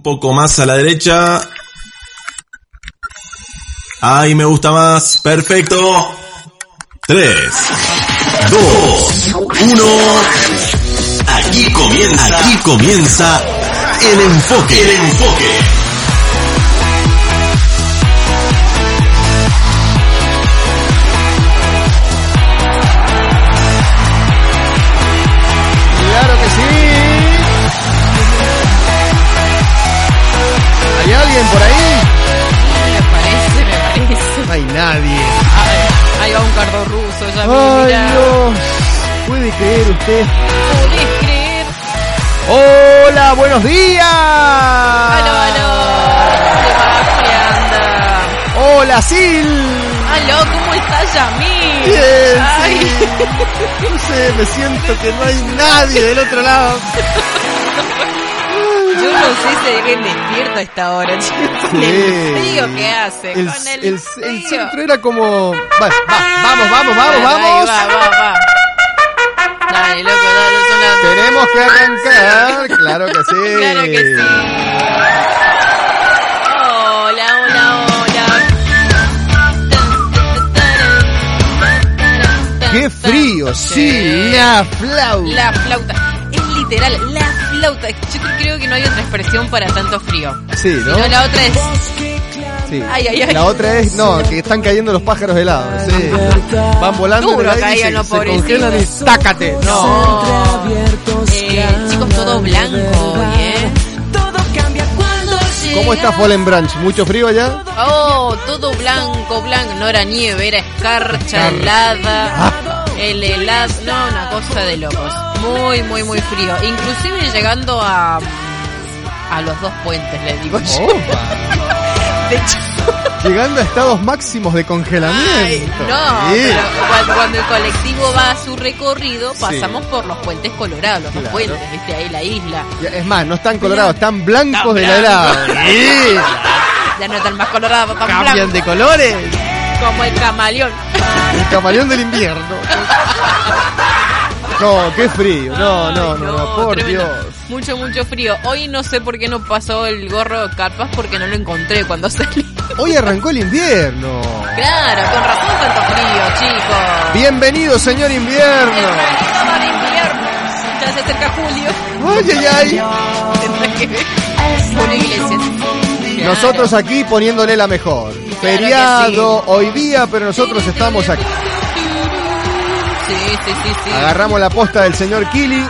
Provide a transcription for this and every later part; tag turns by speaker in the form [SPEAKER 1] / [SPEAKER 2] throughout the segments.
[SPEAKER 1] Un poco más a la derecha. Ahí me gusta más. Perfecto. 3, 2, 1. Aquí comienza. Aquí comienza el enfoque. El enfoque.
[SPEAKER 2] Nadie.
[SPEAKER 3] Ay, ahí va un cardo ruso, ya
[SPEAKER 2] Ay,
[SPEAKER 3] mirá.
[SPEAKER 2] Dios. ¿Puede creer usted?
[SPEAKER 3] ¿Podés creer?
[SPEAKER 2] Hola, buenos días.
[SPEAKER 3] Aló, aló. ¿Qué va? ¿Qué anda?
[SPEAKER 2] Hola, Sil.
[SPEAKER 3] Aló, ¿cómo estás, Yamil?
[SPEAKER 2] Bien,
[SPEAKER 3] Ay.
[SPEAKER 2] sí. No sé, me siento que no hay nadie del otro lado.
[SPEAKER 3] Yo no sé si alguien despierta a esta hora, chicos.
[SPEAKER 2] Sí.
[SPEAKER 3] el frío que hace.
[SPEAKER 2] El,
[SPEAKER 3] con el,
[SPEAKER 2] el- el
[SPEAKER 3] frío.
[SPEAKER 2] centro era como... Bueno, va, vamos, vamos, vamos, vamos.
[SPEAKER 3] Va, va, va. Dale, loco, dale, sonando.
[SPEAKER 2] Tenemos que arrancar, claro que sí.
[SPEAKER 3] Claro que sí. Hola, hola, hola.
[SPEAKER 2] Qué frío, sí, la flauta.
[SPEAKER 3] La flauta. Es literal, la flauta. Yo creo que no hay otra expresión para tanto frío.
[SPEAKER 2] Sí, ¿no?
[SPEAKER 3] La otra es.
[SPEAKER 2] Sí.
[SPEAKER 3] Ay, ay, ay.
[SPEAKER 2] La otra es, no, que están cayendo los pájaros helados. Sí. Van volando
[SPEAKER 3] Duro
[SPEAKER 2] en el aire y se, se congelan y tácate. No.
[SPEAKER 3] Eh, chicos, todo blanco hoy, ¿eh?
[SPEAKER 2] ¿Cómo está Fallen Branch? ¿Mucho frío allá?
[SPEAKER 3] Oh, todo blanco, blanco. No era nieve, era escarcha,
[SPEAKER 2] Escarcha.
[SPEAKER 3] helada. El helado, no, una cosa de locos. Muy, muy, muy frío. Inclusive llegando a a los dos puentes, le digo yo.
[SPEAKER 2] Opa.
[SPEAKER 3] De hecho,
[SPEAKER 2] Llegando a estados máximos de congelamiento.
[SPEAKER 3] ay, no,
[SPEAKER 2] Sí.
[SPEAKER 3] pero cuando, cuando el colectivo va a su recorrido, pasamos por los puentes colorados, los
[SPEAKER 2] Claro.
[SPEAKER 3] dos puentes, viste, ahí la isla.
[SPEAKER 2] Es más, no están colorados, están blancos de la. Sí.
[SPEAKER 3] Ya no están más colorados, tan
[SPEAKER 2] Cambian
[SPEAKER 3] blancos,
[SPEAKER 2] de colores.
[SPEAKER 3] como el camaleón.
[SPEAKER 2] El camaleón del invierno. No, qué frío. No, no, no, no, por
[SPEAKER 3] tremendo.
[SPEAKER 2] Dios.
[SPEAKER 3] Mucho, mucho frío. Hoy no sé por qué no pasó el gorro de carpas porque no lo encontré cuando salí.
[SPEAKER 2] Hoy arrancó el invierno.
[SPEAKER 3] Claro, con razón tanto frío, chicos.
[SPEAKER 2] Bienvenido, señor invierno.
[SPEAKER 3] Bienvenido al invierno. Ya se acerca Julio.
[SPEAKER 2] Ay, ay, ay.
[SPEAKER 3] Julio Iglesias.
[SPEAKER 2] Nosotros aquí poniéndole la mejor.
[SPEAKER 3] que
[SPEAKER 2] Feriado hoy día, pero nosotros estamos aquí.
[SPEAKER 3] Sí, sí, sí, sí.
[SPEAKER 2] Agarramos la posta del señor Kili.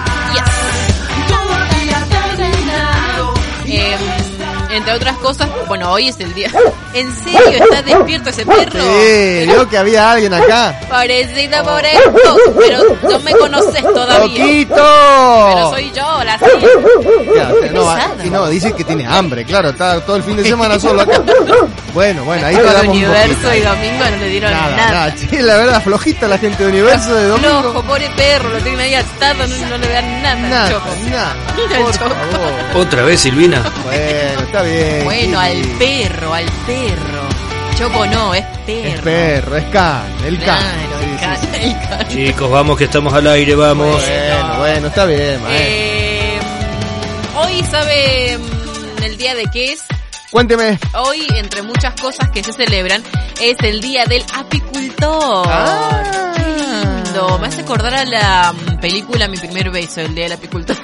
[SPEAKER 3] Yes. Entre otras cosas, bueno, hoy es el día. ¿En serio está despierto ese perro?
[SPEAKER 2] Sí, vio que había alguien acá.
[SPEAKER 3] Pobrecita, pobre esto, pero no me conoces todavía.
[SPEAKER 2] ¡Toquito!
[SPEAKER 3] Pero soy yo, la.
[SPEAKER 2] Ya, no,
[SPEAKER 3] pesado.
[SPEAKER 2] y no, dice que tiene hambre, claro, está todo el fin de semana solo acá. Bueno, bueno, ahí te
[SPEAKER 3] Con
[SPEAKER 2] damos un
[SPEAKER 3] Universo
[SPEAKER 2] poquito.
[SPEAKER 3] y Domingo no le dieron
[SPEAKER 2] Nada,
[SPEAKER 3] nada.
[SPEAKER 2] nada, sí, la verdad, flojita la gente de Universo de
[SPEAKER 3] Flojo,
[SPEAKER 2] domingo.
[SPEAKER 3] pobre perro, lo tienen ahí atado, no, no le dan nada.
[SPEAKER 2] Nada,
[SPEAKER 3] choco.
[SPEAKER 2] nada, por
[SPEAKER 3] choco.
[SPEAKER 2] favor.
[SPEAKER 4] Otra vez, Silvina.
[SPEAKER 2] Bueno, está bien.
[SPEAKER 3] Bueno, al perro, al perro. Choco no, es perro.
[SPEAKER 2] Es perro, es can, el can.
[SPEAKER 3] Claro,
[SPEAKER 2] Sí,
[SPEAKER 3] el can,
[SPEAKER 2] sí.
[SPEAKER 3] el can.
[SPEAKER 4] Chicos, vamos que estamos al aire, vamos.
[SPEAKER 2] Bueno, bueno, está bien, maestro.
[SPEAKER 3] Eh, hoy sabe mm, el día de qué es.
[SPEAKER 2] Cuénteme.
[SPEAKER 3] Hoy, entre muchas cosas que se celebran, es el día del apicultor.
[SPEAKER 2] Ah.
[SPEAKER 3] Qué lindo. Me hace acordar a la mm, película Mi primer beso, el día del apicultor.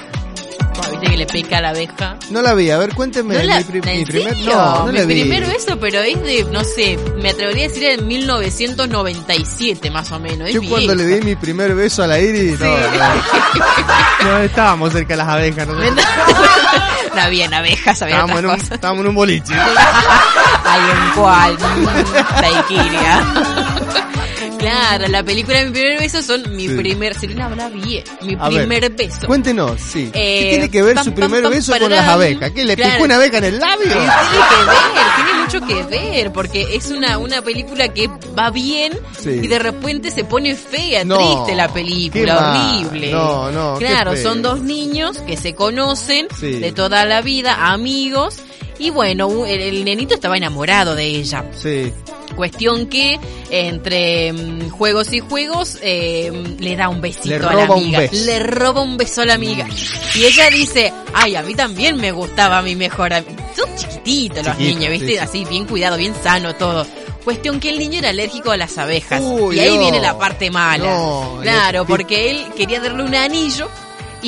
[SPEAKER 3] Viste que le pica a la abeja.
[SPEAKER 2] No la vi, a ver, cuénteme.
[SPEAKER 3] No la-
[SPEAKER 2] mi, pri-
[SPEAKER 3] ¿en
[SPEAKER 2] mi primer, no, no
[SPEAKER 3] Mi
[SPEAKER 2] la vi.
[SPEAKER 3] primer beso, pero es de, no sé, me atrevería a decir en 1997 más o menos. Es
[SPEAKER 2] Yo cuando le di mi primer beso a la Iris, no, no, no estábamos cerca de las abejas, no,
[SPEAKER 3] no habían abejas, había
[SPEAKER 2] estábamos,
[SPEAKER 3] otras
[SPEAKER 2] en un,
[SPEAKER 3] cosas.
[SPEAKER 2] estábamos en un boliche.
[SPEAKER 3] En cuál. Mm, Taikiria. Claro, la película de mi primer beso son mi
[SPEAKER 2] Sí.
[SPEAKER 3] primer. Selena habla bien. Mi
[SPEAKER 2] A ver,
[SPEAKER 3] primer beso.
[SPEAKER 2] Cuéntenos, sí. ¿Qué
[SPEAKER 3] Eh,
[SPEAKER 2] tiene que ver
[SPEAKER 3] pam,
[SPEAKER 2] su primer
[SPEAKER 3] pam,
[SPEAKER 2] beso con las abejas? ¿Qué, le
[SPEAKER 3] Claro.
[SPEAKER 2] picó una abeja en el labio?
[SPEAKER 3] Tiene que ver, tiene mucho que ver, porque es una, una película que va bien
[SPEAKER 2] Sí.
[SPEAKER 3] y de repente se pone fea,
[SPEAKER 2] No,
[SPEAKER 3] triste la película, horrible.
[SPEAKER 2] No, no,
[SPEAKER 3] Claro, son dos niños que se conocen
[SPEAKER 2] Sí.
[SPEAKER 3] de toda la vida, amigos, y bueno, el, el nenito estaba enamorado de ella.
[SPEAKER 2] Sí.
[SPEAKER 3] Cuestión que entre mm, juegos y juegos eh, le da un besito a la amiga. Le roba un beso a la amiga. Y ella dice, ay, a mí también me gustaba mi mejor amigo. Son chiquititos los
[SPEAKER 2] Chiquitos,
[SPEAKER 3] niños, ¿viste?
[SPEAKER 2] sí, sí.
[SPEAKER 3] Así, bien cuidado, bien sano todo. Cuestión que el niño era alérgico a las abejas.
[SPEAKER 2] Uy,
[SPEAKER 3] y ahí
[SPEAKER 2] no.
[SPEAKER 3] viene la parte mala.
[SPEAKER 2] No,
[SPEAKER 3] claro, porque él quería darle un anillo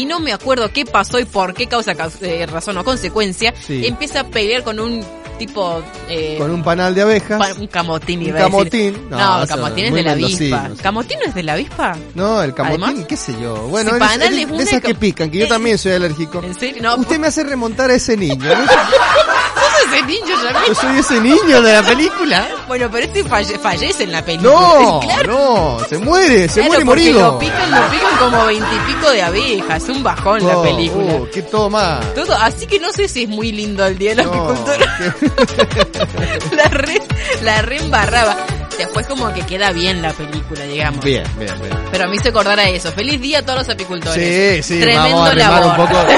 [SPEAKER 3] y no me acuerdo qué pasó y por qué causa, caus- eh, razón o consecuencia.
[SPEAKER 2] Sí.
[SPEAKER 3] Empieza a pelear con un tipo... eh,
[SPEAKER 2] Con un panal de abejas.
[SPEAKER 3] pa- un camotín,
[SPEAKER 2] Un
[SPEAKER 3] iba a decir.
[SPEAKER 2] camotín.
[SPEAKER 3] No,
[SPEAKER 2] No,
[SPEAKER 3] camotín es de la avispa. ¿Camotín no es de la avispa?
[SPEAKER 2] No, el camotín,
[SPEAKER 3] Además,
[SPEAKER 2] qué sé yo. Bueno,
[SPEAKER 3] si
[SPEAKER 2] es-
[SPEAKER 3] panal
[SPEAKER 2] es
[SPEAKER 3] es
[SPEAKER 2] de
[SPEAKER 3] una
[SPEAKER 2] esas que pican, que yo también soy alérgico.
[SPEAKER 3] ¿En serio? No,
[SPEAKER 2] Usted me hace remontar a ese niño. ¿no? Yo soy ese niño de la película.
[SPEAKER 3] Bueno, pero este falle- fallece en la película.
[SPEAKER 2] No,
[SPEAKER 3] claro.
[SPEAKER 2] no, se muere, se
[SPEAKER 3] Claro,
[SPEAKER 2] muere morido.
[SPEAKER 3] Lo pican, lo pican como veintipico de abejas. Un bajón la
[SPEAKER 2] Oh,
[SPEAKER 3] película.
[SPEAKER 2] uh, qué toma.
[SPEAKER 3] Todo, así que no sé si es muy lindo el día de la
[SPEAKER 2] No,
[SPEAKER 3] apicultura.
[SPEAKER 2] qué-
[SPEAKER 3] La re, la re embarraba. Después como que queda bien la película, digamos.
[SPEAKER 2] Bien, bien, bien.
[SPEAKER 3] Pero me hizo acordar a eso. Feliz día a todos los apicultores.
[SPEAKER 2] Sí, sí,
[SPEAKER 3] Tremendo
[SPEAKER 2] vamos a
[SPEAKER 3] labor.
[SPEAKER 2] un poco.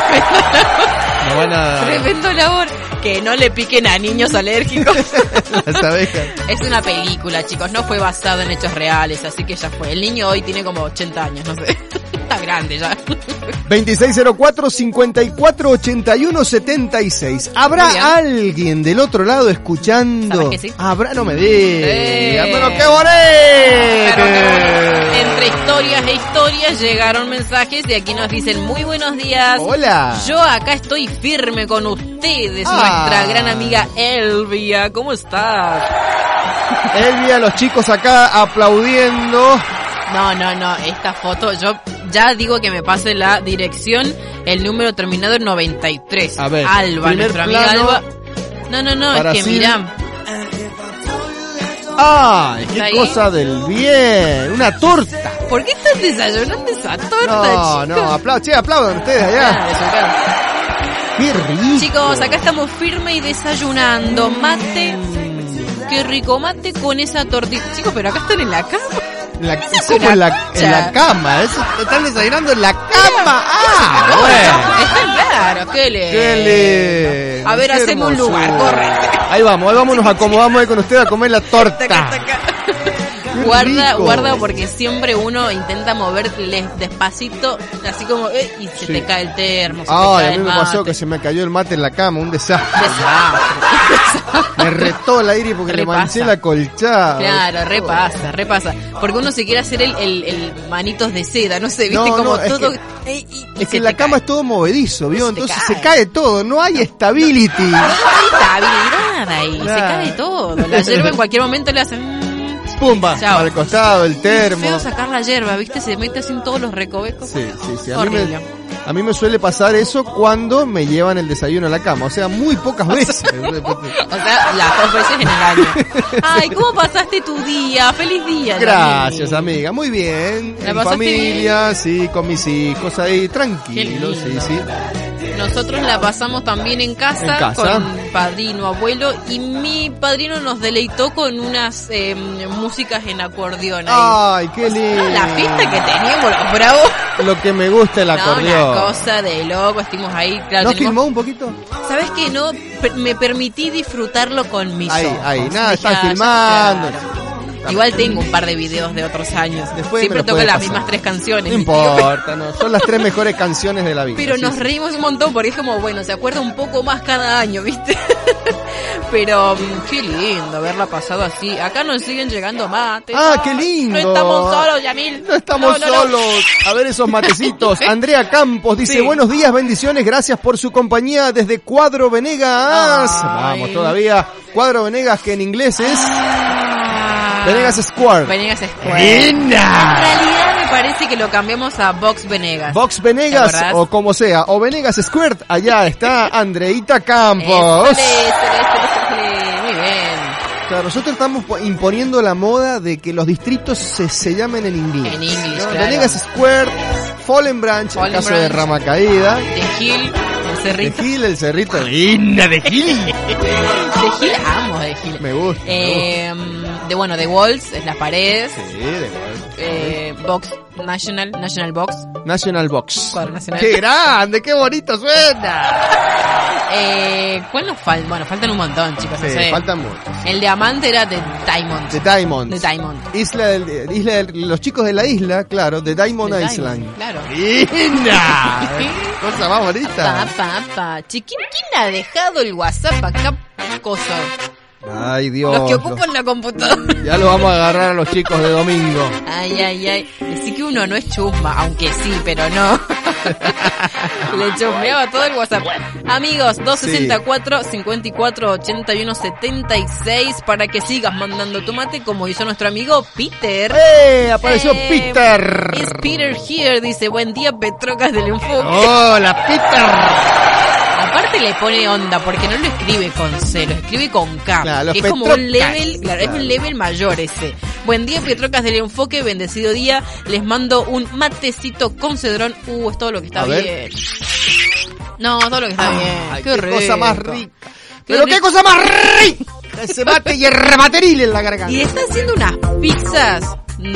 [SPEAKER 2] No van a
[SPEAKER 3] Tremendo labor. Que no le piquen a niños alérgicos.
[SPEAKER 2] las abejas.
[SPEAKER 3] es una película, chicos. No fue basado en hechos reales, así que ya fue. El niño hoy tiene como 80 años, no sé. Grande ya.
[SPEAKER 2] 2604-5481-76. ¿Habrá alguien del otro lado escuchando?
[SPEAKER 3] ¿Sabes que sí?
[SPEAKER 2] Habrá, no me digas.
[SPEAKER 3] Eh.
[SPEAKER 2] ¡Pero qué
[SPEAKER 3] Pero
[SPEAKER 2] bonete!
[SPEAKER 3] que bueno, entre historias e historias llegaron mensajes y aquí nos dicen muy buenos días.
[SPEAKER 2] Hola.
[SPEAKER 3] Yo acá estoy firme con ustedes,
[SPEAKER 2] Ah.
[SPEAKER 3] nuestra gran amiga Elvia. ¿Cómo estás?
[SPEAKER 2] Elvia, los chicos acá aplaudiendo.
[SPEAKER 3] No, no, no, esta foto, yo ya digo que me pase la dirección, el número terminado en 93.
[SPEAKER 2] A ver,
[SPEAKER 3] Alba, nuestra amiga. Alba. No, no, no, es que
[SPEAKER 2] Brasil.
[SPEAKER 3] mira,
[SPEAKER 2] ¡Ay,
[SPEAKER 3] ¿Está
[SPEAKER 2] qué
[SPEAKER 3] ahí?
[SPEAKER 2] cosa del bien! ¡Una torta!
[SPEAKER 3] ¿por qué estás desayunando esa torta,
[SPEAKER 2] No,
[SPEAKER 3] chicos?
[SPEAKER 2] no, aplaudan, che, aplaudan ustedes allá. ¡Qué rico!
[SPEAKER 3] Chicos, acá estamos firme y desayunando. Mate. Qué rico mate con esa tortita. Chicos, pero acá están en la cama.
[SPEAKER 2] En la,
[SPEAKER 3] Esa es
[SPEAKER 2] ¿cómo
[SPEAKER 3] una
[SPEAKER 2] en, la,
[SPEAKER 3] concha.
[SPEAKER 2] en la cama, eso están desayunando en la cama. ¡Ah! bueno.
[SPEAKER 3] Está claro, qué le.
[SPEAKER 2] ¡Qué lindo!
[SPEAKER 3] A ver, hacemos un lugar, corre.
[SPEAKER 2] Ahí vamos, ahí vamos, nos acomodamos ahí con usted a comer la torta.
[SPEAKER 3] Guarda,
[SPEAKER 2] rico.
[SPEAKER 3] guarda porque siempre uno intenta moverle despacito, así como, eh, y se
[SPEAKER 2] Sí.
[SPEAKER 3] te cae el termo, se te
[SPEAKER 2] Ay,
[SPEAKER 3] cae
[SPEAKER 2] a mí
[SPEAKER 3] el
[SPEAKER 2] me pasó que se me cayó el mate en la cama, un desastre.
[SPEAKER 3] Desastre.
[SPEAKER 2] Me retó el aire porque le
[SPEAKER 3] Repasa.
[SPEAKER 2] manché la colchada.
[SPEAKER 3] Claro, repasa, repasa. Porque uno se quiere hacer el, el, el manitos de seda, no sé, viste,
[SPEAKER 2] No,
[SPEAKER 3] como
[SPEAKER 2] no, es
[SPEAKER 3] todo.
[SPEAKER 2] que-
[SPEAKER 3] eh, y- y
[SPEAKER 2] Es que la
[SPEAKER 3] te
[SPEAKER 2] cama
[SPEAKER 3] cae.
[SPEAKER 2] es todo movedizo, ¿vio?
[SPEAKER 3] Se te
[SPEAKER 2] Entonces
[SPEAKER 3] cae.
[SPEAKER 2] se cae todo, no hay stability.
[SPEAKER 3] No hay estabilidad ahí, se cae todo. La yerba en cualquier momento le hacen.
[SPEAKER 2] Pumba,
[SPEAKER 3] Chao.
[SPEAKER 2] al costado, el termo.
[SPEAKER 3] Feo sacar la yerba, viste, se mete así en todos los recovecos.
[SPEAKER 2] Sí, sí, sí. A mí, me, a mí me suele pasar eso cuando me llevan el desayuno a la cama. O sea, muy pocas veces.
[SPEAKER 3] O sea, las dos veces en el año. Ay, ¿cómo pasaste tu día? ¡Feliz día!
[SPEAKER 2] Gracias, amiga. Muy bien.
[SPEAKER 3] ¿La
[SPEAKER 2] En familia, sí, con mis hijos ahí, tranquilo,
[SPEAKER 3] Qué
[SPEAKER 2] sí, sí.
[SPEAKER 3] Nosotros la pasamos también en casa,
[SPEAKER 2] En casa.
[SPEAKER 3] con padrino, abuelo, y mi padrino nos deleitó con unas eh, músicas en acordeón. ahí.
[SPEAKER 2] Ay, qué lindo.
[SPEAKER 3] No, la fiesta que teníamos, los bravos.
[SPEAKER 2] Lo que me gusta el
[SPEAKER 3] No,
[SPEAKER 2] acordeón.
[SPEAKER 3] una cosa de loco, estuvimos ahí. Claro,
[SPEAKER 2] ¿No
[SPEAKER 3] tenemos-
[SPEAKER 2] filmó un poquito?
[SPEAKER 3] ¿Sabes qué? No, me permití disfrutarlo con mis
[SPEAKER 2] Ahí,
[SPEAKER 3] ojos.
[SPEAKER 2] ahí, nada, están filmando.
[SPEAKER 3] claro. Igual tengo un par de videos de otros años.
[SPEAKER 2] Después
[SPEAKER 3] Siempre toco las
[SPEAKER 2] pasar.
[SPEAKER 3] mismas tres canciones.
[SPEAKER 2] No importa, no. Son las tres mejores canciones de la vida.
[SPEAKER 3] Pero
[SPEAKER 2] sí,
[SPEAKER 3] nos
[SPEAKER 2] sí.
[SPEAKER 3] reímos un montón porque es como, bueno, se acuerda un poco más cada año, ¿viste? Pero mm, qué lindo haberla pasado así. Acá nos siguen llegando mates.
[SPEAKER 2] Ah, qué lindo.
[SPEAKER 3] No estamos solos, Yamil.
[SPEAKER 2] No estamos
[SPEAKER 3] No, no, no.
[SPEAKER 2] solos. A ver esos matecitos. Andrea Campos dice,
[SPEAKER 3] Sí.
[SPEAKER 2] buenos días, bendiciones, gracias por su compañía desde Cuadro Venegas.
[SPEAKER 3] Ay.
[SPEAKER 2] Vamos todavía. Cuadro Venegas, que en inglés es
[SPEAKER 3] Ah.
[SPEAKER 2] Venegas Square.
[SPEAKER 3] Venegas Square. En realidad me parece que lo cambiamos a Box Venegas.
[SPEAKER 2] Vox
[SPEAKER 3] ¿Te
[SPEAKER 2] Venegas, o como sea, o Venegas Square, allá está Andreita Campos.
[SPEAKER 3] Muy bien.
[SPEAKER 2] Claro, nosotros estamos po- imponiendo la moda de que los distritos se, se llamen en inglés.
[SPEAKER 3] En inglés,
[SPEAKER 2] ¿no?
[SPEAKER 3] claro.
[SPEAKER 2] Venegas Square, Fallen Branch,
[SPEAKER 3] Fallen
[SPEAKER 2] el caso de. Rama Caída.
[SPEAKER 3] De Gil, el
[SPEAKER 2] De
[SPEAKER 3] cerrito.
[SPEAKER 2] Gil, el cerrito. Linda de Gil.
[SPEAKER 3] De Gil, amo de Gil.
[SPEAKER 2] Me gusta. me
[SPEAKER 3] Eh, de bueno, de walls, es las paredes.
[SPEAKER 2] Sí, de igual.
[SPEAKER 3] Eh, box National, National Box.
[SPEAKER 2] National Box.
[SPEAKER 3] Cuadro nacional.
[SPEAKER 2] ¡Qué grande! ¡Qué bonito suena!
[SPEAKER 3] Eh, ¿Cuál nos falta? Bueno, faltan un montón, chicos, no
[SPEAKER 2] Sí,
[SPEAKER 3] sé.
[SPEAKER 2] faltan muchos.
[SPEAKER 3] El diamante era de Diamond.
[SPEAKER 2] The Diamond.
[SPEAKER 3] De Diamond.
[SPEAKER 2] Isla del, isla del- los chicos de la isla, claro, de Diamond
[SPEAKER 3] De
[SPEAKER 2] Island.
[SPEAKER 3] Diamond, Claro.
[SPEAKER 2] ¡Linda! Cosa más bonita.
[SPEAKER 3] pa, pa. Chiquín, ¿quién ha dejado el WhatsApp acá? Coso.
[SPEAKER 2] Ay, Dios.
[SPEAKER 3] Los que ocupan la computadora.
[SPEAKER 2] Ya lo vamos a agarrar a los chicos de domingo.
[SPEAKER 3] Ay, ay, ay. Decir que uno no es chusma, aunque sí, pero no. Le chusmeaba todo el WhatsApp. Amigos, 264 54 81 76 para que sigas mandando tu mate como hizo nuestro amigo Peter.
[SPEAKER 2] ¡Eh! Apareció
[SPEAKER 3] Eh,
[SPEAKER 2] Peter.
[SPEAKER 3] Is Peter here, dice, buen día Petrocas del Enfoque.
[SPEAKER 2] Hola, Peter.
[SPEAKER 3] Aparte le pone onda porque no lo escribe con C, lo escribe con K.
[SPEAKER 2] Claro,
[SPEAKER 3] es como un level, claro, es un level mayor ese. Buen día, Pietrocas del Enfoque, bendecido día. Les mando un matecito con cedrón. Uh, es todo lo que está
[SPEAKER 2] A ver.
[SPEAKER 3] bien. No, todo lo que está bien. Qué,
[SPEAKER 2] qué, cosa más
[SPEAKER 3] rico.
[SPEAKER 2] rica. Pero qué
[SPEAKER 3] rico.
[SPEAKER 2] cosa más rica. Ese mate y el remateril en la garganta.
[SPEAKER 3] Y está haciendo unas pizzas,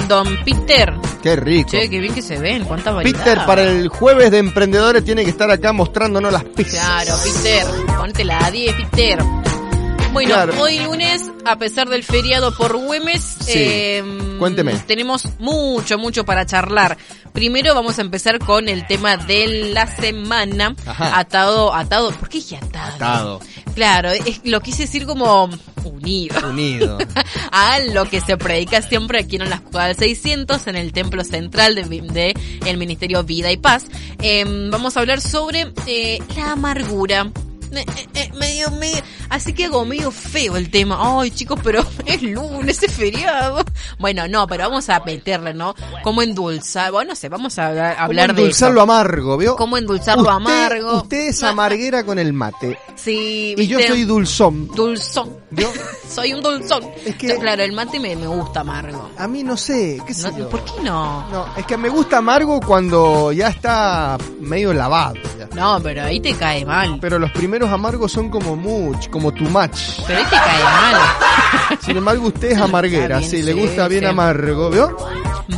[SPEAKER 3] Don Peter.
[SPEAKER 2] Qué rico.
[SPEAKER 3] Che, qué bien que se ven, cuánta variedad.
[SPEAKER 2] Peter para el jueves de emprendedores tiene que estar acá mostrándonos las pizzas.
[SPEAKER 3] Claro, Peter, ponte la 10, Peter. Bueno,
[SPEAKER 2] Claro.
[SPEAKER 3] hoy lunes, a pesar del feriado por Güemes,
[SPEAKER 2] Sí.
[SPEAKER 3] eh,
[SPEAKER 2] Cuénteme.
[SPEAKER 3] tenemos mucho, mucho para charlar. Primero vamos a empezar con el tema de la semana,
[SPEAKER 2] Ajá.
[SPEAKER 3] atado, atado, ¿por qué dije atado?
[SPEAKER 2] Atado.
[SPEAKER 3] Claro, es, lo quise decir como unido.
[SPEAKER 2] Unido.
[SPEAKER 3] a lo que se predica siempre aquí en la Escuela del 600 en el templo central de, de el Ministerio Vida y Paz. Em, vamos a hablar sobre eh, la amargura. Eh, eh, medio, medio, así que hago medio feo el tema. Ay, chicos, pero es lunes, es feriado. Bueno, no, pero vamos a meterle, ¿no? Cómo endulzar, bueno, no sé, vamos a hablar,
[SPEAKER 2] ¿Cómo
[SPEAKER 3] de
[SPEAKER 2] endulzar lo amargo, ¿vio?
[SPEAKER 3] Cómo endulzar lo amargo.
[SPEAKER 2] Usted es amarguera con el mate.
[SPEAKER 3] Sí,
[SPEAKER 2] Y yo soy dulzón.
[SPEAKER 3] dulzón. Soy un dulzón.
[SPEAKER 2] Es que-
[SPEAKER 3] Claro, el mate me, me gusta amargo.
[SPEAKER 2] A mí no sé, qué sé
[SPEAKER 3] No,
[SPEAKER 2] yo.
[SPEAKER 3] ¿Por qué no?
[SPEAKER 2] No, es que me gusta amargo cuando ya está medio lavado. ya.
[SPEAKER 3] No, pero ahí te cae mal.
[SPEAKER 2] Pero los primeros amargos son como much, como too much.
[SPEAKER 3] Pero ahí te cae mal.
[SPEAKER 2] Sin embargo, usted es amarguera,
[SPEAKER 3] bien,
[SPEAKER 2] sí, le
[SPEAKER 3] sí,
[SPEAKER 2] gusta bien
[SPEAKER 3] sí.
[SPEAKER 2] amargo, ¿vio?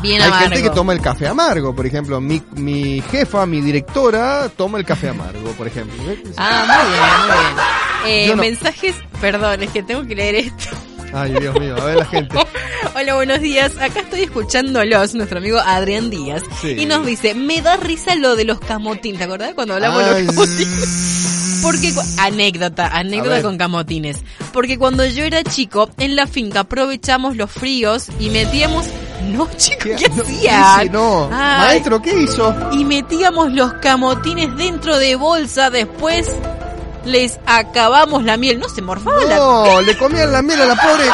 [SPEAKER 3] Bien
[SPEAKER 2] Hay
[SPEAKER 3] amargo.
[SPEAKER 2] gente que toma el café amargo, por ejemplo, mi, mi jefa, mi directora, toma el café amargo, por ejemplo.
[SPEAKER 3] Ah, muy bien, muy bien. Eh,
[SPEAKER 2] no.
[SPEAKER 3] Mensajes, perdón, es que tengo que leer esto.
[SPEAKER 2] Ay, Dios mío, a ver la gente.
[SPEAKER 3] Hola, buenos días. Acá estoy escuchándolos, nuestro amigo Adrián Díaz.
[SPEAKER 2] Sí.
[SPEAKER 3] Y nos dice, me da risa lo de los camotines. ¿Te acordás cuando hablamos de los camotines? Porque anécdota, anécdota con camotines. Porque cuando yo era chico, en la finca aprovechamos los fríos y metíamos no, chicos, ¿qué,
[SPEAKER 2] No,
[SPEAKER 3] hacían?
[SPEAKER 2] sí, no. Maestro, ¿qué hizo?
[SPEAKER 3] y metíamos los camotines dentro de bolsa, después les acabamos la miel, no se morfaba la
[SPEAKER 2] No, le comían la miel a la pobre.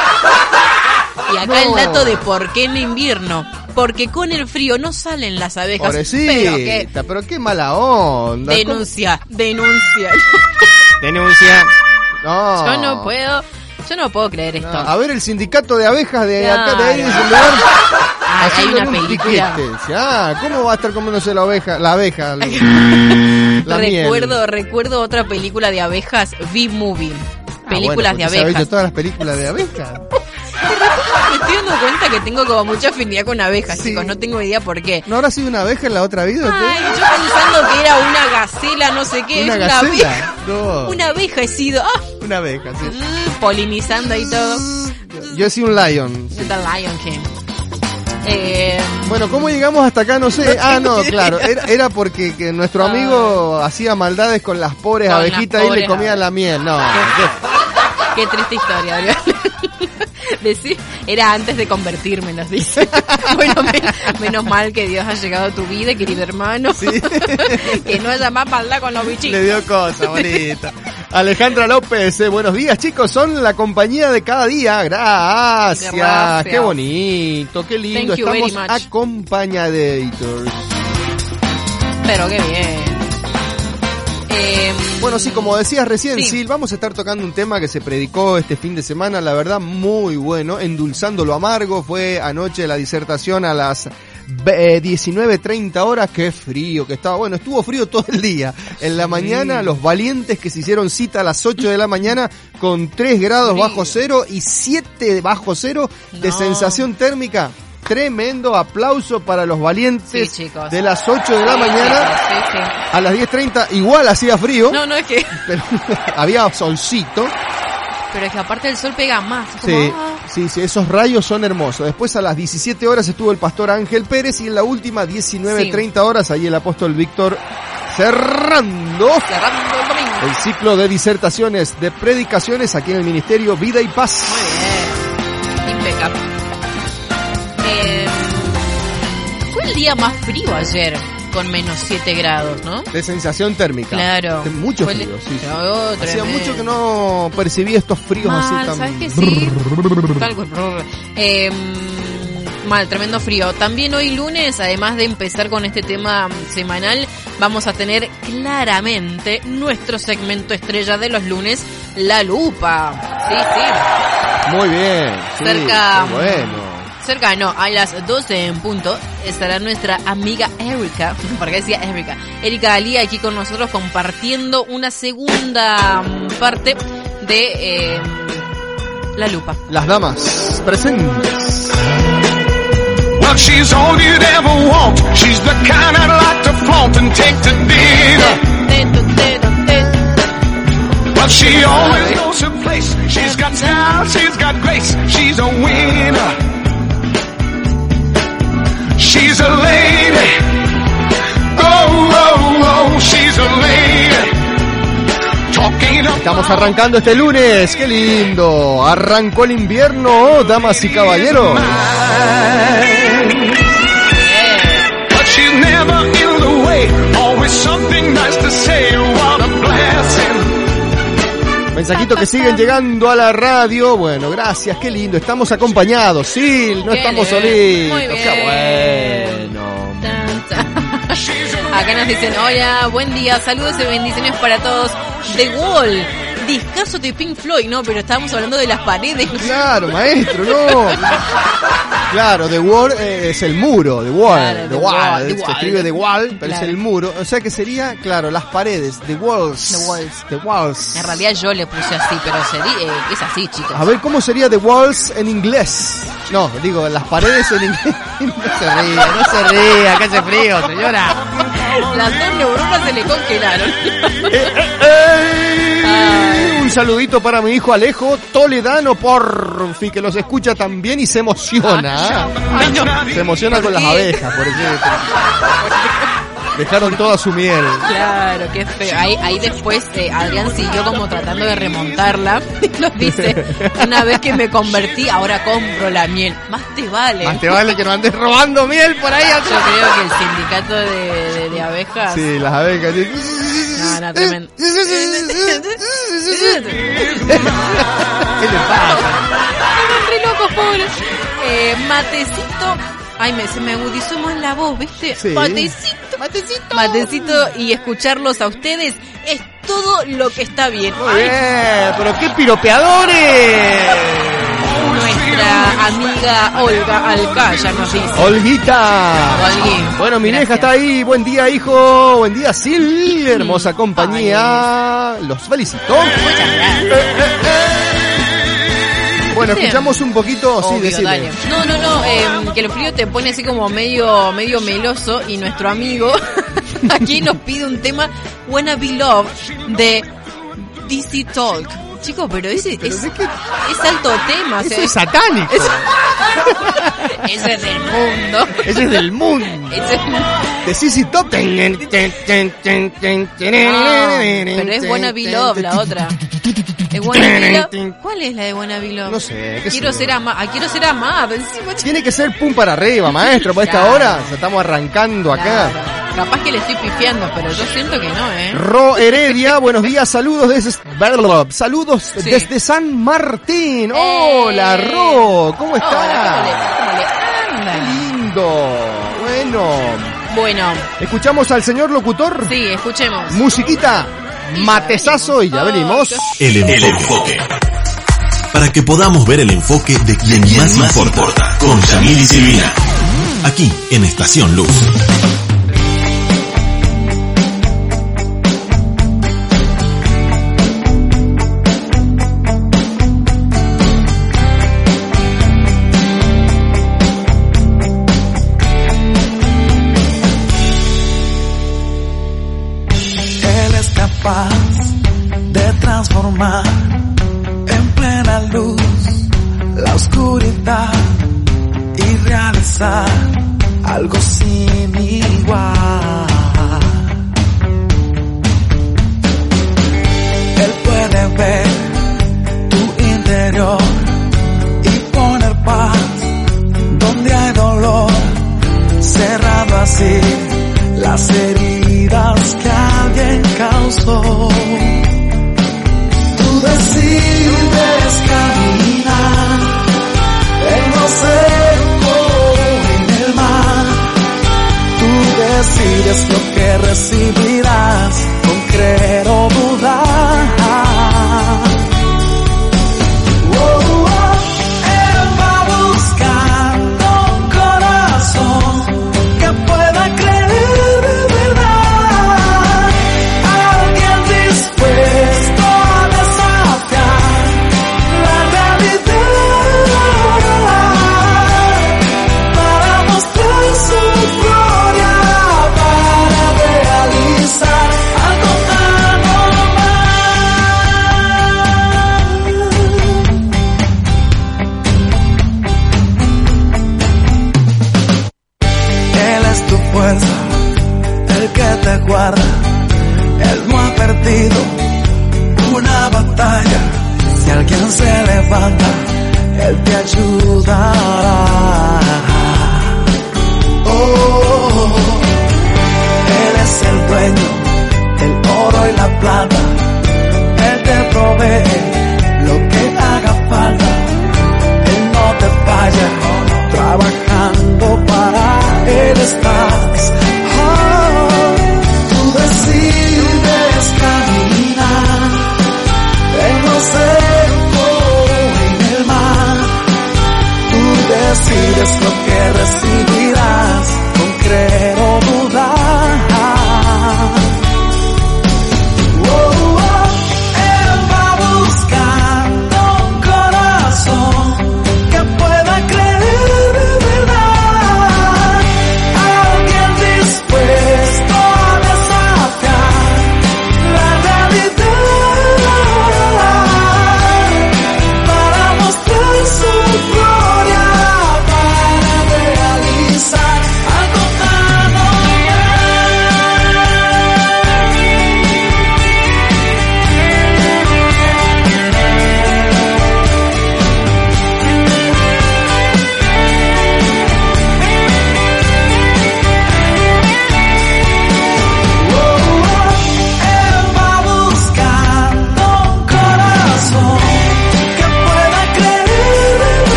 [SPEAKER 3] Y acá
[SPEAKER 2] No.
[SPEAKER 3] el dato de por qué en invierno, porque con el frío no salen las abejas. Pero que
[SPEAKER 2] Pobrecita, pero qué mala onda.
[SPEAKER 3] denuncia, denuncia.
[SPEAKER 2] ¿Cómo? Denuncia. No.
[SPEAKER 3] Yo no puedo, yo no puedo creer
[SPEAKER 2] No,
[SPEAKER 3] esto.
[SPEAKER 2] A ver el sindicato de abejas de acá de ahí,
[SPEAKER 3] Claro.
[SPEAKER 2] lugar.
[SPEAKER 3] Ah, hay una
[SPEAKER 2] un
[SPEAKER 3] película.
[SPEAKER 2] Ah, ¿cómo va a estar comiéndose la abeja? La abeja. La, la miel.
[SPEAKER 3] recuerdo, recuerdo otra película de abejas, V-Movie.
[SPEAKER 2] Ah,
[SPEAKER 3] Películas
[SPEAKER 2] bueno,
[SPEAKER 3] de abejas.
[SPEAKER 2] visto todas las películas de abejas.
[SPEAKER 3] Me estoy dando cuenta que tengo como mucha afinidad con abejas,
[SPEAKER 2] Sí.
[SPEAKER 3] chicos. No tengo idea por qué.
[SPEAKER 2] ¿No habrá sido una abeja en la otra vida?
[SPEAKER 3] Ay, yo pensando que era una gacela, no sé qué.
[SPEAKER 2] ¿Una
[SPEAKER 3] es una
[SPEAKER 2] gacela?
[SPEAKER 3] abeja.
[SPEAKER 2] No.
[SPEAKER 3] Una abeja he sido. Ah,
[SPEAKER 2] Una abeja, sí.
[SPEAKER 3] mm, polinizando y todo.
[SPEAKER 2] Yo he sido un lion. sí.
[SPEAKER 3] The Lion King. Eh,
[SPEAKER 2] Bueno, ¿cómo llegamos hasta acá? No sé. Ah, no, claro. Era, era porque que nuestro amigo hacía maldades con las pobres
[SPEAKER 3] Con las
[SPEAKER 2] abejitas y le comían la miel. No.
[SPEAKER 3] qué triste historia, Adrián. Decí, era antes de convertirme, nos dice. Bueno, men- menos mal que Dios ha llegado a tu vida, querido hermano. que no haya más maldad con los
[SPEAKER 2] Le
[SPEAKER 3] bichitos.
[SPEAKER 2] dio cosa, bonita. Alejandra López, eh, buenos días chicos, son la compañía de cada día, gracias,
[SPEAKER 3] Gracias.
[SPEAKER 2] qué bonito, qué lindo,
[SPEAKER 3] Thank
[SPEAKER 2] estamos
[SPEAKER 3] much.
[SPEAKER 2] acompañadores.
[SPEAKER 3] Pero qué bien. Eh,
[SPEAKER 2] Bueno, sí, como decías recién,
[SPEAKER 3] Sí.
[SPEAKER 2] Sil, vamos a estar tocando un tema que se predicó este fin de semana, la verdad muy bueno, endulzando lo amargo, fue anoche la disertación a las eh, 19, 30 horas, qué frío que estaba. Bueno, estuvo frío todo el día. En la mañana, los valientes que se hicieron cita a las 8 de la mañana con 3 grados
[SPEAKER 3] Frío.
[SPEAKER 2] bajo cero y 7 bajo cero de sensación térmica. Tremendo aplauso para los valientes
[SPEAKER 3] Sí,
[SPEAKER 2] de las 8 de la mañana a las 10.30. Igual hacía frío,
[SPEAKER 3] No, no, es que,
[SPEAKER 2] pero había solcito.
[SPEAKER 3] Pero es que aparte el sol pega más. como,
[SPEAKER 2] Sí,
[SPEAKER 3] ah.
[SPEAKER 2] sí, sí, esos rayos son hermosos. Después a las 17 horas estuvo el pastor Ángel Pérez y en la última 19.30 horas ahí el apóstol Víctor cerrando
[SPEAKER 3] Cerrando el domingo.
[SPEAKER 2] el ciclo de disertaciones, de predicaciones aquí en el Ministerio Vida y Paz.
[SPEAKER 3] Muy bien. Impecable. Eh, fue el día más frío ayer, con menos 7 grados, ¿no?
[SPEAKER 2] De sensación térmica.
[SPEAKER 3] Claro.
[SPEAKER 2] De mucho
[SPEAKER 3] Fue
[SPEAKER 2] frío, sí. sí. Hacía mucho que no percibí estos fríos
[SPEAKER 3] Mal,
[SPEAKER 2] así tan...
[SPEAKER 3] ¿sabes que sí? Tal. Eh, mal, tremendo frío. También hoy lunes, además de empezar con este tema semanal, vamos a tener claramente nuestro segmento estrella de los lunes, La Lupa. Sí, sí.
[SPEAKER 2] Muy bien. sí,
[SPEAKER 3] Cerca-
[SPEAKER 2] bueno.
[SPEAKER 3] Cerca, no, a las 12 en punto estará nuestra amiga Erika, porque decía Erika, Erika Ali aquí con nosotros compartiendo una segunda parte de eh, La Lupa.
[SPEAKER 2] Las damas presentes.
[SPEAKER 5] Well, she's all you'd ever want. She's the kind I'd like to flaunt and take to dinner. Well, she always knows her place. She's got style, she's got grace. She's a winner. She's a lady. Oh, oh, oh, she's a lady. Talking about
[SPEAKER 2] Estamos arrancando este lunes, qué lindo. Arrancó el invierno, damas y caballeros.
[SPEAKER 5] But she's never in the way. Always something nice to say.
[SPEAKER 2] Mensajitos que siguen llegando a la radio. Bueno, gracias, qué lindo. Estamos acompañados, sí, no
[SPEAKER 3] Qué
[SPEAKER 2] estamos
[SPEAKER 3] bien,
[SPEAKER 2] solitos. Qué bueno.
[SPEAKER 3] Acá nos dicen, hola, buen día, saludos y bendiciones para todos. The Wall, discazo de Pink Floyd, no, pero estábamos hablando de las paredes.
[SPEAKER 2] Claro, maestro, no. Claro, The Wall eh, es el muro, The Wall,
[SPEAKER 3] Claro,
[SPEAKER 2] The
[SPEAKER 3] The
[SPEAKER 2] Wall,
[SPEAKER 3] Wall, The
[SPEAKER 2] se
[SPEAKER 3] Wall.
[SPEAKER 2] escribe The Wall, pero
[SPEAKER 3] Claro.
[SPEAKER 2] es el muro, o sea que sería, claro, las paredes, The Walls,
[SPEAKER 3] The Walls.
[SPEAKER 2] The Walls.
[SPEAKER 3] En realidad yo le puse así, pero sería, eh, es así, chicos.
[SPEAKER 2] A ver, ¿cómo sería The Walls en inglés? No, digo, las paredes en inglés. No se ría, no se ría, que hace frío, señora.
[SPEAKER 3] Las dos neuronas se le congelaron.
[SPEAKER 2] ¡Ey! Un saludito para mi hijo Alejo Toledano, por fin, que los escucha también y se emociona. Se emociona con las abejas, por ejemplo. Dejaron toda su miel.
[SPEAKER 3] Claro, qué feo. Ahí, ahí después eh, Adrián siguió como tratando de remontarla. Y nos dice, una vez que me convertí, ahora compro la miel. Más te vale.
[SPEAKER 2] Más te vale que no andes robando miel por ahí
[SPEAKER 3] Yo creo que el sindicato de, de- de abejas...
[SPEAKER 2] Sí, las abejas.
[SPEAKER 3] No, tremendo.
[SPEAKER 2] ¿Qué le pasa?
[SPEAKER 3] Estaban re locos, pobres. Eh, matecito. Ay, me, se me agudizó más la voz, ¿viste?
[SPEAKER 2] Sí.
[SPEAKER 3] Matecito. Matecito. Matecito y escucharlos a ustedes es todo lo que está bien.
[SPEAKER 2] Muy bien, pero qué piropeadores.
[SPEAKER 3] Nuestra amiga Olga Alcaya nos dice.
[SPEAKER 2] Olguita.
[SPEAKER 3] Olgui,
[SPEAKER 2] Bueno, mi vieja está ahí. Buen día, hijo. Buen día, Sil. Hermosa compañía. Los felicito. Bueno, escuchamos un poquito. Sí,
[SPEAKER 3] Obvio, dale. No, no, no, eh, que el frío te pone así como medio, medio meloso y nuestro amigo aquí nos pide un tema Wanna Be Love de DC Talk. Chico, pero ese
[SPEAKER 2] ¿Pero
[SPEAKER 3] es, es alto tema. o
[SPEAKER 2] Eso
[SPEAKER 3] sea,
[SPEAKER 2] es satánico.
[SPEAKER 3] ese es del mundo.
[SPEAKER 2] Ese es del mundo.
[SPEAKER 3] Es-
[SPEAKER 2] De Sissy Top.
[SPEAKER 3] Ah, pero es
[SPEAKER 2] ten,
[SPEAKER 3] Love la otra. ¿Cuál es la de Love?
[SPEAKER 2] No sé, qué sé
[SPEAKER 3] Quiero ser amado. quiero ser amado. Encima,
[SPEAKER 2] Tiene que ser pum para arriba, maestro, por esta hora. Estamos arrancando acá.
[SPEAKER 3] Claro. Capaz que le estoy pifiando, pero yo siento que no, ¿eh?
[SPEAKER 2] Ro Heredia, buenos días, saludos desde... Saludos desde San Martín.
[SPEAKER 3] Eh. Hola.
[SPEAKER 2] Ro, ¿cómo estás?
[SPEAKER 3] Hola, ¿cómo anda?
[SPEAKER 2] Qué lindo. Bueno.
[SPEAKER 3] Bueno.
[SPEAKER 2] ¿Escuchamos al señor locutor?
[SPEAKER 3] Sí, escuchemos.
[SPEAKER 2] Musiquita, matezazo y ya venimos.
[SPEAKER 1] El enfoque. Para que podamos ver el enfoque de quien, más, importa, con Jamil y Silvina. Aquí, en Estación Luz.
[SPEAKER 6] transformar en plena luz la oscuridad y realizar algo sin igual. Él puede ver tu interior y poner paz donde hay dolor, cerrando así las heridas que alguien causó decides caminar. En no ser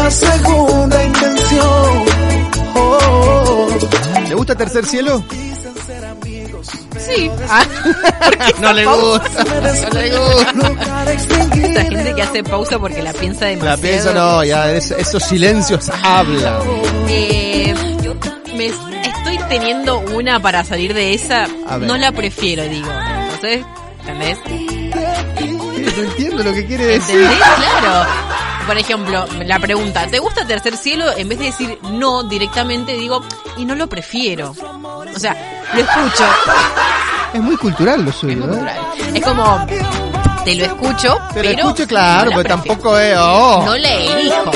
[SPEAKER 6] una segunda intención. Oh, oh, oh.
[SPEAKER 2] ¿Le gusta Tercer Cielo?
[SPEAKER 3] Sí. Ah,
[SPEAKER 2] No le gusta. No le gusta.
[SPEAKER 3] Esta gente que hace pausa porque la piensa demasiado.
[SPEAKER 2] La pienso no, ya es- esos silencios hablan.
[SPEAKER 3] Eh, me estoy teniendo una para salir de esa. No la prefiero, digo. Entonces, ¿entendés?
[SPEAKER 2] No entiendo lo que quiere decir.
[SPEAKER 3] ¿Entendés? Claro. Por ejemplo, la pregunta, ¿te gusta Tercer Cielo? En vez de decir no directamente, digo, y no lo prefiero. O sea, lo escucho.
[SPEAKER 2] Es muy cultural lo
[SPEAKER 3] Es
[SPEAKER 2] suyo,
[SPEAKER 3] muy
[SPEAKER 2] ¿eh?
[SPEAKER 3] Es como, te lo escucho,
[SPEAKER 2] Te
[SPEAKER 3] pero.
[SPEAKER 2] lo escucho, claro,
[SPEAKER 3] no
[SPEAKER 2] pero tampoco es. Oh.
[SPEAKER 3] No le elijo.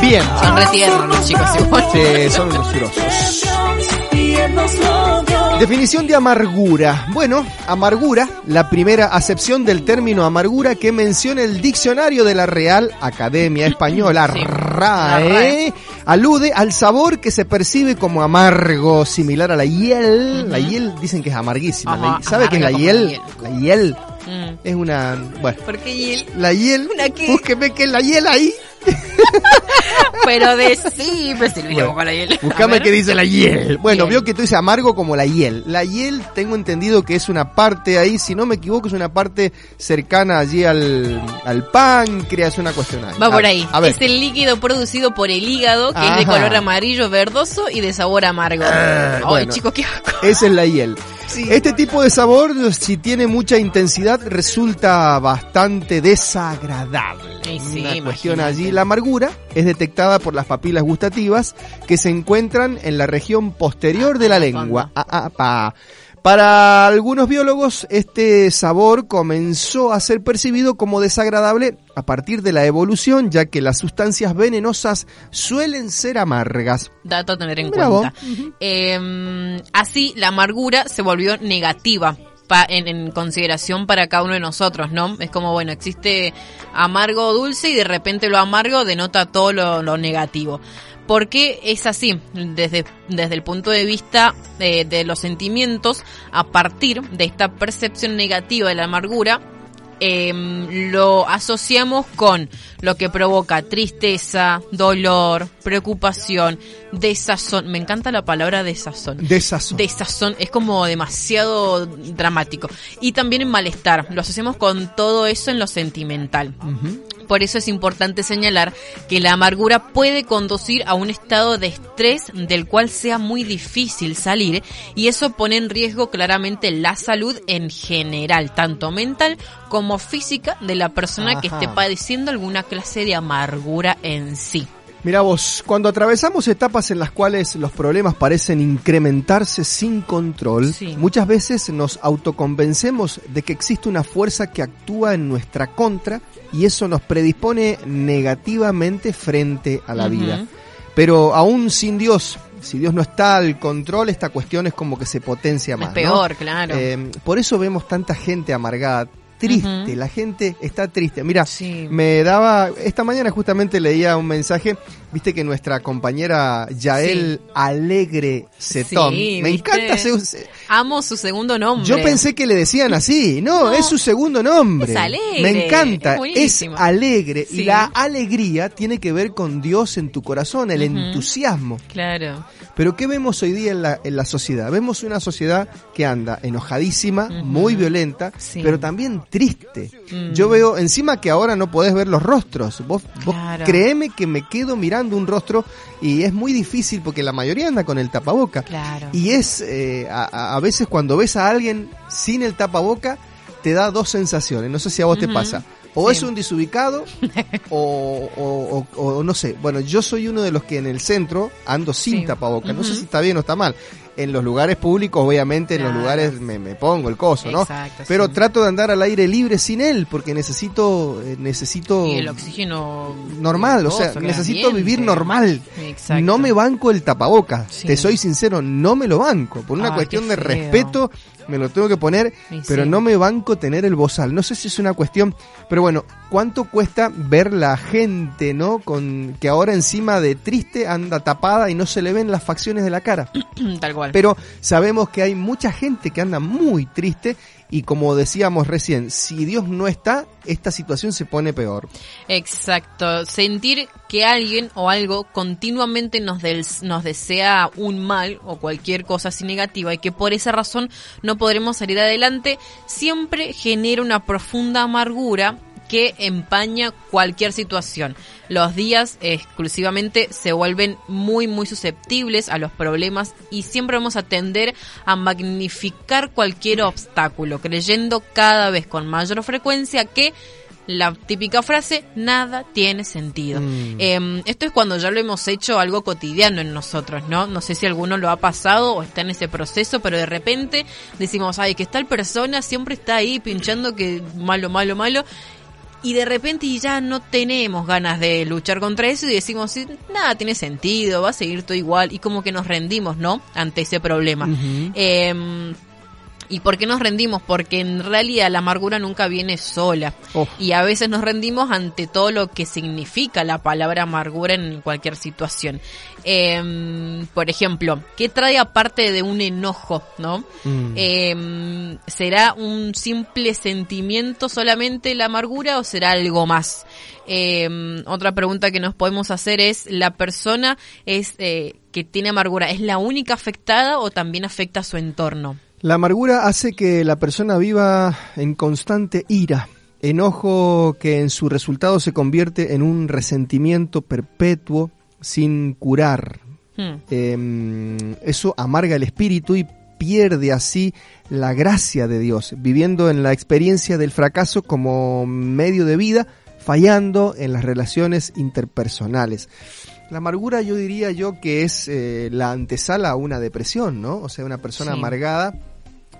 [SPEAKER 2] Bien.
[SPEAKER 3] Son retiernos los chicos igual.
[SPEAKER 2] Sí, son unos Definición de amargura. Bueno, amargura, la primera acepción del término amargura que menciona el diccionario de la Real Academia Española,
[SPEAKER 3] Sí,
[SPEAKER 2] RAE,
[SPEAKER 3] RAE.
[SPEAKER 2] alude al sabor que se percibe como amargo, similar a la hiel. La hiel dicen que es amarguísima.
[SPEAKER 3] Ajá,
[SPEAKER 2] ¿Sabe qué es la hiel?
[SPEAKER 3] la hiel.
[SPEAKER 2] La hiel
[SPEAKER 3] Mm.
[SPEAKER 2] es una... Bueno,
[SPEAKER 3] Porque y él-
[SPEAKER 2] la hiel...
[SPEAKER 3] ¿Una qué?
[SPEAKER 2] Búsqueme qué es la hiel ahí.
[SPEAKER 3] Pero de sí, si lo
[SPEAKER 2] Bueno,
[SPEAKER 3] con la hiel.
[SPEAKER 2] Buscame qué dice la hiel. Bueno, vio que tú dices amargo como la hiel. La hiel tengo entendido que es una parte ahí, si no me equivoco, es una parte cercana allí al, al páncreas, una cuestión ahí.
[SPEAKER 3] Va
[SPEAKER 2] A-
[SPEAKER 3] por ahí.
[SPEAKER 2] A ver.
[SPEAKER 3] Es el líquido producido por el hígado, que es de color amarillo verdoso y de sabor amargo.
[SPEAKER 2] Ah,
[SPEAKER 3] Ay,
[SPEAKER 2] bueno.
[SPEAKER 3] chicos, qué asco.
[SPEAKER 2] Esa es la hiel. Este tipo de sabor, si tiene mucha intensidad, resulta bastante desagradable.
[SPEAKER 3] Sí,
[SPEAKER 2] Una cuestión
[SPEAKER 3] imagínate.
[SPEAKER 2] allí. La amargura es detectada por las papilas gustativas que se encuentran en la región posterior de la
[SPEAKER 3] Ah,
[SPEAKER 2] lengua. Ah, ah, pa. Para algunos biólogos, este sabor comenzó a ser percibido como desagradable a partir de la evolución, ya que las sustancias venenosas suelen ser amargas.
[SPEAKER 3] Dato a tener en cuenta. Eh, así, la amargura se volvió negativa. Pa- en, en consideración para cada uno de nosotros, ¿no? Es como, bueno, existe amargo dulce y de repente lo amargo denota todo lo, negativo. ¿Por qué es así? Desde, desde el punto de vista de, de los sentimientos, a partir de esta percepción negativa de la amargura, em, lo asociamos con lo que provoca tristeza, dolor, preocupación, desazón. Me encanta la palabra desazón.
[SPEAKER 2] Desazón.
[SPEAKER 3] Desazón es como demasiado dramático. Y también en malestar. Lo asociamos con todo eso en lo sentimental. Por eso es importante señalar que la amargura puede conducir a un estado de estrés del cual sea muy difícil salir y eso pone en riesgo claramente la salud en general, tanto mental como física de la persona que esté padeciendo alguna clase de amargura en sí.
[SPEAKER 2] Mira vos, cuando atravesamos etapas en las cuales los problemas parecen incrementarse sin control,
[SPEAKER 3] Sí.
[SPEAKER 2] muchas veces nos autoconvencemos de que existe una fuerza que actúa en nuestra contra y eso nos predispone negativamente frente a la vida. Pero aún sin Dios, si Dios no está al control, esta cuestión es como que se potencia
[SPEAKER 3] Es
[SPEAKER 2] más. ¿no?
[SPEAKER 3] peor, claro.
[SPEAKER 2] Eh, por eso vemos tanta gente amargada, triste, la gente está triste. Mira,
[SPEAKER 3] Sí.
[SPEAKER 2] me daba, esta mañana justamente leía un mensaje, viste que nuestra compañera Yael Alegre Cetón,
[SPEAKER 3] Sí,
[SPEAKER 2] me
[SPEAKER 3] ¿viste?
[SPEAKER 2] encanta, se-
[SPEAKER 3] Amo su segundo nombre.
[SPEAKER 2] yo pensé que le decían así, no,
[SPEAKER 3] No,
[SPEAKER 2] es su segundo nombre.
[SPEAKER 3] es alegre,
[SPEAKER 2] me encanta,
[SPEAKER 3] es
[SPEAKER 2] alegre y la alegría tiene que ver con Dios en tu corazón, el entusiasmo.
[SPEAKER 3] Claro.
[SPEAKER 2] Pero ¿qué vemos hoy día en la, en la sociedad? Vemos una sociedad que anda enojadísima, muy violenta, pero también triste.
[SPEAKER 3] Mm.
[SPEAKER 2] Yo veo, encima que ahora no podés ver los rostros. Vos, vos créeme que me quedo mirando un rostro y es muy difícil porque la mayoría anda con el tapaboca.
[SPEAKER 3] Claro.
[SPEAKER 2] Y es, eh, a, a- veces cuando ves a alguien sin el tapaboca, te da dos sensaciones. No sé si a vos te pasa. O
[SPEAKER 3] Sí.
[SPEAKER 2] es un desubicado, o, o- o- o no sé. Bueno, yo soy uno de los que en el centro ando sin
[SPEAKER 3] Sí.
[SPEAKER 2] tapaboca. No sé si está bien o está mal. En los lugares públicos, obviamente, en los lugares me, me pongo el coso, ¿no?
[SPEAKER 3] Exacto,
[SPEAKER 2] Pero
[SPEAKER 3] sí.
[SPEAKER 2] trato de andar al aire libre sin él, porque necesito, eh, necesito
[SPEAKER 3] Y el oxígeno
[SPEAKER 2] normal, o sea, necesito
[SPEAKER 3] ambiente.
[SPEAKER 2] vivir normal.
[SPEAKER 3] Exacto.
[SPEAKER 2] No me banco el tapaboca,
[SPEAKER 3] Sí.
[SPEAKER 2] te soy sincero, no me lo banco. Por una
[SPEAKER 3] Ay,
[SPEAKER 2] cuestión de respeto me lo tengo que poner,
[SPEAKER 3] Y
[SPEAKER 2] pero
[SPEAKER 3] sí.
[SPEAKER 2] no me banco tener el bozal. No sé si es una cuestión, pero bueno, ¿cuánto cuesta ver la gente, no? Con que ahora encima de triste anda tapada y no se le ven las facciones de la cara.
[SPEAKER 3] Tal cual.
[SPEAKER 2] Pero sabemos que hay mucha gente que anda muy triste y como decíamos recién, si Dios no está, esta situación se pone peor.
[SPEAKER 3] Exacto, sentir que alguien o algo continuamente nos, del- nos desea un mal o cualquier cosa así negativa y que por esa razón no podremos salir adelante, siempre genera una profunda amargura que empaña cualquier situación. Los días exclusivamente se vuelven muy muy susceptibles a los problemas y siempre vamos a tender a magnificar cualquier obstáculo, creyendo cada vez con mayor frecuencia que la típica frase, nada tiene sentido.
[SPEAKER 2] Mm.
[SPEAKER 3] Eh, esto es cuando ya lo hemos hecho algo cotidiano en nosotros, ¿no? No sé si alguno lo ha pasado o está en ese proceso, pero de repente decimos, ay, que tal persona siempre está ahí pinchando que malo, malo, malo. Y de repente ya no tenemos ganas de luchar contra eso y decimos, nada tiene sentido, va a seguir todo igual. Y como que nos rendimos, ¿no? Ante ese problema. Eh, ¿Y por qué nos rendimos? Porque en realidad la amargura nunca viene sola.
[SPEAKER 2] Oh.
[SPEAKER 3] Y a veces nos rendimos ante todo lo que significa la palabra amargura en cualquier situación. Em, por ejemplo, ¿qué trae aparte de un enojo, no?
[SPEAKER 2] Mm.
[SPEAKER 3] Em, ¿Será un simple sentimiento solamente la amargura o será algo más? Em, otra pregunta que nos podemos hacer es, ¿la persona es eh, que tiene amargura es la única afectada o también afecta a su entorno?
[SPEAKER 2] La amargura hace que la persona viva en constante ira, enojo que en su resultado se convierte en un resentimiento perpetuo sin curar.
[SPEAKER 3] Hmm.
[SPEAKER 2] Eh, eso amarga el espíritu y pierde así la gracia de Dios, viviendo en la experiencia del fracaso como medio de vida, fallando en las relaciones interpersonales. La amargura yo diría yo que es eh, la antesala a una depresión, ¿no? O sea, una persona
[SPEAKER 3] Sí.
[SPEAKER 2] amargada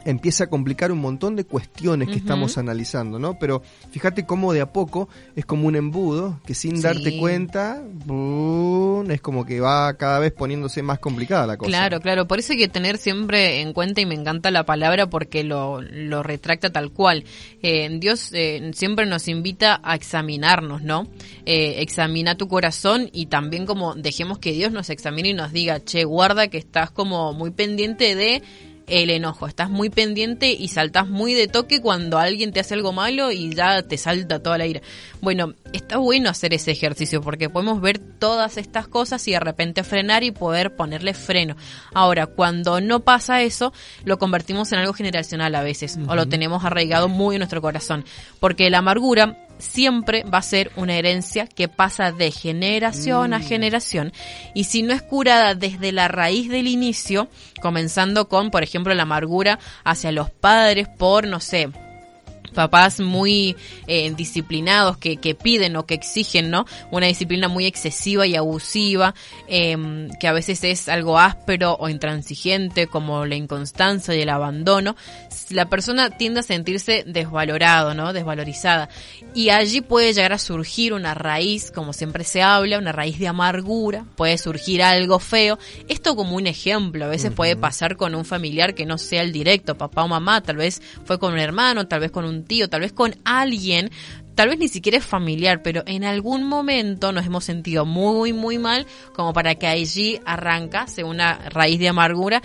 [SPEAKER 2] empieza a complicar un montón de cuestiones que estamos analizando, ¿no? Pero fíjate cómo de a poco es como un embudo que sin
[SPEAKER 3] Sí.
[SPEAKER 2] darte cuenta, ¡bum! es como que va cada vez poniéndose más complicada la cosa.
[SPEAKER 3] Claro, claro. Por eso hay que tener siempre en cuenta y me encanta la palabra porque lo, lo retracta tal cual. Eh, Dios eh, siempre nos invita a examinarnos, ¿no? Eh, examina tu corazón y también como dejemos que Dios nos examine y nos diga, che, guarda que estás como muy pendiente de el enojo, estás muy pendiente y saltás muy de toque cuando alguien te hace algo malo y ya te salta toda la ira. Bueno, está bueno hacer ese ejercicio porque podemos ver todas estas cosas y de repente frenar y poder ponerle freno. Ahora, cuando no pasa eso, lo convertimos en algo generacional a veces o lo tenemos arraigado muy en nuestro corazón, porque la amargura siempre va a ser una herencia que pasa de generación a generación. Y si no es curada desde la raíz del inicio, comenzando con, por ejemplo, la amargura hacia los padres por, no sé, papás muy eh, disciplinados que, que piden o que exigen, ¿no? Una disciplina muy excesiva y abusiva, eh, que a veces es algo áspero o intransigente, como la inconstancia y el abandono. La persona tiende a sentirse desvalorado, ¿no? Desvalorizada. Y allí puede llegar a surgir una raíz, como siempre se habla, una raíz de amargura, puede surgir algo feo. Esto como un ejemplo, a veces puede pasar con un familiar que no sea el directo, papá o mamá, tal vez fue con un hermano, tal vez con un tío, tal vez con alguien, tal vez ni siquiera es familiar, pero en algún momento nos hemos sentido muy, muy mal como para que allí arrancase una raíz de amargura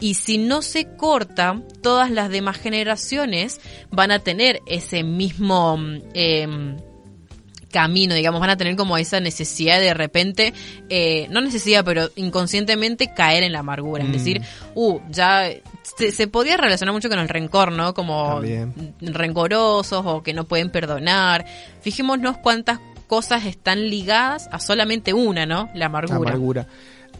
[SPEAKER 3] y si no se corta, todas las demás generaciones van a tener ese mismo... mm, em, camino, digamos, van a tener como esa necesidad de, repente, eh, no necesidad, pero inconscientemente caer en la amargura. Es decir, uh, ya se, se podía relacionar mucho con el rencor, ¿no? Como
[SPEAKER 2] También.
[SPEAKER 3] rencorosos o que no pueden perdonar. Fijémonos cuántas cosas están ligadas a solamente una, ¿no? La amargura.
[SPEAKER 2] amargura.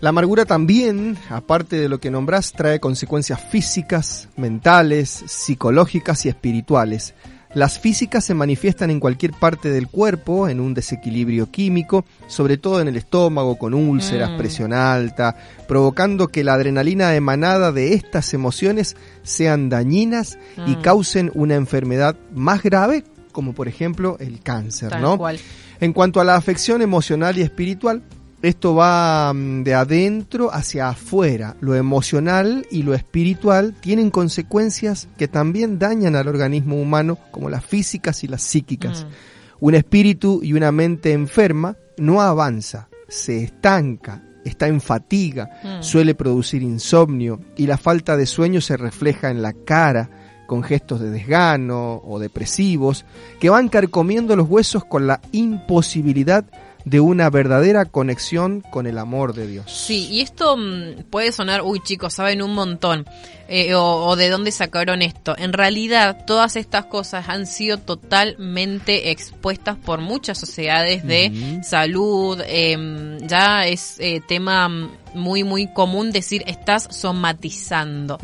[SPEAKER 2] La amargura también, aparte de lo que nombrás, trae consecuencias físicas, mentales, psicológicas y espirituales. Las físicas se manifiestan en cualquier parte del cuerpo, en un desequilibrio químico, sobre todo en el estómago, con úlceras,
[SPEAKER 3] Mm.
[SPEAKER 2] presión alta, provocando que la adrenalina emanada de estas emociones sean dañinas y
[SPEAKER 3] Mm.
[SPEAKER 2] causen una enfermedad más grave, como por ejemplo el cáncer,
[SPEAKER 3] Tal
[SPEAKER 2] ¿no?
[SPEAKER 3] cual.
[SPEAKER 2] En cuanto a la afección emocional y espiritual, esto va mm, de adentro hacia afuera. Lo emocional y lo espiritual tienen consecuencias que también dañan al organismo humano, como las físicas y las psíquicas.
[SPEAKER 3] Mm.
[SPEAKER 2] Un espíritu y una mente enferma no avanza, se estanca está en fatiga,
[SPEAKER 3] Mm.
[SPEAKER 2] suele producir insomnio y la falta de sueño se refleja en la cara con gestos de desgano o depresivos que van carcomiendo los huesos con la imposibilidad de una verdadera conexión con el amor de Dios.
[SPEAKER 3] Sí, y esto mm, puede sonar, uy chicos, saben un montón, eh, o, o de dónde sacaron esto. En realidad, todas estas cosas han sido totalmente expuestas por muchas sociedades de salud. em, ya es eh, tema muy, muy común decir estás somatizando.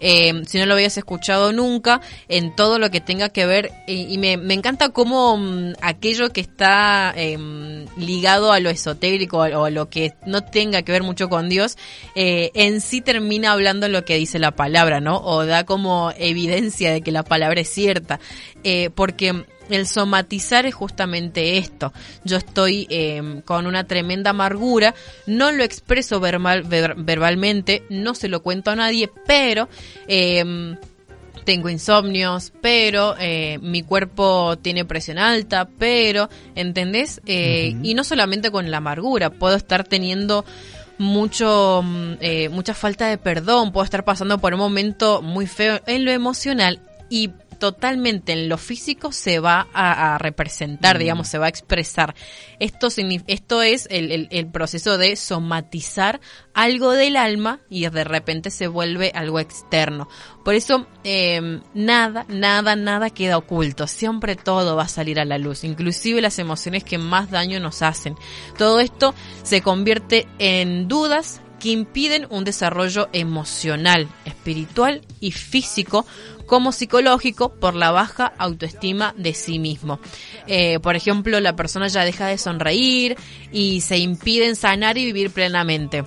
[SPEAKER 3] Eh, si no lo habías escuchado nunca, en todo lo que tenga que ver, y, me encanta cómo mm, aquello que está em, ligado a lo esotérico o a lo que no tenga que ver mucho con Dios, eh, en sí termina hablando lo que dice la palabra, ¿no? O da como evidencia de que la palabra es cierta. Eh, porque el somatizar es justamente esto. Yo estoy eh, con una tremenda amargura, no lo expreso verbal, ver- verbalmente, no se lo cuento a nadie, pero eh, tengo insomnios, pero eh, mi cuerpo tiene presión alta, pero, ¿entendés? Eh, Y no solamente con la amargura, puedo estar teniendo mucho mm, eh, mucha falta de perdón, puedo estar pasando por un momento muy feo en lo emocional y totalmente en lo físico se va a, a representar, digamos, se va a expresar. Esto, esto es el, el- el proceso de somatizar algo del alma y de repente se vuelve algo externo. Por eso, eh, nada, nada, nada queda oculto. Siempre todo va a salir a la luz, inclusive las emociones que más daño nos hacen. Todo esto se convierte en dudas que impiden un desarrollo emocional, espiritual y físico como psicológico por la baja autoestima de sí mismo. Eh, por ejemplo, la persona ya deja de sonreír y se impiden sanar y vivir plenamente.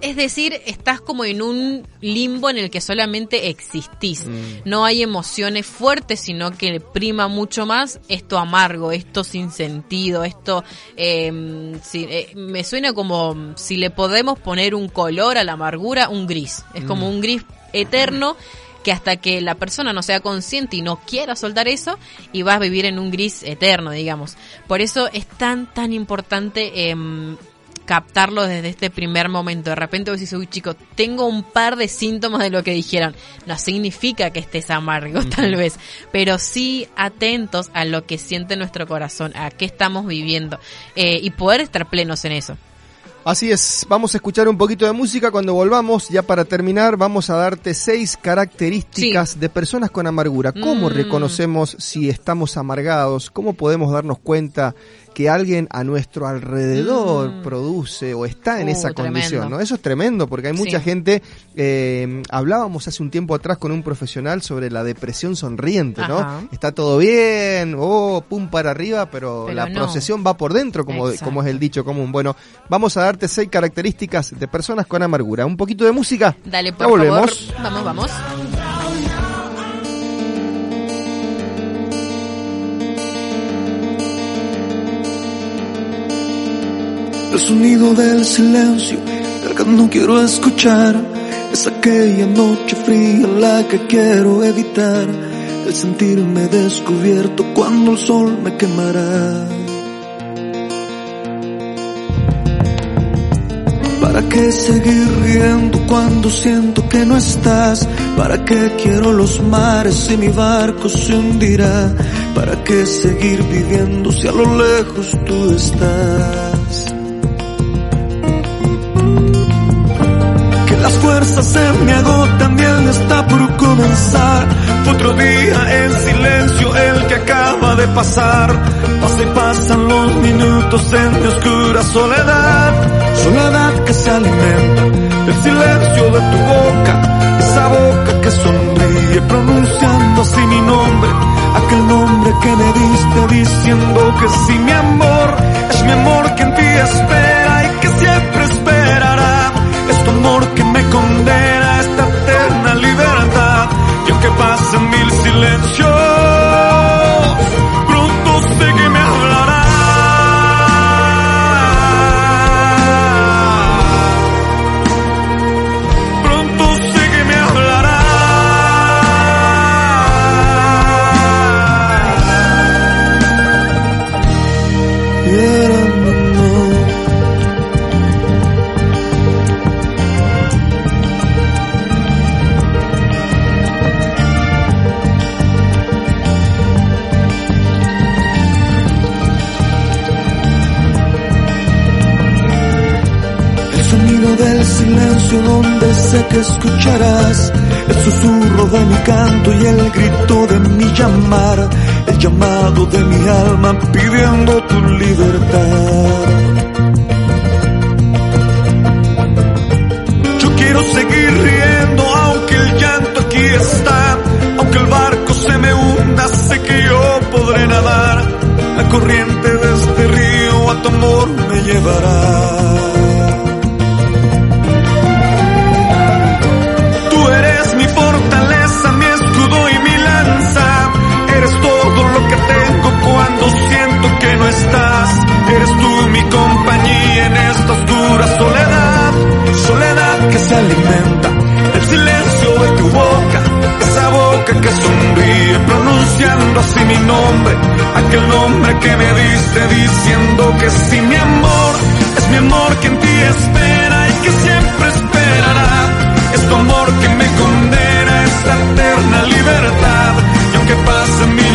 [SPEAKER 3] Es decir, estás como en un limbo en el que solamente existís. No hay emociones fuertes, sino que prima mucho más esto amargo, esto sin sentido, esto eh, sí, eh, me suena como si le podemos poner un color a la amargura, un gris. Es como un gris eterno que hasta que la persona no sea consciente y no quiera soltar eso y vas a vivir en un gris eterno, digamos. Por eso es tan, tan importante em, captarlo desde este primer momento. De repente vos dices, uy chico, tengo un par de síntomas de lo que dijeron. No significa que estés amargo, tal vez, pero sí atentos a lo que siente nuestro corazón, a qué estamos viviendo eh, y poder estar plenos en eso.
[SPEAKER 2] Así es, vamos a escuchar un poquito de música cuando volvamos. Ya para terminar, vamos a darte seis características de personas con amargura. ¿Cómo
[SPEAKER 3] Mm.
[SPEAKER 2] reconocemos si estamos amargados? ¿Cómo podemos darnos cuenta que alguien a nuestro alrededor
[SPEAKER 3] Mm.
[SPEAKER 2] produce o está en
[SPEAKER 3] Uh,
[SPEAKER 2] esa condición? ¿no? Eso es tremendo porque hay mucha
[SPEAKER 3] Sí.
[SPEAKER 2] gente. eh, hablábamos hace un tiempo atrás con un profesional sobre la depresión sonriente, ¿no? Está todo bien, oh, pum para arriba, pero,
[SPEAKER 3] Pero
[SPEAKER 2] la
[SPEAKER 3] no.
[SPEAKER 2] procesión va por dentro, como,
[SPEAKER 3] Exacto.
[SPEAKER 2] como es el dicho común. Bueno, vamos a darte seis características de personas con amargura. Un poquito de música.
[SPEAKER 3] Dale,
[SPEAKER 2] Ya
[SPEAKER 3] por
[SPEAKER 2] volvemos.
[SPEAKER 3] favor. Vamos, vamos.
[SPEAKER 6] El sonido del silencio, que no quiero escuchar, es aquella noche fría la que quiero evitar, el sentirme descubierto cuando el sol me quemará. ¿Para qué seguir riendo cuando siento que no estás? ¿Para qué quiero los mares si mi barco se hundirá? ¿Para qué seguir viviendo si a lo lejos tú estás? Fuerzas se me el está por comenzar. Fue otro día en silencio el que acaba de pasar. Pasa y pasan los minutos en mi oscura soledad. Soledad que se alimenta del silencio de tu boca. Esa boca que sonríe pronunciando así mi nombre. Aquel nombre que me diste diciendo que sí mi amor. Es mi amor que en ti espera y que siempre esperará. Es tu amor pasen mil
[SPEAKER 7] donde sé que escucharás el susurro de mi canto y el grito de mi llamar, el llamado de mi alma pidiendo tu libertad. Yo quiero seguir riendo aunque el llanto aquí está, aunque el barco se me hunda, sé que yo podré nadar, la corriente de este río a tu amor me llevará. alimenta. El silencio de tu boca, esa boca que sonríe pronunciando así mi nombre, aquel nombre que me diste diciendo que si mi amor es mi amor que en ti espera y que siempre esperará. Es tu amor que me condena a esta eterna libertad y aunque
[SPEAKER 8] pase mi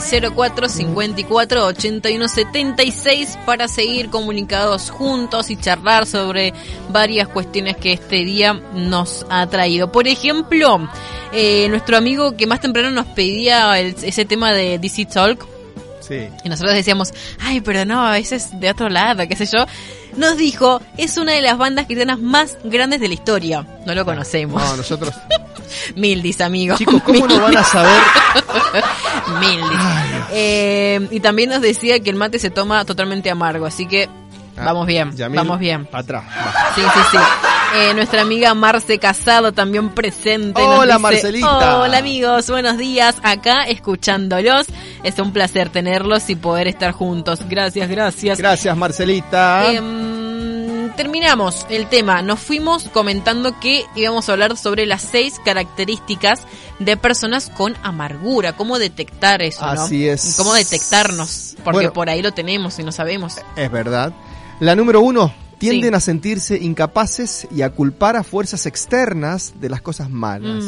[SPEAKER 3] 604 54 81 76 para seguir comunicados juntos y charlar sobre varias cuestiones que este día nos ha traído. Por ejemplo, eh, nuestro amigo que más temprano nos pedía el- ese tema de DC Talk,
[SPEAKER 2] Sí.
[SPEAKER 3] y nosotros decíamos, ay, pero no, a veces de otro lado, qué sé yo. Nos dijo, es una de las bandas cristianas más grandes de la historia. No lo conocemos.
[SPEAKER 2] No, nosotros.
[SPEAKER 3] Mildis, amigo.
[SPEAKER 2] Chicos, ¿cómo no van a saber?
[SPEAKER 3] Mildis. Eh, y también nos decía que el mate se toma totalmente amargo, así que
[SPEAKER 2] Ah,
[SPEAKER 3] vamos bien,
[SPEAKER 2] Yamil,
[SPEAKER 3] vamos bien.
[SPEAKER 2] Atrás. va.
[SPEAKER 3] Sí, sí, sí. Eh, nuestra amiga Marce Casado también presente.
[SPEAKER 2] Hola,
[SPEAKER 3] dice,
[SPEAKER 2] Marcelita.
[SPEAKER 3] Hola amigos, buenos días. Acá escuchándolos. Es un placer tenerlos y poder estar juntos. Gracias, gracias.
[SPEAKER 2] Gracias, Marcelita.
[SPEAKER 3] Em, terminamos el tema. Nos fuimos comentando que íbamos a hablar sobre las seis características de personas con amargura. ¿Cómo detectar eso? ¿no?
[SPEAKER 2] Así es.
[SPEAKER 3] ¿Cómo detectarnos? Porque
[SPEAKER 2] Bueno.
[SPEAKER 3] por ahí lo tenemos y no sabemos.
[SPEAKER 2] Es verdad. La número uno, tienden
[SPEAKER 3] Sí.
[SPEAKER 2] a sentirse incapaces y a culpar a fuerzas externas de las cosas malas.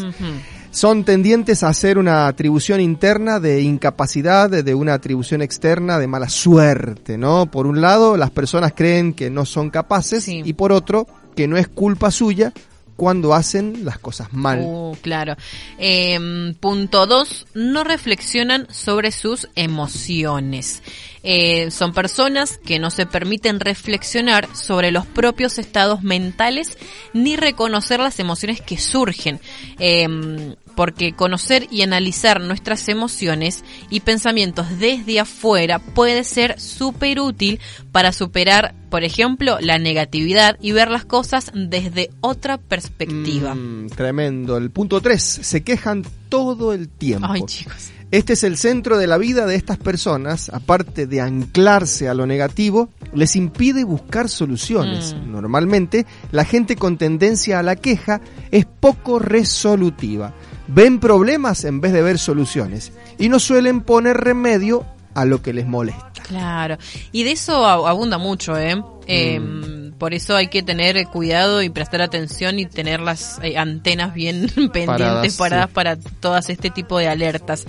[SPEAKER 2] Son tendientes a hacer una atribución interna de incapacidad, de una atribución externa de mala suerte, ¿no? Por un lado, las personas creen que no son capaces
[SPEAKER 3] Sí.
[SPEAKER 2] y por otro, que no es culpa suya cuando hacen las cosas mal.
[SPEAKER 3] Uh, claro. Em, punto dos, no reflexionan sobre sus emociones. Eh, son personas que no se permiten reflexionar sobre los propios estados mentales ni reconocer las emociones que surgen. Em, porque conocer y analizar nuestras emociones y pensamientos desde afuera puede ser súper útil para superar, por ejemplo, la negatividad y ver las cosas desde otra perspectiva.
[SPEAKER 2] Mm, tremendo. El punto 3. Se quejan todo el tiempo.
[SPEAKER 3] Ay, chicos.
[SPEAKER 2] Este es el centro de la vida de estas personas, aparte de anclarse a lo negativo, les impide buscar soluciones.
[SPEAKER 3] Mm.
[SPEAKER 2] Normalmente, la gente con tendencia a la queja es poco resolutiva. Ven problemas en vez de ver soluciones y no suelen poner remedio a lo que les molesta.
[SPEAKER 3] Claro. Y de eso ab- abunda mucho, ¿eh? Eh,
[SPEAKER 2] Mm.
[SPEAKER 3] Por eso hay que tener eh, cuidado y prestar atención y tener las eh, antenas bien pendientes
[SPEAKER 2] Paradas,
[SPEAKER 3] paradas
[SPEAKER 2] sí.
[SPEAKER 3] para todas este tipo de alertas.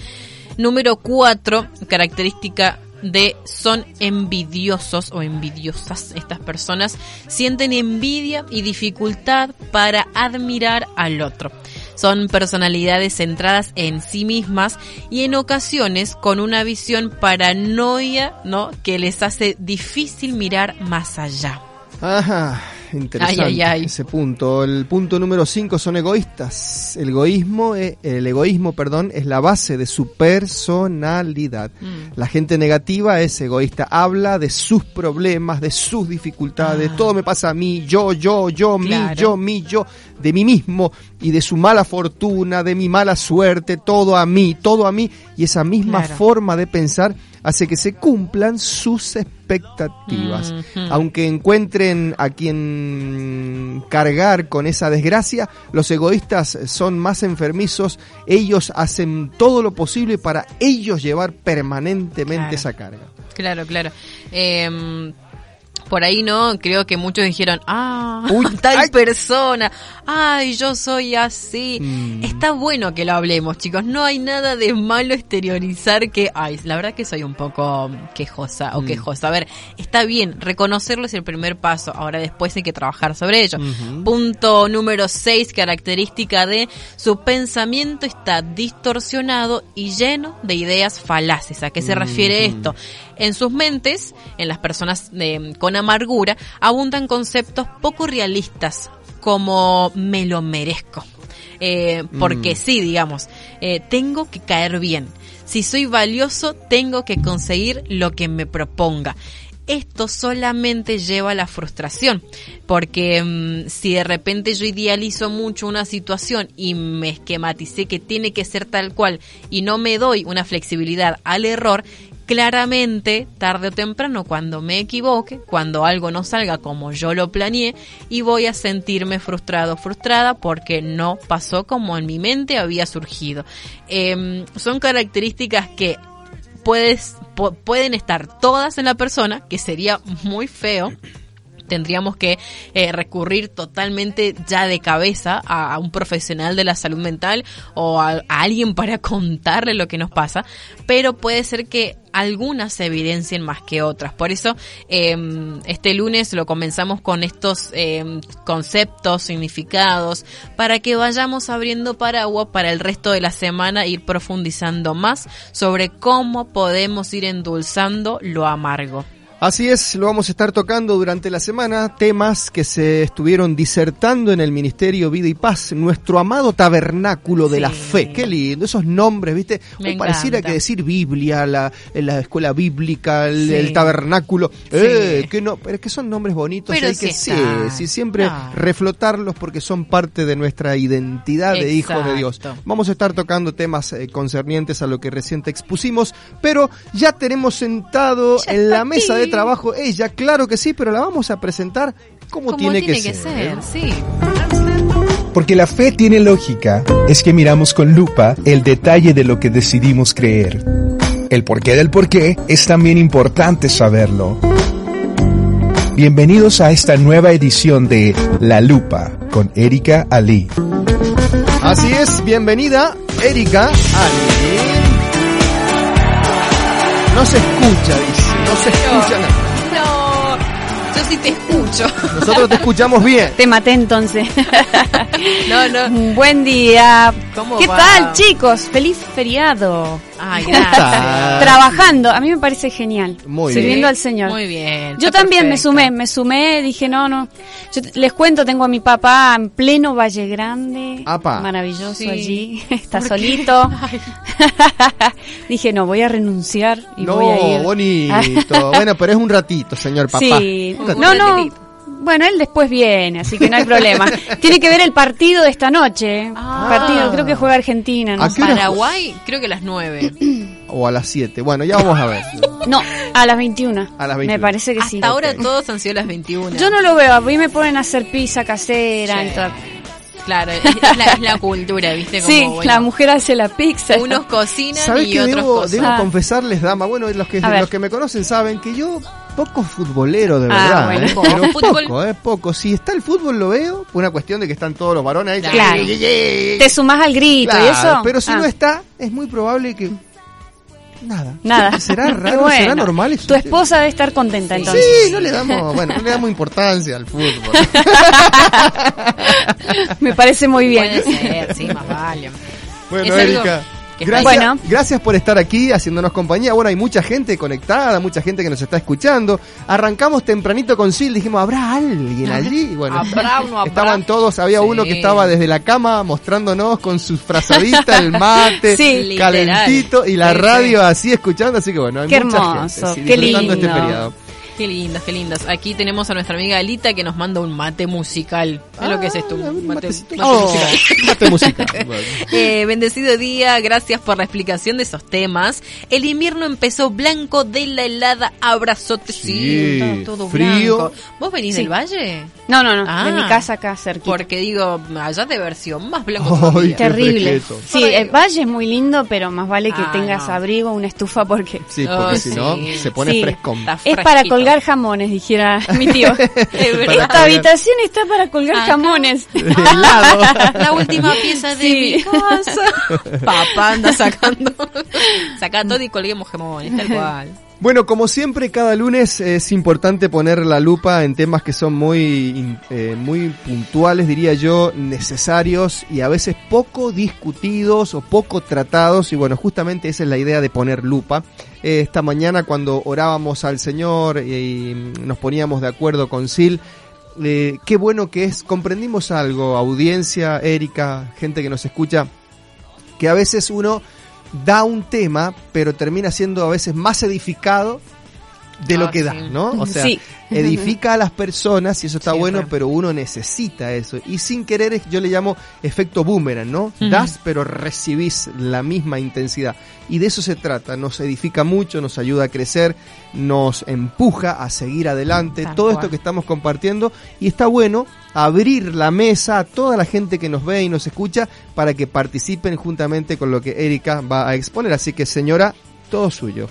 [SPEAKER 3] Número cuatro, característica de son envidiosos o envidiosas estas personas, sienten envidia y dificultad para admirar al otro. Son personalidades centradas en sí mismas y en ocasiones con una visión paranoia, ¿no? Que les hace difícil mirar más allá.
[SPEAKER 2] Ajá, interesante
[SPEAKER 3] Ay, ay, ay.
[SPEAKER 2] ese punto. El punto número 5 son egoístas. El egoísmo, eh, el egoísmo, perdón, es la base de su personalidad.
[SPEAKER 3] Mm.
[SPEAKER 2] La gente negativa es egoísta, habla de sus problemas, de sus dificultades,
[SPEAKER 3] Ah.
[SPEAKER 2] todo me pasa a mí, yo, yo, yo,
[SPEAKER 3] Claro.
[SPEAKER 2] mí, yo, mí, yo, de mí mismo y de su mala fortuna, de mi mala suerte, todo a mí, todo a mí. Y esa misma
[SPEAKER 3] Claro.
[SPEAKER 2] forma de pensar hace que se cumplan sus expectativas. Aunque encuentren a quien cargar con esa desgracia, los egoístas son más enfermizos, ellos hacen todo lo posible para ellos llevar permanentemente
[SPEAKER 3] Claro.
[SPEAKER 2] esa carga.
[SPEAKER 3] Claro, claro. Em, por ahí no, creo que muchos dijeron, ah,
[SPEAKER 2] Uy,
[SPEAKER 3] tal
[SPEAKER 2] ay.
[SPEAKER 3] persona, ay, yo soy así.
[SPEAKER 2] Mm.
[SPEAKER 3] Está bueno que lo hablemos, chicos. No hay nada de malo exteriorizar que, ay, la verdad que soy un poco quejosa o
[SPEAKER 2] Mm.
[SPEAKER 3] quejosa. A ver, está bien, reconocerlo es el primer paso. Ahora después hay que trabajar sobre ello. Punto número 6, característica de su pensamiento está distorsionado y lleno de ideas falaces. ¿A qué se refiere esto? En sus mentes, en las personas eh, con amargura, abundan conceptos poco realistas como me lo merezco. Eh, porque sí, digamos, eh, tengo que caer bien. Si soy valioso, tengo que conseguir lo que me proponga esto solamente lleva a la frustración, porque mm, si de repente yo idealizo mucho una situación y me esquematicé que tiene que ser tal cual y no me doy una flexibilidad al error, claramente, tarde o temprano, cuando me equivoque, cuando algo no salga como yo lo planeé, y voy a sentirme frustrado, frustrada, porque no pasó como en mi mente había surgido. Em, son características que puedes, pu- pueden estar todas en la persona, que sería muy feo, tendríamos que eh, recurrir totalmente ya de cabeza a, un profesional de la salud mental o a, alguien para contarle lo que nos pasa, pero puede ser que algunas se evidencien más que otras. Por eso, eh, este lunes lo comenzamos con estos eh, conceptos, significados, para que vayamos abriendo paraguas para el resto de la semana, ir profundizando más sobre cómo podemos ir endulzando lo amargo.
[SPEAKER 2] Así es, lo vamos a estar tocando durante la semana, temas que se estuvieron disertando en el Ministerio Vida y Paz, nuestro amado tabernáculo de la fe. Qué lindo, esos nombres, ¿viste?
[SPEAKER 3] Me
[SPEAKER 2] pareciera que decir Biblia, la, la escuela bíblica, el,
[SPEAKER 3] Sí.
[SPEAKER 2] el tabernáculo, eh, que no, pero es que son nombres bonitos,
[SPEAKER 3] Pero
[SPEAKER 2] hay que
[SPEAKER 3] sí
[SPEAKER 2] sí, siempre
[SPEAKER 3] No.
[SPEAKER 2] reflotarlos porque son parte de nuestra identidad de hijo de Dios. Vamos a estar tocando temas eh, concernientes a lo que recién te expusimos, pero ya tenemos sentado
[SPEAKER 3] Ya
[SPEAKER 2] en la mesa de trabajo ella, claro que sí, pero la vamos a presentar como,
[SPEAKER 3] Como
[SPEAKER 2] tiene,
[SPEAKER 3] tiene
[SPEAKER 2] que,
[SPEAKER 3] que
[SPEAKER 2] ser.
[SPEAKER 3] ser, sí.
[SPEAKER 9] Porque la fe tiene lógica, es que miramos con lupa el detalle de lo que decidimos creer. El porqué del porqué es también importante saberlo. Bienvenidos a esta nueva edición de La Lupa con Erika Ali.
[SPEAKER 2] Así es, bienvenida, Erika Ali. No se escucha, dice, no se escucha nada.
[SPEAKER 3] No, yo sí te escucho.
[SPEAKER 2] Nosotros te escuchamos bien.
[SPEAKER 10] Te maté entonces.
[SPEAKER 3] No, no.
[SPEAKER 10] Buen día.
[SPEAKER 3] ¿Cómo
[SPEAKER 10] ¿Qué
[SPEAKER 3] va?
[SPEAKER 10] tal, chicos? Feliz feriado. Trabajando. A mí me parece genial.
[SPEAKER 2] Muy
[SPEAKER 10] Sirviendo
[SPEAKER 2] bien.
[SPEAKER 10] al Señor.
[SPEAKER 3] Muy bien.
[SPEAKER 10] Yo también me sumé, me sumé, dije, no, no. Yo les cuento, tengo a mi papá en pleno Valle Grande.
[SPEAKER 2] Apa.
[SPEAKER 10] Maravilloso
[SPEAKER 3] Sí.
[SPEAKER 10] allí. Está solito. dije, no, voy a renunciar y
[SPEAKER 2] no,
[SPEAKER 10] voy a ir.
[SPEAKER 2] bonito. bueno, pero es un ratito, señor papá.
[SPEAKER 10] Sí,
[SPEAKER 2] Un ratito.
[SPEAKER 10] no, no. Bueno, él después viene, así que no hay problema. Tiene que ver el partido de esta noche.
[SPEAKER 3] Ah.
[SPEAKER 10] Partido, creo que juega Argentina. No,
[SPEAKER 2] ¿A
[SPEAKER 3] Paraguay, creo que las nueve.
[SPEAKER 2] O a las 7. Bueno, ya vamos a ver.
[SPEAKER 10] No, a las 21.
[SPEAKER 2] A las 21.
[SPEAKER 10] Me parece que
[SPEAKER 3] Hasta
[SPEAKER 10] sí.
[SPEAKER 3] ahora
[SPEAKER 2] Ok.
[SPEAKER 3] todos han sido las 21.
[SPEAKER 10] Yo no lo veo, a mí me ponen a hacer pizza casera.
[SPEAKER 3] Sí.
[SPEAKER 10] y todo.
[SPEAKER 3] Claro, es, la, es la cultura, ¿viste? Como,
[SPEAKER 10] sí,
[SPEAKER 3] bueno,
[SPEAKER 10] la mujer hace la pizza.
[SPEAKER 3] Unos cocinan
[SPEAKER 2] ¿Sabes
[SPEAKER 3] y otros
[SPEAKER 2] debo,
[SPEAKER 3] cosas.
[SPEAKER 2] debo confesarles, dama? Bueno, los que,
[SPEAKER 10] A
[SPEAKER 2] los que me conocen saben que yo poco futbolero de
[SPEAKER 10] Ah,
[SPEAKER 2] verdad.
[SPEAKER 10] bueno.
[SPEAKER 2] ¿eh?
[SPEAKER 3] Poco.
[SPEAKER 2] Pero poco, ¿eh? Poco. Si está el fútbol lo veo, por una cuestión de que están todos los varones ahí.
[SPEAKER 10] Claro. Te sumás al grito y eso.
[SPEAKER 2] Pero si
[SPEAKER 10] Ah,
[SPEAKER 2] no está, es muy probable que... Nada.
[SPEAKER 10] Nada.
[SPEAKER 2] ¿Será raro?
[SPEAKER 10] bueno.
[SPEAKER 2] ¿Será normal eso?
[SPEAKER 10] Tu esposa debe estar contenta entonces.
[SPEAKER 2] Sí, no le damos, bueno, no le damos importancia al fútbol.
[SPEAKER 10] Me parece muy bien.
[SPEAKER 3] Puede ser, sí, más vale.
[SPEAKER 2] Bueno,
[SPEAKER 3] Es algo
[SPEAKER 2] Erika,
[SPEAKER 3] que
[SPEAKER 2] gracias,
[SPEAKER 10] Bueno.
[SPEAKER 2] gracias por estar aquí haciéndonos compañía. Bueno, hay mucha gente conectada, mucha gente que nos está escuchando. Arrancamos tempranito con Sil, dijimos, ¿habrá alguien allí? Bueno,
[SPEAKER 3] Habrá o no habrá.
[SPEAKER 2] estaban todos, había
[SPEAKER 3] Sí.
[SPEAKER 2] uno que estaba desde la cama mostrándonos con su frazadita, el mate,
[SPEAKER 10] Sí.
[SPEAKER 3] Literal.
[SPEAKER 2] calentito y la radio así escuchando, así que bueno, hay
[SPEAKER 10] Qué
[SPEAKER 2] mucha
[SPEAKER 10] hermoso,
[SPEAKER 2] gente sí,
[SPEAKER 10] qué
[SPEAKER 2] este
[SPEAKER 10] lindo.
[SPEAKER 3] Qué lindos, qué lindos. Aquí tenemos a nuestra amiga Alita que nos manda un mate musical. ¿Qué lo que es esto?
[SPEAKER 2] Ah,
[SPEAKER 3] Un mate,
[SPEAKER 2] matecito.
[SPEAKER 3] mate
[SPEAKER 2] Oh,
[SPEAKER 3] musical.
[SPEAKER 2] mate musical. Bueno.
[SPEAKER 3] Eh, bendecido día, gracias por la explicación de esos temas. El invierno empezó blanco de la helada, abrazote, sí,
[SPEAKER 2] Sí,
[SPEAKER 3] todo
[SPEAKER 2] frío.
[SPEAKER 3] blanco. ¿Vos venís
[SPEAKER 10] Sí.
[SPEAKER 3] del valle?
[SPEAKER 10] No, no, no. De
[SPEAKER 3] Ah.
[SPEAKER 10] mi casa acá cerquita.
[SPEAKER 3] Porque digo, allá de versión más blanco
[SPEAKER 2] Ay,
[SPEAKER 10] Terrible. Sí, el valle es muy lindo, pero más vale que
[SPEAKER 3] Ah,
[SPEAKER 10] tengas
[SPEAKER 3] no.
[SPEAKER 10] abrigo, una estufa, porque
[SPEAKER 2] Sí, porque
[SPEAKER 3] Oh,
[SPEAKER 2] si no,
[SPEAKER 3] sí.
[SPEAKER 2] se pone
[SPEAKER 10] Sí.
[SPEAKER 2] frescón.
[SPEAKER 3] Está
[SPEAKER 10] es para
[SPEAKER 3] fresquito.
[SPEAKER 10] Colgar jamones, dijera mi tío. Esta
[SPEAKER 2] colgar.
[SPEAKER 10] habitación está para colgar
[SPEAKER 3] Ajá.
[SPEAKER 10] jamones.
[SPEAKER 3] La última pieza de
[SPEAKER 10] Sí.
[SPEAKER 3] mi casa. Papá anda sacando. Saca todo y colguemos gemones, tal cual.
[SPEAKER 2] Bueno, como siempre, cada lunes es importante poner la lupa en temas que son muy, eh, muy puntuales, diría yo, necesarios y a veces poco discutidos o poco tratados. Y bueno, justamente esa es la idea de poner lupa. Eh, esta mañana cuando orábamos al Señor y, nos poníamos de acuerdo con Sil, eh, qué bueno que es, comprendimos algo, audiencia, Erika, gente que nos escucha, que a veces uno da un tema, pero termina siendo a veces más edificado de lo
[SPEAKER 3] Ah,
[SPEAKER 2] que da. ¿no? O sea,
[SPEAKER 10] Sí.
[SPEAKER 2] edifica a las personas y eso está
[SPEAKER 3] Sí,
[SPEAKER 2] bueno,
[SPEAKER 3] re.
[SPEAKER 2] pero uno necesita eso. Y sin querer, es- yo le llamo efecto boomerang, ¿no? Das, pero recibís la misma intensidad. Y de eso se trata, nos edifica mucho, nos ayuda a crecer, nos empuja a seguir adelante,
[SPEAKER 3] Tal
[SPEAKER 2] todo
[SPEAKER 3] cual.
[SPEAKER 2] esto que estamos compartiendo. Y está bueno abrir la mesa a toda la gente que nos ve y nos escucha para que participen juntamente con lo que Erika va a exponer. Así que señora, todo suyo.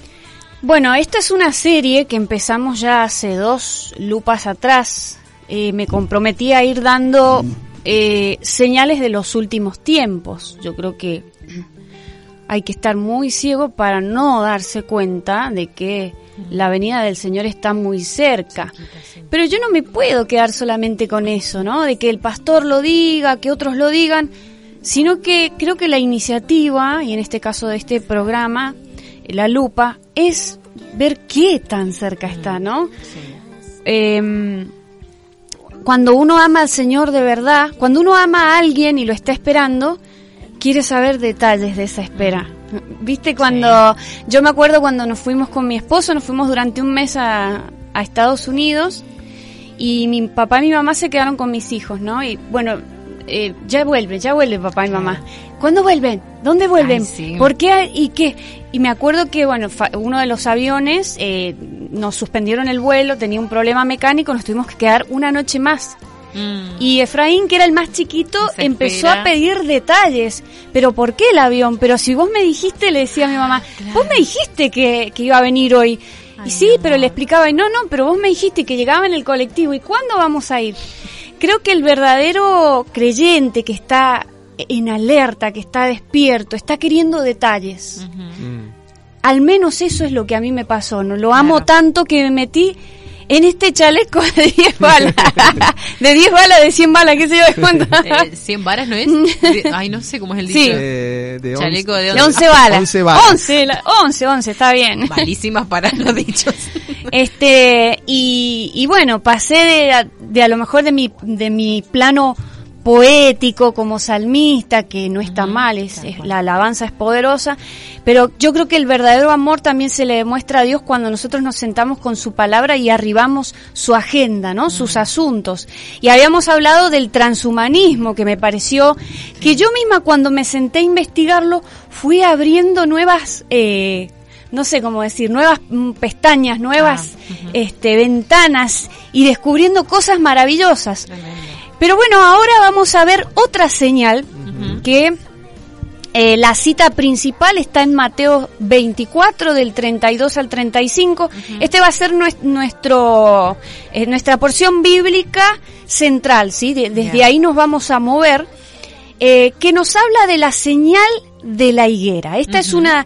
[SPEAKER 10] Bueno, esta es una serie que empezamos ya hace dos lupas atrás. Eh, me comprometí a ir dando eh, señales de los últimos tiempos. Yo creo que hay que estar muy ciego para no darse cuenta de que la venida del Señor está muy cerca. Pero yo no me puedo quedar solamente con eso, ¿no? De que el pastor lo diga, que otros lo digan, sino que creo que la iniciativa, y en este caso de este programa, la lupa, es ver qué tan cerca está, ¿no? Em, cuando uno ama al Señor de verdad, cuando uno ama a alguien y lo está esperando, quiere saber detalles de esa espera. Viste cuando, yo me acuerdo cuando nos fuimos con mi esposo, nos fuimos durante un mes a, a Estados Unidos y mi papá y mi mamá se quedaron con mis hijos, ¿no? Y bueno, eh, ya vuelve, ya vuelve papá y mamá. ¿Cuándo vuelven? ¿Dónde vuelven?
[SPEAKER 3] Ay, sí.
[SPEAKER 10] ¿Por qué? ¿Y qué? Y me acuerdo que, bueno, fa- uno de los aviones eh, nos suspendieron el vuelo, tenía un problema mecánico, nos tuvimos que quedar una noche más.
[SPEAKER 3] Mm.
[SPEAKER 10] Y Efraín, que era el más chiquito, empezó a pedir detalles. Pero ¿por qué el avión? Pero si vos me dijiste, le decía a mi mamá, vos me dijiste que, que iba a venir hoy. y sí, pero le explicaba, y no, no, pero vos me dijiste que llegaba en el colectivo. ¿Y cuándo vamos a ir? Creo que el verdadero creyente que está en alerta, que está despierto, está queriendo detalles. Al menos eso es lo que a mí me pasó. No lo amo tanto que me metí en este chaleco de 10 balas. de 10 balas, de 100 balas, qué sé yo de cuánto.
[SPEAKER 3] Eh, 100 varas no es. De- Ay, no sé cómo es el
[SPEAKER 10] Sí.
[SPEAKER 3] dicho.
[SPEAKER 2] Eh, de
[SPEAKER 3] Chaleco de
[SPEAKER 10] De 11 balas.
[SPEAKER 2] 11 balas.
[SPEAKER 10] 11, la- 11, 11, está bien.
[SPEAKER 3] Malísimas para los dichos.
[SPEAKER 10] Este, y, y bueno, pasé de, a- de a lo mejor de mi, de mi plano poético como salmista, que no está mal, es, es- la alabanza es poderosa, pero yo creo que el verdadero amor también se le demuestra a Dios cuando nosotros nos sentamos con su palabra y arribamos su agenda, ¿no? Sus asuntos. Y habíamos hablado del transhumanismo, que me pareció que yo misma cuando me senté a investigarlo fui abriendo nuevas... Eh, no sé cómo decir, nuevas mm, pestañas, nuevas este, ventanas y descubriendo cosas maravillosas. Pero bueno, ahora vamos a ver otra señal que eh, la cita principal está en Mateo 24 del 32 al 35. Este va a ser nues- nuestro eh, nuestra porción bíblica central, ¿sí? De- desde ahí nos vamos a mover eh, que nos habla de la señal de la higuera. Esta es una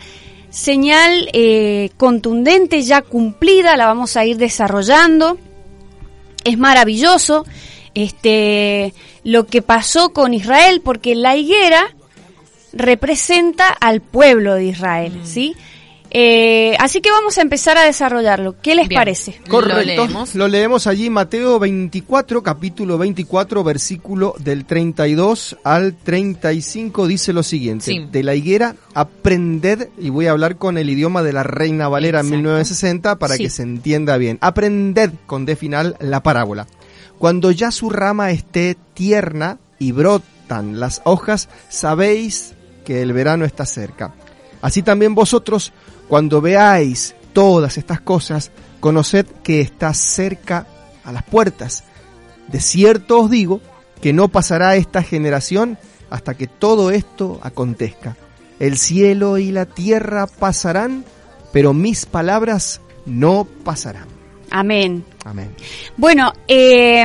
[SPEAKER 10] señal eh, contundente, ya cumplida, la vamos a ir desarrollando. Es maravilloso este, lo que pasó con Israel, porque la higuera representa al pueblo de Israel, ¿sí? Eh, así que vamos a empezar a desarrollarlo. ¿Qué les
[SPEAKER 3] Bien.
[SPEAKER 10] parece?
[SPEAKER 2] Correcto.
[SPEAKER 3] Lo leemos.
[SPEAKER 2] allí, Mateo 24, capítulo 24, versículo del 32 al 35, dice lo siguiente.
[SPEAKER 3] Sí.
[SPEAKER 2] De la higuera, aprended, y voy a hablar con el idioma de la Reina Valera en
[SPEAKER 3] Exacto.
[SPEAKER 2] 1960 para
[SPEAKER 10] Sí.
[SPEAKER 2] que se entienda bien. Aprended, con D final, la parábola. Cuando ya su rama esté tierna y brotan las hojas, sabéis que el verano está cerca. Así también vosotros, cuando veáis todas estas cosas, conoced que está cerca a las puertas. De cierto os digo que no pasará esta generación hasta que todo esto acontezca. El cielo y la tierra pasarán, pero mis palabras no pasarán.
[SPEAKER 10] Amén.
[SPEAKER 2] Amén.
[SPEAKER 10] Bueno, eh,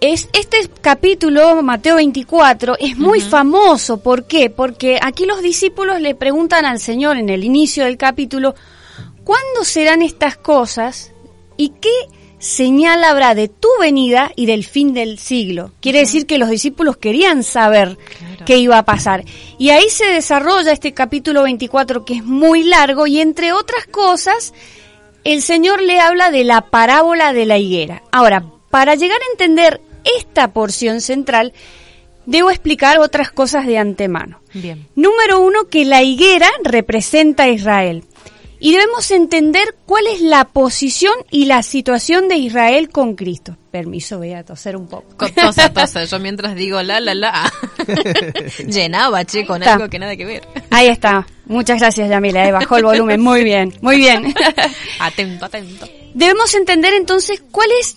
[SPEAKER 10] es, este capítulo, Mateo 24, es muy famoso. ¿Por qué? Porque aquí los discípulos le preguntan al Señor en el inicio del capítulo, ¿cuándo serán estas cosas y qué señal habrá de tu venida y del fin del siglo? Quiere decir que los discípulos querían saber qué iba a pasar. Y ahí se desarrolla este capítulo 24 que es muy largo y entre otras cosas el Señor le habla de la parábola de la higuera. Ahora, para llegar a entender esta porción central, debo explicar otras cosas de antemano.
[SPEAKER 3] Bien.
[SPEAKER 10] Número uno, que la higuera representa a Israel. Y debemos entender cuál es la posición y la situación de Israel con Cristo. Permiso, voy a toser un poco.
[SPEAKER 3] Co- Tosa, tosa. Yo mientras digo la, la, la. Llenaba, che, con
[SPEAKER 10] Está.
[SPEAKER 3] algo que nada que ver.
[SPEAKER 10] Ahí está. Muchas gracias, Yamila. eh, bajó el volumen. Muy bien, muy bien.
[SPEAKER 3] Atento, atento.
[SPEAKER 10] debemos entender entonces cuál es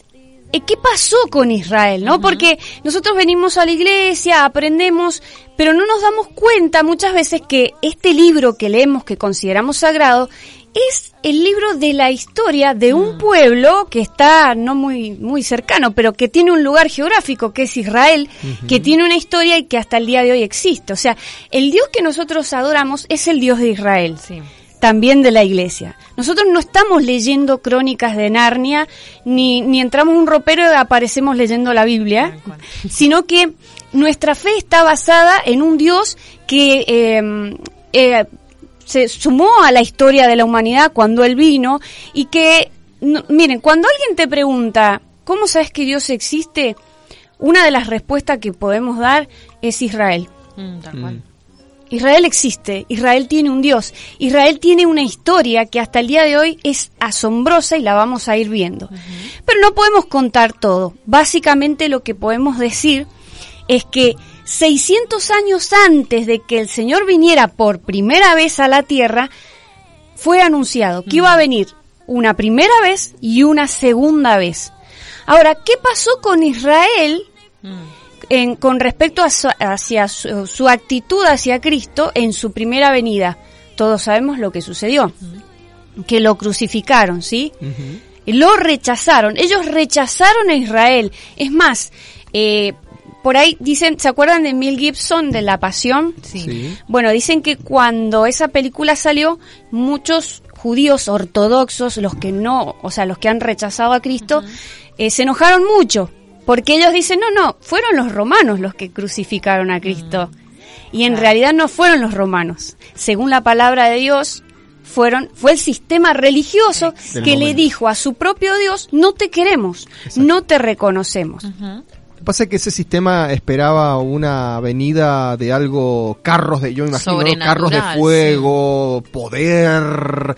[SPEAKER 10] eh, qué pasó con Israel, ¿no? Porque nosotros venimos a la iglesia, aprendemos, pero no nos damos cuenta muchas veces que este libro que leemos, que consideramos sagrado, es el libro de la historia de un pueblo que está no muy muy cercano, pero que tiene un lugar geográfico que es Israel, que tiene una historia y que hasta el día de hoy existe. O sea, el Dios que nosotros adoramos es el Dios de Israel.
[SPEAKER 3] Sí.
[SPEAKER 10] También de la iglesia. Nosotros no estamos leyendo crónicas de Narnia, ni, ni entramos en un ropero y aparecemos leyendo la Biblia, sino que nuestra fe está basada en un Dios que eh, eh, se sumó a la historia de la humanidad cuando Él vino y que, no- miren, cuando alguien te pregunta, ¿cómo sabes que Dios existe? Una de las respuestas que podemos dar es Israel.
[SPEAKER 3] Mm, tal cual.
[SPEAKER 10] Israel existe, Israel tiene un Dios, Israel tiene una historia que hasta el día de hoy es asombrosa y la vamos a ir viendo. Pero no podemos contar todo. Básicamente lo que podemos decir es que 600 años antes de que el Señor viniera por primera vez a la tierra, fue anunciado que iba a venir una primera vez y una segunda vez. Ahora, ¿qué pasó con Israel
[SPEAKER 3] Mm.
[SPEAKER 10] en- con respecto a su, hacia su, su actitud hacia Cristo en su primera venida. Todos sabemos lo que sucedió. Que lo crucificaron, ¿sí? Lo rechazaron. Ellos rechazaron a Israel. Es más, eh, por ahí dicen, ¿se acuerdan de Mel Gibson de La Pasión?
[SPEAKER 3] Sí.
[SPEAKER 10] Bueno, dicen que cuando esa película salió, muchos judíos ortodoxos, los que no, o sea, los que han rechazado a Cristo, eh, se enojaron mucho, porque ellos dicen, no, no, fueron los romanos los que crucificaron a Cristo. Y en realidad no fueron los romanos. Según la palabra de Dios, fueron, fue el sistema religioso
[SPEAKER 2] Del
[SPEAKER 10] que le dijo a su propio Dios, no te queremos, no te reconocemos.
[SPEAKER 2] Pasa es que ese sistema esperaba una venida de algo, carros de, yo me imagino, ¿no? carros de fuego, poder,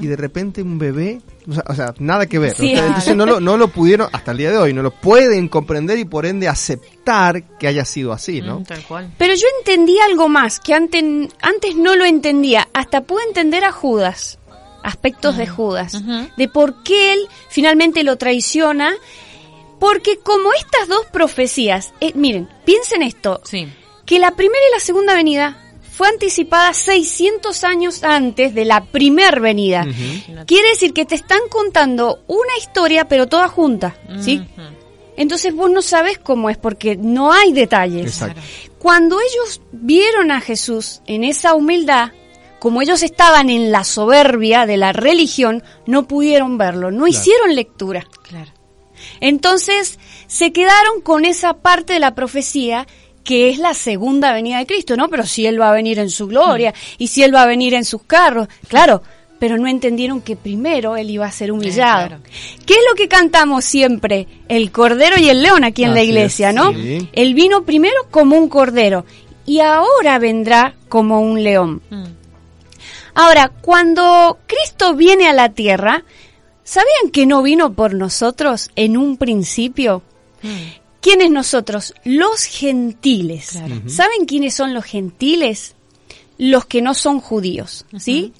[SPEAKER 2] y de repente un bebé, o sea, o sea, nada que ver.
[SPEAKER 10] Sí.
[SPEAKER 2] Entonces no lo, no lo pudieron, hasta el día de hoy, no lo pueden comprender y por ende aceptar que haya sido así, ¿no?
[SPEAKER 3] Mm, tal cual.
[SPEAKER 10] Pero yo entendí algo más que antes, antes no lo entendía. Hasta pude entender a Judas, aspectos de Judas,
[SPEAKER 3] Ujú.
[SPEAKER 10] de por qué él finalmente lo traiciona. Porque como estas dos profecías, eh, miren, piensen esto,
[SPEAKER 3] Sí.
[SPEAKER 10] que la primera y la segunda venida fue anticipada 600 años antes de la primer venida. Quiere decir que te están contando una historia, pero toda junta, ¿sí? Entonces vos no sabes cómo es porque no hay detalles.
[SPEAKER 2] Exacto.
[SPEAKER 10] Cuando ellos vieron a Jesús en esa humildad, como ellos estaban en la soberbia de la religión, no pudieron verlo, no hicieron lectura.
[SPEAKER 3] Claro.
[SPEAKER 10] Entonces se quedaron con esa parte de la profecía que es la segunda venida de Cristo, ¿no? Pero si Él va a venir en su gloria y si Él va a venir en sus carros, claro, pero no entendieron que primero Él iba a ser humillado.
[SPEAKER 3] Eh, claro.
[SPEAKER 10] ¿Qué es lo que cantamos siempre? El cordero y el león aquí en la iglesia,
[SPEAKER 2] es,
[SPEAKER 10] ¿no?
[SPEAKER 2] sí.
[SPEAKER 10] Él vino primero como un cordero y ahora vendrá como un león.
[SPEAKER 3] Mm.
[SPEAKER 10] Ahora, cuando Cristo viene a la tierra, ¿sabían que no vino por nosotros en un principio?
[SPEAKER 3] Mm.
[SPEAKER 10] ¿Quiénes nosotros? Los gentiles.
[SPEAKER 3] Claro.
[SPEAKER 10] ¿Saben quiénes son los gentiles? Los que no son judíos, ¿sí?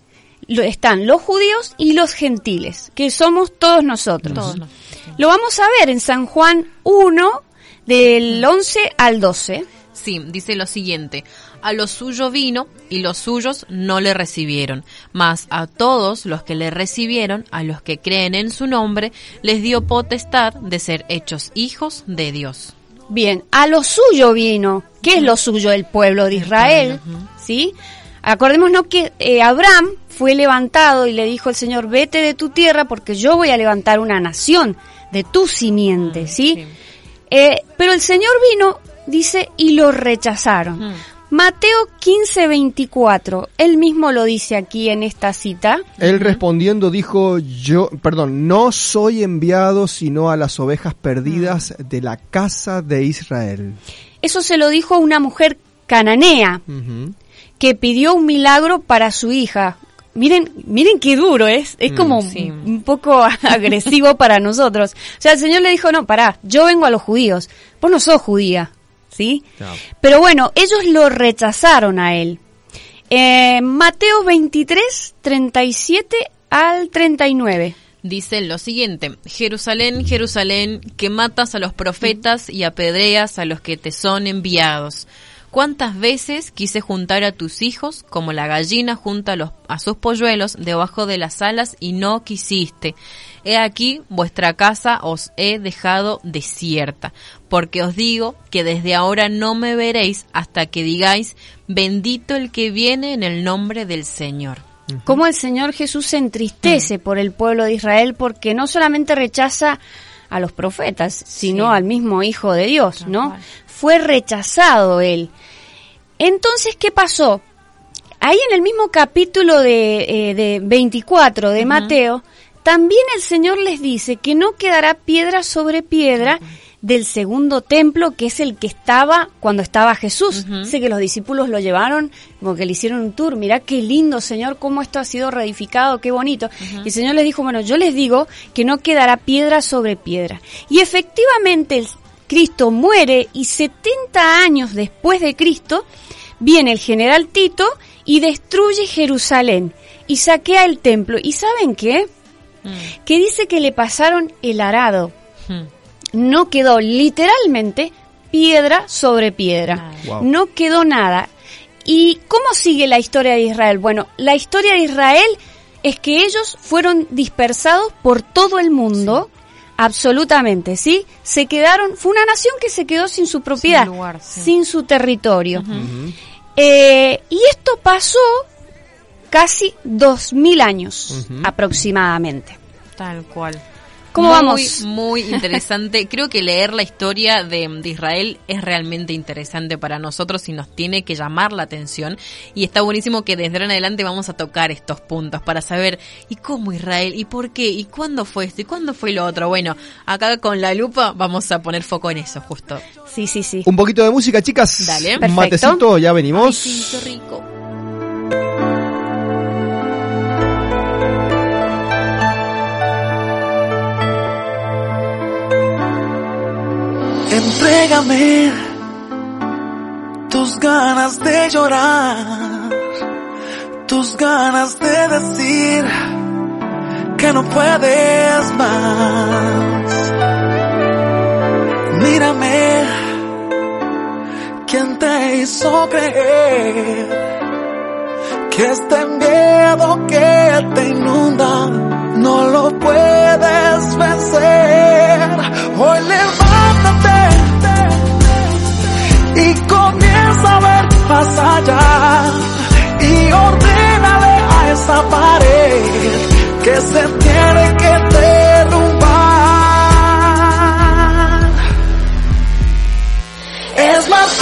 [SPEAKER 10] Lo- están los judíos y los gentiles, que somos todos nosotros.
[SPEAKER 3] Todos.
[SPEAKER 10] Lo vamos a ver en San Juan 1, del 11 al 12.
[SPEAKER 3] Sí, dice lo siguiente. A lo suyo vino y los suyos no le recibieron. Mas a todos los que le recibieron, a los que creen en su nombre, les dio potestad de ser hechos hijos de Dios.
[SPEAKER 10] Bien, a lo suyo vino. ¿Qué es lo suyo? El pueblo de Israel, ¿sí? Acordémonos que eh, Abraham fue levantado y le dijo el Señor, vete de tu tierra porque yo voy a levantar una nación de tu simiente, ¿sí?
[SPEAKER 3] sí.
[SPEAKER 10] Eh, pero el Señor vino, dice, y lo rechazaron.
[SPEAKER 3] Mm.
[SPEAKER 10] Mateo 15, 24, él mismo lo dice aquí en esta cita.
[SPEAKER 2] Él respondiendo dijo, yo, perdón, no soy enviado sino a las ovejas perdidas de la casa de Israel.
[SPEAKER 10] Eso se lo dijo una mujer cananea. Que pidió un milagro para su hija. Miren, miren qué duro es, es como
[SPEAKER 3] sí.
[SPEAKER 10] un poco agresivo para nosotros. O sea, el Señor le dijo, no, pará, yo vengo a los judíos, vos no sos judía, ¿sí?
[SPEAKER 2] Claro.
[SPEAKER 10] Pero bueno, ellos lo rechazaron a él. Eh, Mateo 23, 37 al 39.
[SPEAKER 3] Dice lo siguiente, Jerusalén, Jerusalén, que matas a los profetas y apedreas a los que te son enviados. ¿Cuántas veces quise juntar a tus hijos como la gallina junta a, los, a sus polluelos debajo de las alas y no quisiste? He aquí vuestra casa os he dejado desierta, porque os digo que desde ahora no me veréis hasta que digáis, bendito el que viene en el nombre del Señor.
[SPEAKER 10] Cómo el Señor Jesús se entristece por el pueblo de Israel porque no solamente rechaza a los profetas, sino
[SPEAKER 3] Sí.
[SPEAKER 10] al mismo Hijo de Dios, ¿no? Fue rechazado él. Entonces, ¿qué pasó? Ahí en el mismo capítulo de, eh, de 24 de Mateo, también el Señor les dice que no quedará piedra sobre piedra del segundo templo, que es el que estaba cuando estaba Jesús. Sé que los discípulos lo llevaron, como que le hicieron un tour. Mirá qué lindo, Señor, cómo esto ha sido reedificado, qué bonito. Y el Señor les dijo, bueno, yo les digo que no quedará piedra sobre piedra. Y efectivamente el Cristo muere y 70 años después de Cristo viene el general Tito y destruye Jerusalén y saquea el templo. ¿Y saben qué? Que dice que le pasaron el arado.
[SPEAKER 3] Hmm.
[SPEAKER 10] No quedó literalmente piedra sobre piedra.
[SPEAKER 2] Wow.
[SPEAKER 10] No quedó nada. ¿Y cómo sigue la historia de Israel? Bueno, la historia de Israel es que ellos fueron dispersados por todo el mundo. Absolutamente, ¿sí? Se quedaron, fue una nación que se quedó sin su propiedad, sin,
[SPEAKER 3] lugar, sí.
[SPEAKER 10] su territorio. Eh, y esto pasó casi dos mil años aproximadamente.
[SPEAKER 3] Tal cual.
[SPEAKER 10] ¿Cómo
[SPEAKER 3] muy,
[SPEAKER 10] vamos?
[SPEAKER 3] Muy interesante. Creo que leer la historia de, de Israel es realmente interesante para nosotros y nos tiene que llamar la atención. Y está buenísimo que desde ahora en adelante vamos a tocar estos puntos para saber ¿y cómo Israel? ¿Y por qué? ¿Y cuándo fue esto? ¿Y cuándo fue lo otro? Bueno, acá con la lupa vamos a poner foco en eso, justo.
[SPEAKER 10] Sí, sí, sí.
[SPEAKER 2] Un poquito de música, chicas.
[SPEAKER 3] Dale.
[SPEAKER 2] Un
[SPEAKER 10] Perfecto.
[SPEAKER 2] matecito, ya venimos.
[SPEAKER 3] Sí, qué rico.
[SPEAKER 6] Entrégame tus ganas de llorar, tus ganas de decir que no puedes más. Mírame, ¿quién te hizo creer que este miedo que te inunda no lo puedes vencer? Hoy levántate y comienza a ver más allá y ordénale a esa pared que se tiene que derrumbar. Es más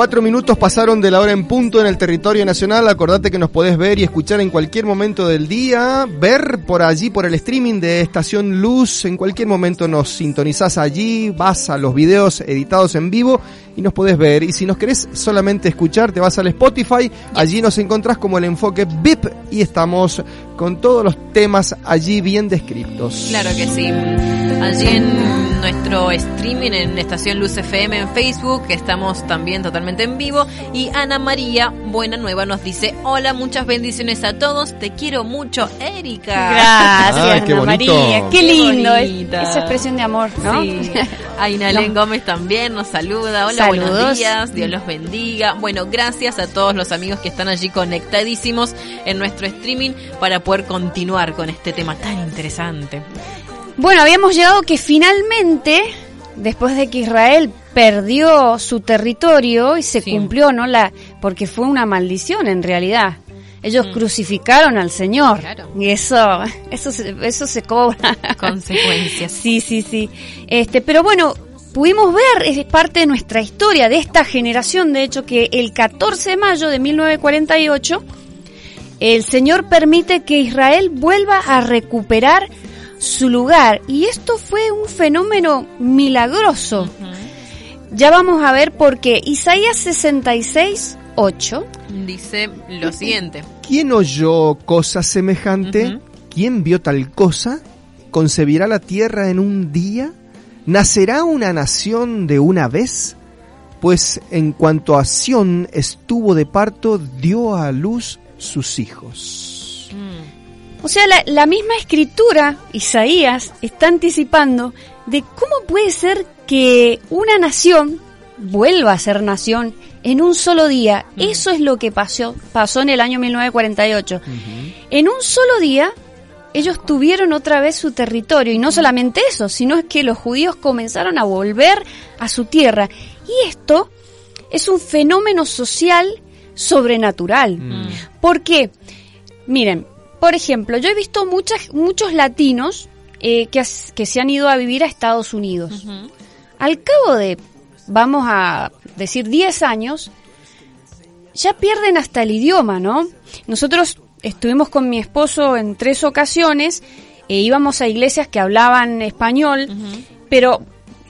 [SPEAKER 2] 24 minutos pasaron de la hora en punto en el territorio nacional. Acordate que nos podés ver y escuchar en cualquier momento del día. Ver por allí, por el streaming de Estación Luz. En cualquier momento nos sintonizás allí. Vas a los videos editados en vivo y nos podés ver. Y si nos querés solamente escuchar, te vas al Spotify. Allí nos encontrás como el enfoque VIP y estamos con todos los temas allí bien descritos.
[SPEAKER 3] Claro que sí. Allí en nuestro streaming en Estación Luz FM en Facebook, que estamos también totalmente en vivo. Y Ana María, buena nueva, nos dice, hola, muchas bendiciones a todos, te quiero mucho, Erika.
[SPEAKER 10] Gracias,
[SPEAKER 2] Ay, qué
[SPEAKER 10] Ana
[SPEAKER 2] bonito.
[SPEAKER 10] María. Qué
[SPEAKER 3] Qué
[SPEAKER 10] lindo. es-
[SPEAKER 3] bonita.
[SPEAKER 10] esa expresión de amor, ¿no?
[SPEAKER 3] Sí. Ainalén Gómez también nos saluda. Hola, buenos días. Dios los bendiga. Bueno, gracias a todos los amigos que están allí conectadísimos en nuestro streaming para poder continuar con este tema tan interesante.
[SPEAKER 10] Bueno, habíamos llegado que finalmente, después de que Israel perdió su territorio y se
[SPEAKER 3] Sí.
[SPEAKER 10] cumplió, ¿no? La, porque fue una maldición en realidad. Ellos crucificaron al Señor.
[SPEAKER 3] Mm. Claro.
[SPEAKER 10] Y eso, eso, se- eso se cobra.
[SPEAKER 3] Consecuencias.
[SPEAKER 10] Sí, sí, sí. Este, pero bueno, pudimos ver, es parte de nuestra historia, de esta generación, de hecho, que el 14 de mayo de 1948, el Señor permite que Israel vuelva a recuperar su lugar. Y esto fue un fenómeno milagroso. Ya vamos a ver por qué. Isaías 66, 8.
[SPEAKER 3] Dice lo siguiente.
[SPEAKER 2] ¿Quién oyó cosa semejante? ¿Quién vio tal cosa? ¿Concebirá la tierra en un día? ¿Nacerá una nación de una vez? Pues en cuanto a Sión estuvo de parto, dio a luz sus hijos.
[SPEAKER 3] Mm,
[SPEAKER 10] O sea, la, la misma escritura, Isaías, está anticipando de cómo puede ser que una nación vuelva a ser nación en un solo día. Eso es lo que pasó, pasó en el año 1948. En un solo día, ellos tuvieron otra vez su territorio. Y no solamente eso, sino es que los judíos comenzaron a volver a su tierra. Y esto es un fenómeno social sobrenatural. ¿Por qué? Miren, por ejemplo, yo he visto muchas, muchos latinos eh, que, as- que se han ido a vivir a Estados Unidos. Al cabo de, vamos a decir, 10 años, ya pierden hasta el idioma, ¿no? Nosotros estuvimos con mi esposo en tres ocasiones, e íbamos a iglesias que hablaban español, pero,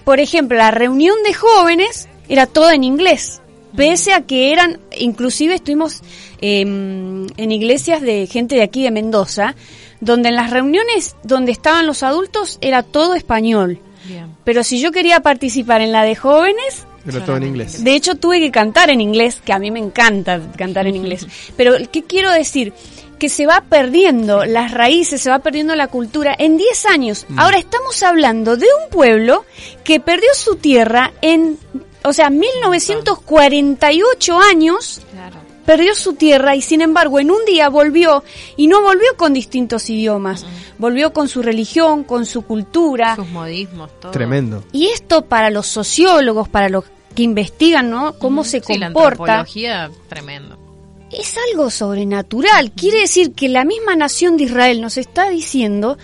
[SPEAKER 10] por ejemplo, la reunión de jóvenes era todo en inglés, pese a que eran, inclusive estuvimos em, en iglesias de gente de aquí de Mendoza, donde en las reuniones donde estaban los adultos era todo español.
[SPEAKER 3] Bien.
[SPEAKER 10] Pero si yo quería participar en la de jóvenes,
[SPEAKER 2] Pero todo en inglés.
[SPEAKER 10] de hecho, tuve que cantar en inglés, que a mí me encanta cantar en inglés. Pero, ¿qué quiero decir? Que se va perdiendo las raíces, se va perdiendo la cultura en 10 años. Ahora estamos hablando de un pueblo que perdió su tierra en, o sea, 1948 años,
[SPEAKER 3] Claro.
[SPEAKER 10] Perdió su tierra y sin embargo en un día volvió y no volvió con distintos idiomas, volvió con su religión, con su cultura.
[SPEAKER 3] Sus modismos, todo.
[SPEAKER 2] Tremendo.
[SPEAKER 10] Y esto para los sociólogos, para los que investigan, ¿no? Cómo se
[SPEAKER 3] Sí, la
[SPEAKER 10] comporta,
[SPEAKER 3] antropología, tremendo.
[SPEAKER 10] es algo sobrenatural. Quiere decir que la misma nación de Israel nos está diciendo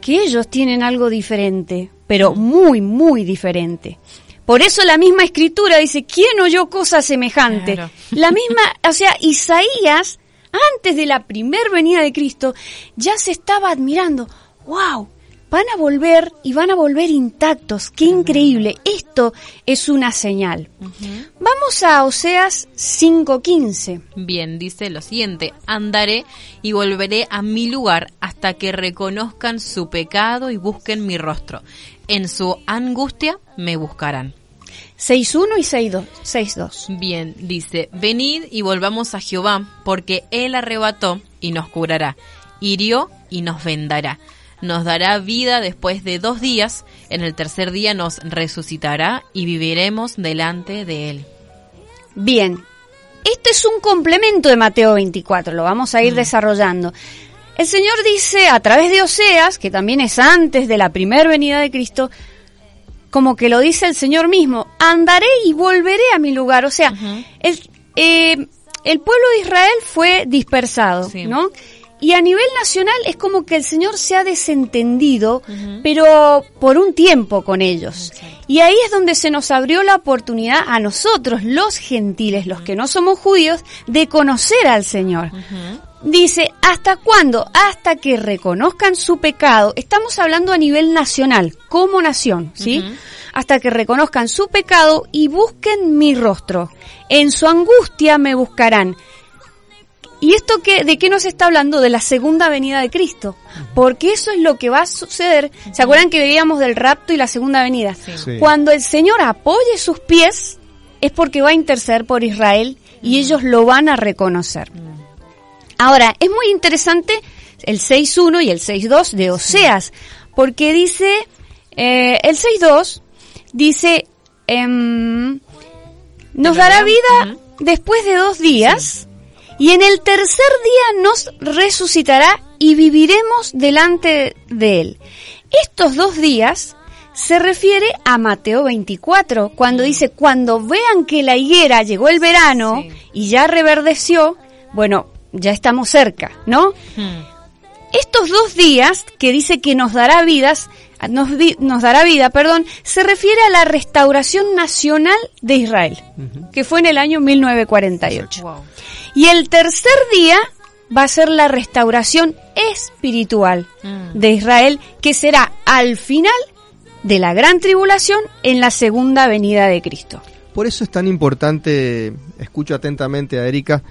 [SPEAKER 10] que ellos tienen algo diferente, pero muy, muy diferente. Por eso la misma escritura dice, ¿quién oyó cosa semejante?
[SPEAKER 3] Claro.
[SPEAKER 10] La misma, o sea, Isaías, antes de la primer venida de Cristo, ya se estaba admirando, wow, van a volver y van a volver intactos, qué increíble, esto es una señal. Vamos a Oseas 5.15.
[SPEAKER 3] Bien, dice lo siguiente, andaré y volveré a mi lugar hasta que reconozcan su pecado y busquen mi rostro. En su angustia me buscarán.
[SPEAKER 10] 6.1 y 6.2. 6.2.
[SPEAKER 3] Bien, dice, venid y volvamos a Jehová, porque él arrebató y nos curará, hirió y nos vendará. Nos dará vida después de dos días, en el tercer día nos resucitará y viviremos delante de él.
[SPEAKER 10] Bien, este es un complemento de Mateo 24, lo vamos a ir desarrollando. El Señor dice a través de Oseas, que también es antes de la primera venida de Cristo, como que lo dice el Señor mismo, andaré y volveré a mi lugar. O sea, el, eh, el pueblo de Israel fue dispersado,
[SPEAKER 3] Sí.
[SPEAKER 10] ¿no? Y a nivel nacional es como que el Señor se ha desentendido, pero por un tiempo con ellos. Y ahí es donde se nos abrió la oportunidad a nosotros, los gentiles, los que no somos judíos, de conocer al Señor. Dice, ¿hasta cuándo? Hasta que reconozcan su pecado. Estamos hablando a nivel nacional, como nación, ¿sí? Hasta que reconozcan su pecado y busquen mi rostro. En su angustia me buscarán. ¿Y esto qué, de qué nos está hablando? De la segunda venida de Cristo. Porque eso es lo que va a suceder. ¿Se acuerdan que veíamos del rapto y la segunda venida?
[SPEAKER 2] Sí.
[SPEAKER 10] Cuando el Señor apoye sus pies, es porque va a interceder por Israel y ellos lo van a reconocer. Ahora, es muy interesante el 6.1 y el 6.2 de Oseas, porque dice, eh, el 6.2 dice, em, nos dará vida después de dos días y en el tercer día nos resucitará y viviremos delante de él. Estos dos días se refiere a Mateo 24, cuando dice, cuando vean que la higuera llegó el verano y ya reverdeció, bueno, ya estamos cerca, ¿no? Estos dos días que dice que nos dará vidas, nos, vi- nos dará vida, perdón, se refiere a la restauración nacional de Israel, que fue en el año 1948.
[SPEAKER 3] Wow.
[SPEAKER 10] Y el tercer día va a ser la restauración espiritual
[SPEAKER 3] Mm.
[SPEAKER 10] de Israel, que será al final de la gran tribulación en la segunda venida de Cristo.
[SPEAKER 2] Por eso es tan importante, escucho atentamente a Erika,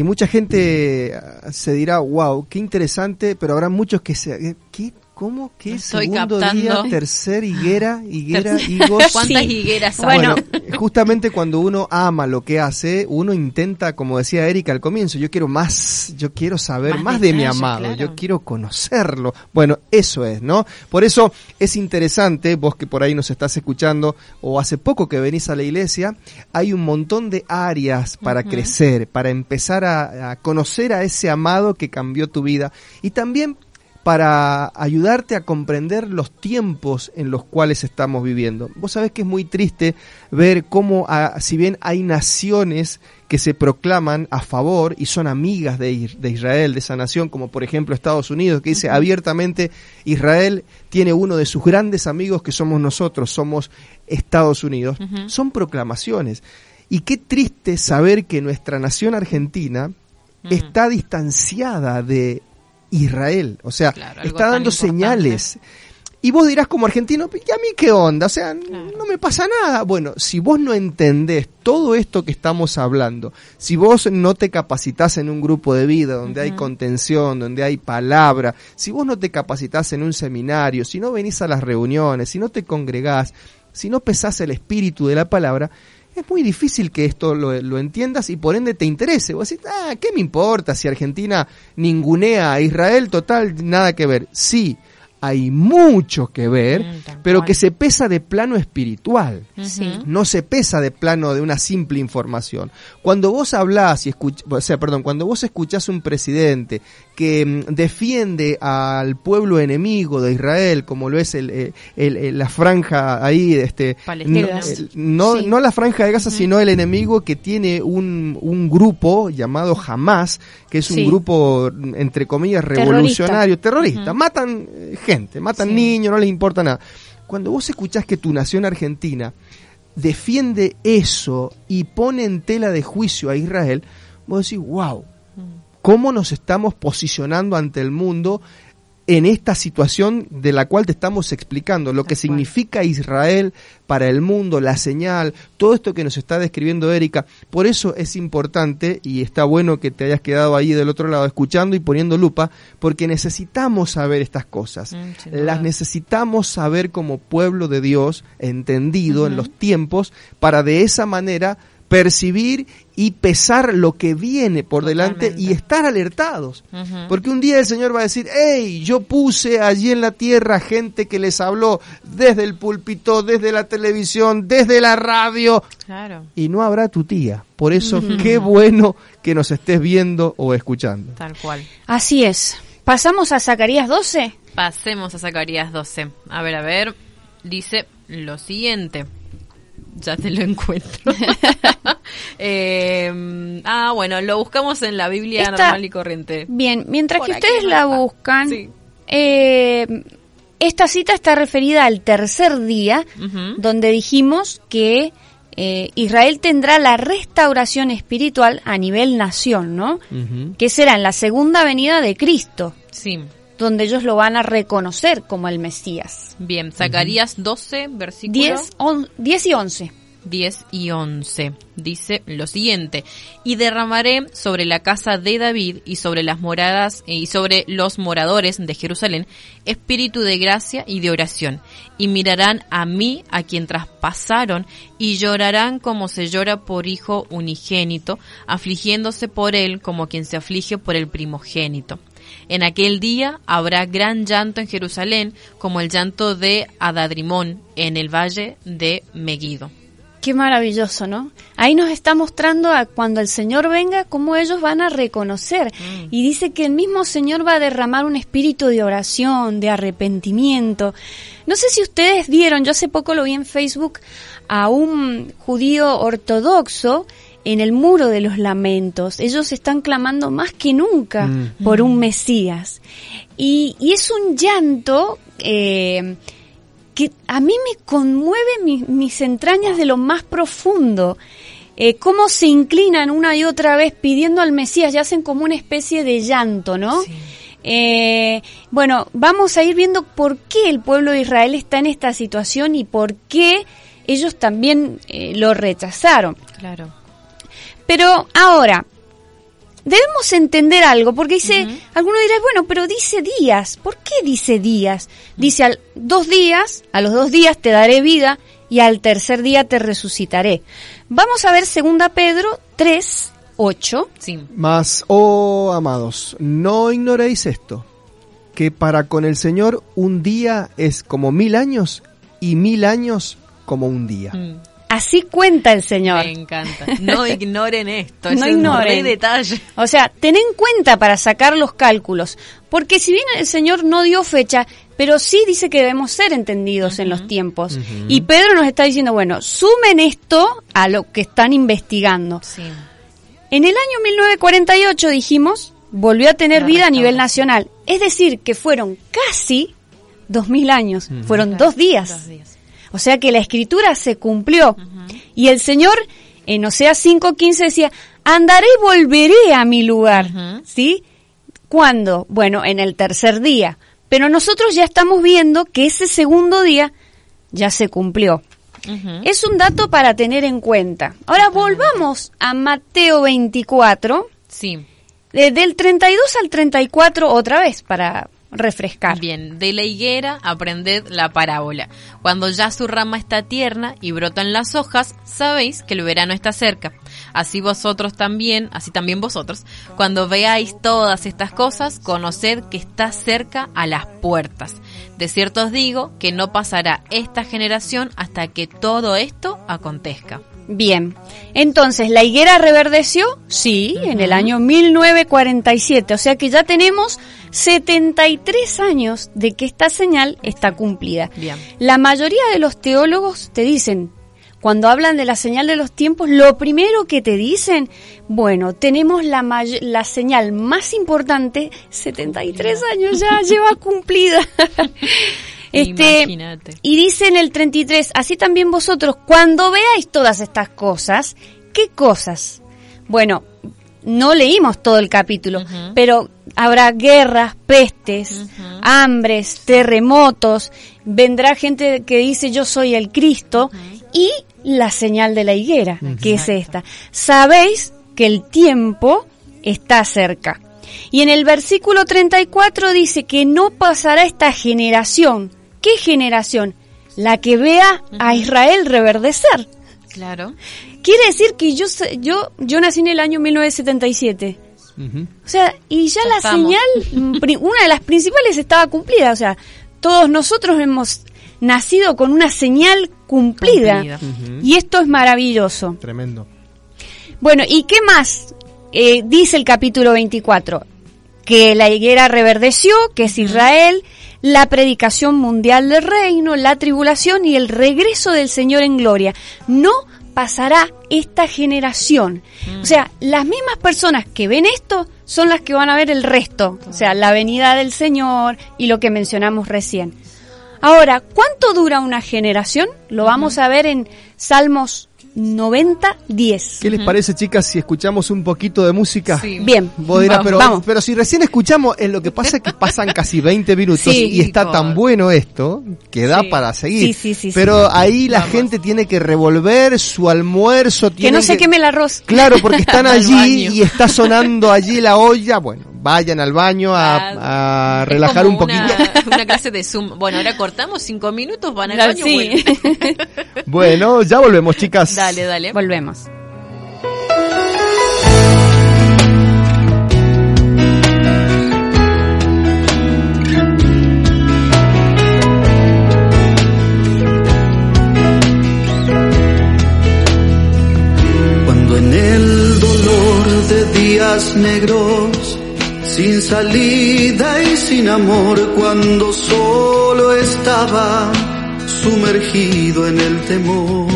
[SPEAKER 2] y mucha gente ah, se dirá, wow, qué interesante, pero habrá muchos que se... ¿Qué? ¿Cómo?
[SPEAKER 3] Estoy
[SPEAKER 2] Segundo
[SPEAKER 3] captando.
[SPEAKER 2] día, tercer higuera, higuera, higos.
[SPEAKER 3] ¿Cuántas
[SPEAKER 10] Sí.
[SPEAKER 3] higueras hay?
[SPEAKER 10] Bueno,
[SPEAKER 2] justamente cuando uno ama lo que hace, uno intenta, como decía Erika al comienzo, yo quiero más, yo quiero saber
[SPEAKER 3] Más
[SPEAKER 2] más, de mi amado,
[SPEAKER 3] claro.
[SPEAKER 2] yo quiero conocerlo. Bueno, eso es, ¿no? Por eso es interesante, vos que por ahí nos estás escuchando, o hace poco que venís a la iglesia, hay un montón de áreas para crecer, para empezar a, a conocer a ese amado que cambió tu vida y también para ayudarte a comprender los tiempos en los cuales estamos viviendo. Vos sabés que es muy triste ver cómo, ah, si bien hay naciones que se proclaman a favor y son amigas de, de Israel, de esa nación, como por ejemplo Estados Unidos, que dice abiertamente Israel tiene uno de sus grandes amigos que somos nosotros, somos Estados Unidos. Son proclamaciones. Y qué triste saber que nuestra nación argentina está distanciada de Israel, o sea,
[SPEAKER 3] Claro,
[SPEAKER 2] está dando señales. Y vos dirás como argentino, ¿y a mí qué onda? O sea, no me pasa nada. Bueno, si vos no entendés todo esto que estamos hablando, si vos no te capacitás en un grupo de vida donde hay contención, donde hay palabra, si vos no te capacitás en un seminario, si no venís a las reuniones, si no te congregás, si no pesás el espíritu de la palabra, es muy difícil que esto lo, lo entiendas y por ende te interese. Vos decís, ah, ¿qué me importa si Argentina ningunea a Israel? Total, nada que ver. Sí, hay mucho que ver,
[SPEAKER 3] Mm,
[SPEAKER 2] pero
[SPEAKER 3] cual.
[SPEAKER 2] que se pesa de plano espiritual.
[SPEAKER 10] Sí.
[SPEAKER 2] No se pesa de plano de una simple información. Cuando vos hablás y escuch- o sea, perdón, cuando vos escuchás un presidente que mm, defiende al pueblo enemigo de Israel, como lo es el, eh, el- el- la franja ahí, este,
[SPEAKER 3] Palestina.
[SPEAKER 2] no, no,
[SPEAKER 10] Sí.
[SPEAKER 2] no la franja de Gaza, sino el enemigo que tiene un, un grupo llamado Hamas, que es un
[SPEAKER 10] Sí.
[SPEAKER 2] grupo, entre comillas,
[SPEAKER 10] Terrorista.
[SPEAKER 2] revolucionario, terrorista. Matan eh, gente, matan niños, no les importa nada. Cuando vos escuchás que tu nación argentina defiende eso y pone en tela de juicio a Israel, vos decís, wow, ¿cómo nos estamos posicionando ante el mundo en esta situación de la cual te estamos explicando? Lo que significa Israel para el mundo, la señal, todo esto que nos está describiendo Erika. Por eso es importante y está bueno que te hayas quedado ahí del otro lado escuchando y poniendo lupa, porque necesitamos saber estas cosas.
[SPEAKER 3] Mm.
[SPEAKER 2] Las necesitamos saber como pueblo de Dios, entendido en los tiempos, para de esa manera percibir y pesar lo que viene por delante y estar alertados. Porque un día el Señor va a decir, hey, yo puse allí en la tierra gente que les habló desde el púlpito, desde la televisión, desde la radio,
[SPEAKER 3] Claro,
[SPEAKER 2] y no habrá tu tía. Por eso, qué bueno que nos estés viendo o escuchando.
[SPEAKER 3] tal cual.
[SPEAKER 10] Así es. Pasamos a Zacarías 12.
[SPEAKER 3] Pasemos a Zacarías 12. A ver, a ver. Dice, lo siguiente. Ya te lo encuentro. Eh, ah, bueno, lo buscamos en la Biblia
[SPEAKER 10] Esta-
[SPEAKER 3] normal y corriente.
[SPEAKER 10] Bien, mientras
[SPEAKER 3] Por
[SPEAKER 10] que ustedes la
[SPEAKER 3] está.
[SPEAKER 10] buscan,
[SPEAKER 3] Sí.
[SPEAKER 10] eh, esta cita está referida al tercer día, donde dijimos que eh, Israel tendrá la restauración espiritual a nivel nación, ¿no? Que será en la segunda venida de Cristo,
[SPEAKER 3] Sí.
[SPEAKER 10] Donde ellos lo van a reconocer como el Mesías.
[SPEAKER 3] Bien, Zacarías 12, versículo
[SPEAKER 10] 10, on- 10 y 11.
[SPEAKER 3] 10 y 11. Dice lo siguiente, y derramaré sobre la casa de David y sobre las moradas eh, y sobre los moradores de Jerusalén espíritu de gracia y de oración, y mirarán a mí, a quien traspasaron, y llorarán como se llora por hijo unigénito, afligiéndose por él como quien se aflige por el primogénito. En aquel día habrá gran llanto en Jerusalén, como el llanto de Adadrimón en el valle de Megiddo.
[SPEAKER 10] Qué maravilloso, ¿no? Ahí nos está mostrando a cuando el Señor venga cómo ellos van a reconocer. Y dice que el mismo Señor va a derramar un espíritu de oración, de arrepentimiento. No sé si ustedes vieron, yo hace poco lo vi en Facebook, a un judío ortodoxo en el muro de los lamentos. Ellos están clamando más que nunca
[SPEAKER 2] Mm.
[SPEAKER 10] por un Mesías. Y, y es un llanto... eh, que a mí me conmueve mi- mis entrañas de lo más profundo. Eh, cómo se inclinan una y otra vez pidiendo al Mesías y hacen como una especie de llanto, ¿no? Eh, bueno, vamos a ir viendo por qué el pueblo de Israel está en esta situación y por qué ellos también eh, lo rechazaron.
[SPEAKER 3] Claro.
[SPEAKER 10] Pero ahora, debemos entender algo, porque dice, alguno dirá, bueno, pero dice días, ¿por qué dice días? Dice al dos días, a los dos días te daré vida y al tercer día te resucitaré. Vamos a ver segunda Pedro 3, 8.
[SPEAKER 3] Sí.
[SPEAKER 2] Mas, oh amados, no ignoréis esto, que para con el Señor un día es como mil años y mil años como un día.
[SPEAKER 3] Mm,
[SPEAKER 10] Así cuenta el Señor.
[SPEAKER 3] Me encanta. No ignoren esto.
[SPEAKER 10] No
[SPEAKER 3] es
[SPEAKER 10] ignoren.
[SPEAKER 3] re detalle.
[SPEAKER 10] O sea, ten en cuenta para sacar los cálculos, porque si bien el Señor no dio fecha, pero sí dice que debemos ser entendidos en los tiempos. Y Pedro nos está diciendo, bueno, sumen esto a lo que están investigando.
[SPEAKER 3] Sí.
[SPEAKER 10] En el año 1948 dijimos, volvió a tener
[SPEAKER 3] La
[SPEAKER 10] vida a nivel nacional. Es decir, que fueron casi dos mil años, fueron dos días.
[SPEAKER 3] dos días.
[SPEAKER 10] O sea que la escritura se cumplió. Y el Señor en Oseas 5.15 decía, andaré y volveré a mi lugar. ¿Sí? ¿Cuándo? Bueno, en el tercer día. Pero nosotros ya estamos viendo que ese segundo día ya se cumplió. Es un dato para tener en cuenta. Ahora volvamos a Mateo 24,
[SPEAKER 3] Sí.
[SPEAKER 10] eh, del 32 al 34 otra vez para refrescar.
[SPEAKER 3] Bien, de la higuera aprended la parábola. Cuando ya su rama está tierna y brotan las hojas, sabéis que el verano está cerca. Así vosotros también, así también vosotros, cuando veáis todas estas cosas, conoced que está cerca a las puertas. De cierto os digo que no pasará esta generación hasta que todo esto acontezca.
[SPEAKER 10] Bien, entonces, ¿la higuera reverdeció? Sí, en el año 1947, o sea que ya tenemos 73 años de que esta señal está cumplida.
[SPEAKER 3] Bien.
[SPEAKER 10] La mayoría de los teólogos te dicen, cuando hablan de la señal de los tiempos, lo primero que te dicen, bueno, tenemos la, may- la señal más importante, 73 años ya lleva cumplida. Este,
[SPEAKER 3] Imagínate.
[SPEAKER 10] y dice en el 33, así también vosotros, cuando veáis todas estas cosas, ¿qué cosas? Bueno, no leímos todo el capítulo, pero habrá guerras, pestes, hambres, terremotos, vendrá gente que dice yo soy el Cristo y la señal de la higuera, que es esta. Sabéis que el tiempo está cerca. Y en el versículo 34 dice que no pasará esta generación. ¿Qué generación? La que vea a Israel reverdecer.
[SPEAKER 3] Claro.
[SPEAKER 10] Quiere decir que yo yo yo nací en el año 1977.
[SPEAKER 2] Ujú.
[SPEAKER 10] O sea, y ya,
[SPEAKER 3] Ya
[SPEAKER 10] la
[SPEAKER 3] estamos.
[SPEAKER 10] señal, mm, una de las principales estaba cumplida. O sea, todos nosotros hemos nacido con una señal cumplida.
[SPEAKER 3] Cumplida.
[SPEAKER 10] Y esto es maravilloso.
[SPEAKER 2] Tremendo.
[SPEAKER 10] Bueno, ¿y qué más eh, dice el capítulo 24? Que la higuera reverdeció, que es Israel, la predicación mundial del reino, la tribulación y el regreso del Señor en gloria. No pasará esta generación. O sea, las mismas personas que ven esto son las que van a ver el resto. O sea, la venida del Señor y lo que mencionamos recién. Ahora, ¿cuánto dura una generación? Lo vamos a ver en Salmos 90, 10.
[SPEAKER 2] ¿Qué les parece, chicas, si escuchamos un poquito de música?
[SPEAKER 3] Sí.
[SPEAKER 10] Bien,
[SPEAKER 2] Vos dirás,
[SPEAKER 10] vamos,
[SPEAKER 2] pero,
[SPEAKER 10] vamos.
[SPEAKER 2] pero si recién escuchamos, eh, lo que pasa es que pasan casi 20 minutos
[SPEAKER 10] Sí.
[SPEAKER 2] y está tan bueno esto que da
[SPEAKER 3] Sí.
[SPEAKER 2] para seguir.
[SPEAKER 10] Sí, sí, sí,
[SPEAKER 2] pero
[SPEAKER 10] sí.
[SPEAKER 2] ahí la gente tiene que revolver su almuerzo.
[SPEAKER 10] Que no se queme el arroz.
[SPEAKER 2] Claro, porque están
[SPEAKER 3] Al
[SPEAKER 2] allí y está sonando allí la olla. Bueno, vayan al baño a, a
[SPEAKER 3] Es
[SPEAKER 2] relajar un poquito.
[SPEAKER 3] Una, una clase de Zoom. Bueno, ahora cortamos cinco minutos, van al
[SPEAKER 10] Ah,
[SPEAKER 3] baño.
[SPEAKER 10] sí.
[SPEAKER 2] Bueno, ya volvemos, chicas.
[SPEAKER 3] dale, dale.
[SPEAKER 10] Volvemos.
[SPEAKER 11] Cuando en el dolor de días negros, sin salida y sin amor, cuando solo estaba sumergido en el temor,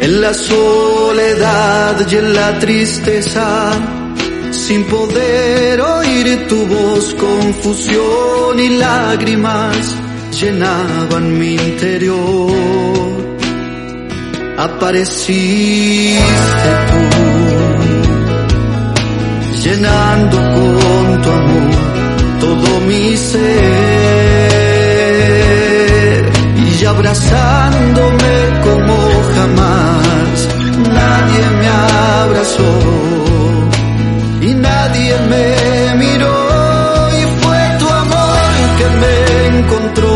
[SPEAKER 11] en la soledad y en la tristeza, sin poder oír tu voz, confusión y lágrimas llenaban mi interior. Apareciste tú, llenando con tu amor todo mi ser y abrazándome como jamás. Nadie me abrazó y nadie me miró y fue tu amor que me encontró.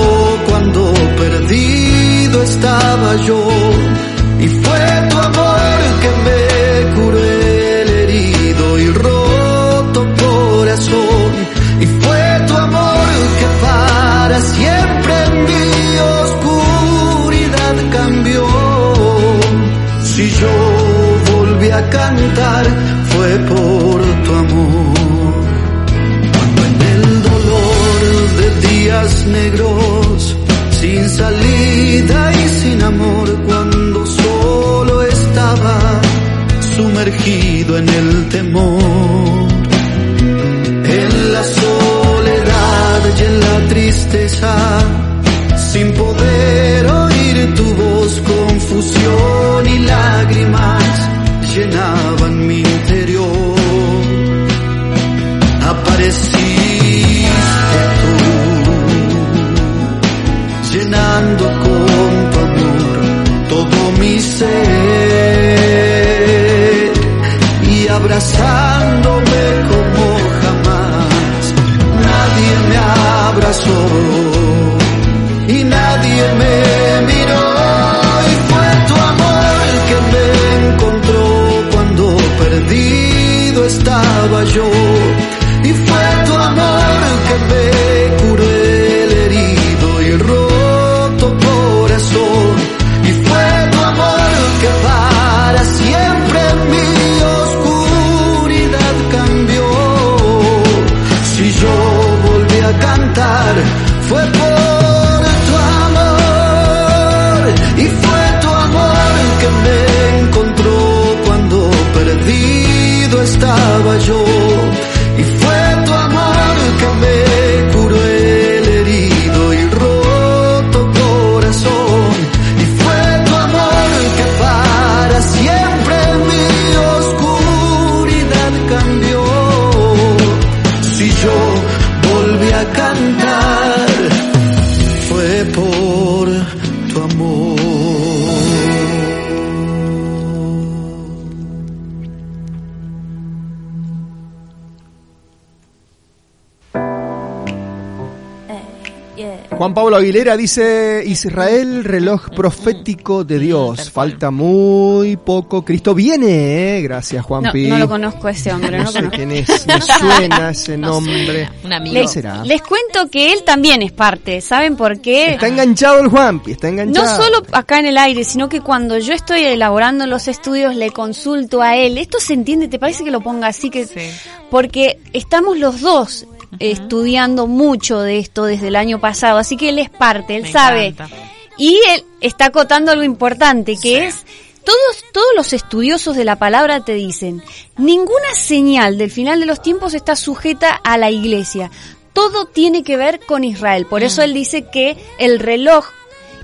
[SPEAKER 11] Cuando perdido estaba yo cantar fue por tu amor. Cuando en el dolor de días negros, sin salida y sin amor, cuando solo estaba sumergido en el temor, en la soledad y en la tristeza, sin poder oír tu voz, confusión llenaban mi interior. Apareciste tú, llenando con tu amor todo mi ser y abrazándome como jamás. Nadie me abrazó estaba
[SPEAKER 2] Pablo Aguilera dice, Israel, reloj profético de Dios. Falta muy poco. Cristo viene, ¿eh? Gracias,
[SPEAKER 10] No,
[SPEAKER 2] Juanpi.
[SPEAKER 10] no lo conozco a ese hombre, no
[SPEAKER 2] No sé
[SPEAKER 10] conozco.
[SPEAKER 2] quién es, me suena ese nombre.
[SPEAKER 3] Un amigo.
[SPEAKER 2] ¿Quién
[SPEAKER 10] Les,
[SPEAKER 2] será?
[SPEAKER 10] les cuento que él también es parte. ¿Saben por qué?
[SPEAKER 2] Está enganchado el Juanpi, está
[SPEAKER 10] No
[SPEAKER 2] enganchado.
[SPEAKER 10] solo acá en el aire, sino que cuando yo estoy elaborando los estudios le consulto a él. Esto se entiende, ¿te parece que lo ponga así? que
[SPEAKER 3] Sí.
[SPEAKER 10] Porque estamos los dos estudiando mucho de esto desde el año pasado, así que él es parte, él
[SPEAKER 3] Me
[SPEAKER 10] sabe.
[SPEAKER 3] encanta.
[SPEAKER 10] Y él está acotando algo importante, que es, todos, todos los estudiosos de la palabra te dicen, ninguna señal del final de los tiempos está sujeta a la iglesia. Todo tiene que ver con Israel. Por eso él dice que el reloj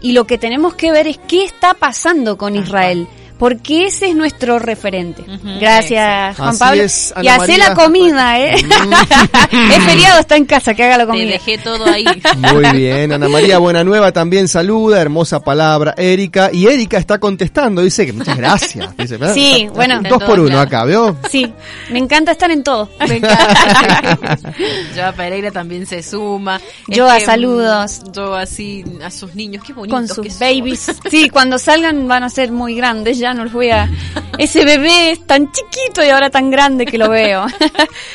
[SPEAKER 10] y lo que tenemos que ver es qué está pasando con Israel. Porque ese es nuestro referente. Gracias, Juan
[SPEAKER 2] Así
[SPEAKER 10] Pablo.
[SPEAKER 2] es,
[SPEAKER 10] y hace la comida, ¿eh? es feriado, está en casa, que haga la
[SPEAKER 3] Te
[SPEAKER 10] comida.
[SPEAKER 3] dejé todo ahí.
[SPEAKER 2] Muy bien, Ana María Buenanueva también saluda, hermosa palabra, Erika. Y Erika está contestando, dice que muchas gracias. Dice, ¿verdad?
[SPEAKER 10] Sí,
[SPEAKER 2] Está-
[SPEAKER 10] bueno.
[SPEAKER 2] Dos por uno acá, ¿veo?
[SPEAKER 10] Sí, me encanta estar en todo.
[SPEAKER 3] Me encanta. Joa Pereira también se suma.
[SPEAKER 10] Joa,
[SPEAKER 3] que,
[SPEAKER 10] saludos.
[SPEAKER 3] mm, Joa, sí, a sus niños, qué bonitos
[SPEAKER 10] con
[SPEAKER 3] que
[SPEAKER 10] sus
[SPEAKER 3] son.
[SPEAKER 10] babies. Sí, cuando salgan van a ser muy grandes, ya no voy a... Ese bebé es tan chiquito y ahora tan grande que lo veo.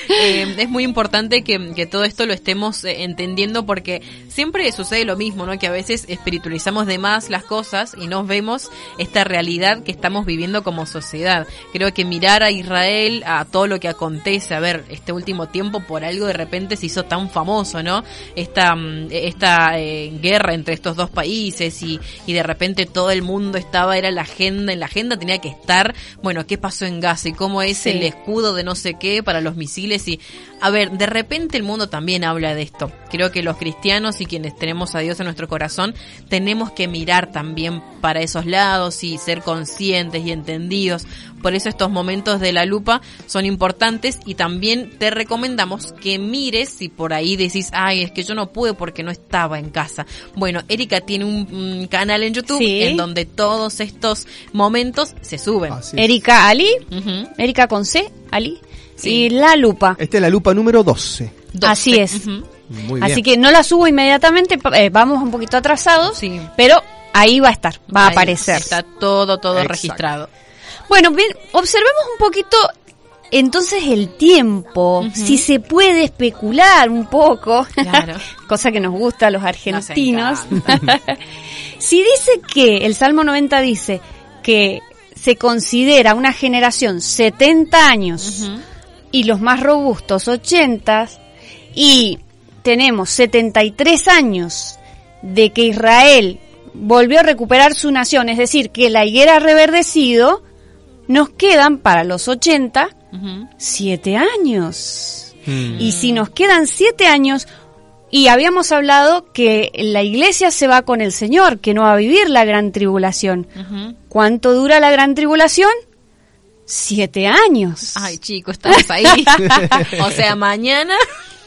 [SPEAKER 3] Eh, es muy importante que, que todo esto lo estemos eh, entendiendo porque siempre sucede lo mismo, ¿no? Que a veces espiritualizamos de más las cosas y no vemos esta realidad que estamos viviendo como sociedad. Creo que mirar a Israel, a todo lo que acontece, a ver, este último tiempo por algo de repente se hizo tan famoso, ¿no? Esta, mm, esta eh, guerra entre estos dos países y, y de repente todo el mundo estaba, era la agenda, en la agenda tenía que estar, bueno, ¿qué pasó en Gaza y cómo es
[SPEAKER 10] Sí.
[SPEAKER 3] el escudo de no sé qué para los misiles y a ver, de repente el mundo también habla de esto. Creo que los cristianos y quienes tenemos a Dios en nuestro corazón tenemos que mirar también para esos lados y ser conscientes y entendidos. Por eso estos momentos de la lupa son importantes y también te recomendamos que mires si por ahí decís, ay, es que yo no pude porque no estaba en casa. Bueno, Erika tiene un, un canal en YouTube
[SPEAKER 10] Sí.
[SPEAKER 3] en donde todos estos momentos se suben.
[SPEAKER 10] Erika Ali. Erika con C, Ali,
[SPEAKER 3] Sí.
[SPEAKER 10] y La Lupa.
[SPEAKER 2] Esta es la lupa número 12.
[SPEAKER 10] Así es.
[SPEAKER 3] Ujú.
[SPEAKER 2] Muy bien.
[SPEAKER 10] Así que no la subo inmediatamente, pa- eh, vamos un poquito atrasados,
[SPEAKER 3] Sí.
[SPEAKER 10] pero ahí va a estar, va a aparecer.
[SPEAKER 3] Está todo, todo
[SPEAKER 2] Exacto.
[SPEAKER 3] registrado.
[SPEAKER 10] Bueno, bien, observemos un poquito entonces el tiempo, si se puede especular un poco,
[SPEAKER 3] Claro.
[SPEAKER 10] cosa que nos gusta a los argentinos. si dice que, el Salmo 90 dice que se considera una generación 70 años. Y los más robustos 80 y tenemos 73 años de que Israel volvió a recuperar su nación, es decir, que la higuera ha reverdecido, nos quedan para los 80
[SPEAKER 3] Ujú.
[SPEAKER 10] siete años.
[SPEAKER 2] Mm.
[SPEAKER 10] Y si nos quedan siete años, y habíamos hablado que la iglesia se va con el Señor, que no va a vivir la gran tribulación. ¿Cuánto dura la gran tribulación? Siete años.
[SPEAKER 3] Ay, chico, estamos ahí. o sea, mañana.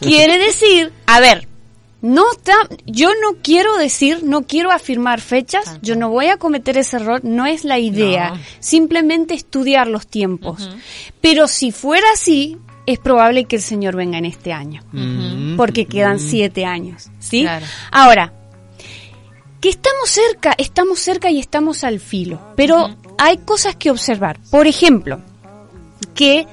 [SPEAKER 10] Quiere decir, a ver, no está, yo no quiero decir, no quiero afirmar fechas, yo no voy a cometer ese error, no es la idea,
[SPEAKER 3] No.
[SPEAKER 10] simplemente estudiar los tiempos. Pero si fuera así, es probable que el Señor venga en este año,
[SPEAKER 2] Mm.
[SPEAKER 10] porque quedan siete años, ¿sí?
[SPEAKER 3] Claro.
[SPEAKER 10] Ahora, que estamos cerca, estamos cerca y estamos al filo, pero hay cosas que observar. Por ejemplo, que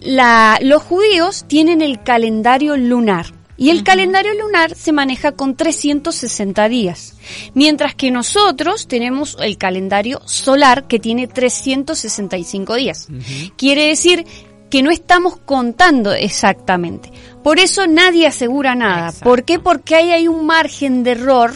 [SPEAKER 10] la, los judíos tienen el calendario lunar. Y el calendario lunar se maneja con 360 días, mientras que nosotros tenemos el calendario solar que tiene 365 días. Quiere decir que no estamos contando exactamente. Por eso nadie asegura nada.
[SPEAKER 3] Exacto.
[SPEAKER 10] ¿Por qué? Porque ahí hay un margen de error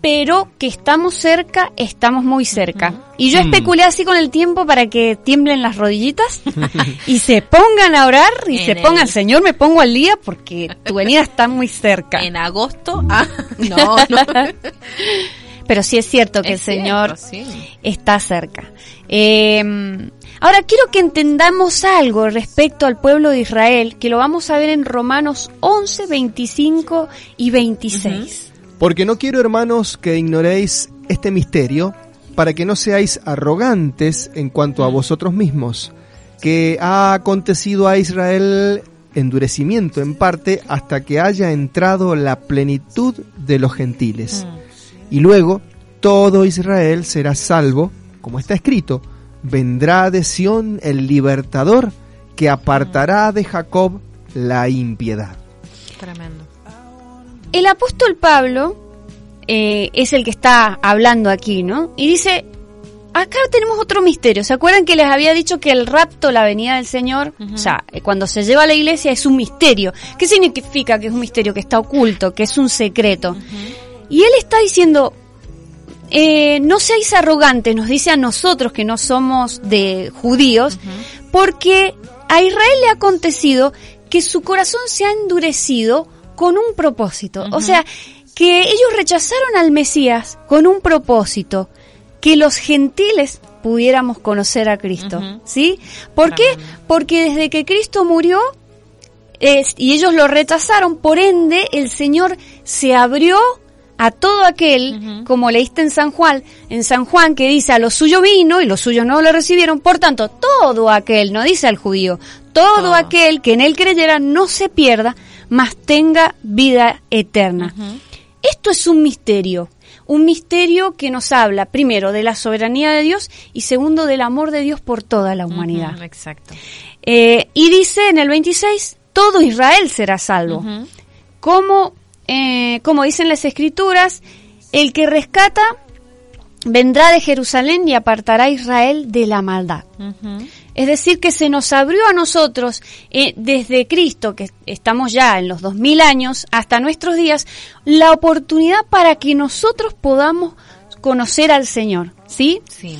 [SPEAKER 10] pero que estamos cerca, estamos muy cerca. Y yo especulé así con el tiempo para que tiemblen las rodillitas y se pongan a orar y
[SPEAKER 3] En
[SPEAKER 10] se
[SPEAKER 3] el-
[SPEAKER 10] pongan, Señor, me pongo al día porque tu venida está muy cerca.
[SPEAKER 3] En agosto. Ah, no, no.
[SPEAKER 10] Pero sí es cierto que
[SPEAKER 3] Es
[SPEAKER 10] el Señor
[SPEAKER 3] cierto, sí.
[SPEAKER 10] está cerca. Eh, ahora quiero que entendamos algo respecto al pueblo de Israel, que lo vamos a ver en Romanos 11, 25 y 26.
[SPEAKER 2] Porque no quiero, hermanos, que ignoréis este misterio, para que no seáis arrogantes en cuanto a vosotros mismos, que ha acontecido a Israel endurecimiento en parte hasta que haya entrado la plenitud de los gentiles. Y luego todo Israel será salvo, como está escrito, vendrá de Sión el libertador que apartará de Jacob la impiedad.
[SPEAKER 3] Tremendo.
[SPEAKER 10] El apóstol Pablo eh, es el que está hablando aquí, ¿no? Y dice, acá tenemos otro misterio. ¿Se acuerdan que les había dicho que el rapto, la venida del Señor, o sea, eh, cuando se lleva a la iglesia es un misterio? ¿Qué significa que es un misterio? Que está oculto, que es un secreto. Y él está diciendo, eh, no seáis arrogantes, nos dice a nosotros que no somos de judíos, porque a Israel le ha acontecido que su corazón se ha endurecido con un propósito. O sea, que ellos rechazaron al Mesías con un propósito, que los gentiles pudiéramos conocer a Cristo, ¿sí? ¿Por qué? Porque desde que Cristo murió es- y ellos lo rechazaron, por ende el Señor se abrió a todo aquel, como leíste en San Juan, en San Juan que dice a lo suyo vino y los suyos no lo recibieron, por tanto todo aquel, no dice al judío, todo, aquel que en él creyera no se pierda, mas tenga vida eterna. Esto es un misterio, un misterio que nos habla primero de la soberanía de Dios y segundo del amor de Dios por toda la humanidad.
[SPEAKER 3] Exacto.
[SPEAKER 10] Eh, y dice en el 26, todo Israel será salvo. Como, eh, como dicen las escrituras, el que rescata vendrá de Jerusalén y apartará a Israel de la maldad. Es decir, que se nos abrió a nosotros, eh, desde Cristo, que estamos ya en los 2000 años, hasta nuestros días, la oportunidad para que nosotros podamos conocer al Señor. ¿Sí?
[SPEAKER 3] Sí.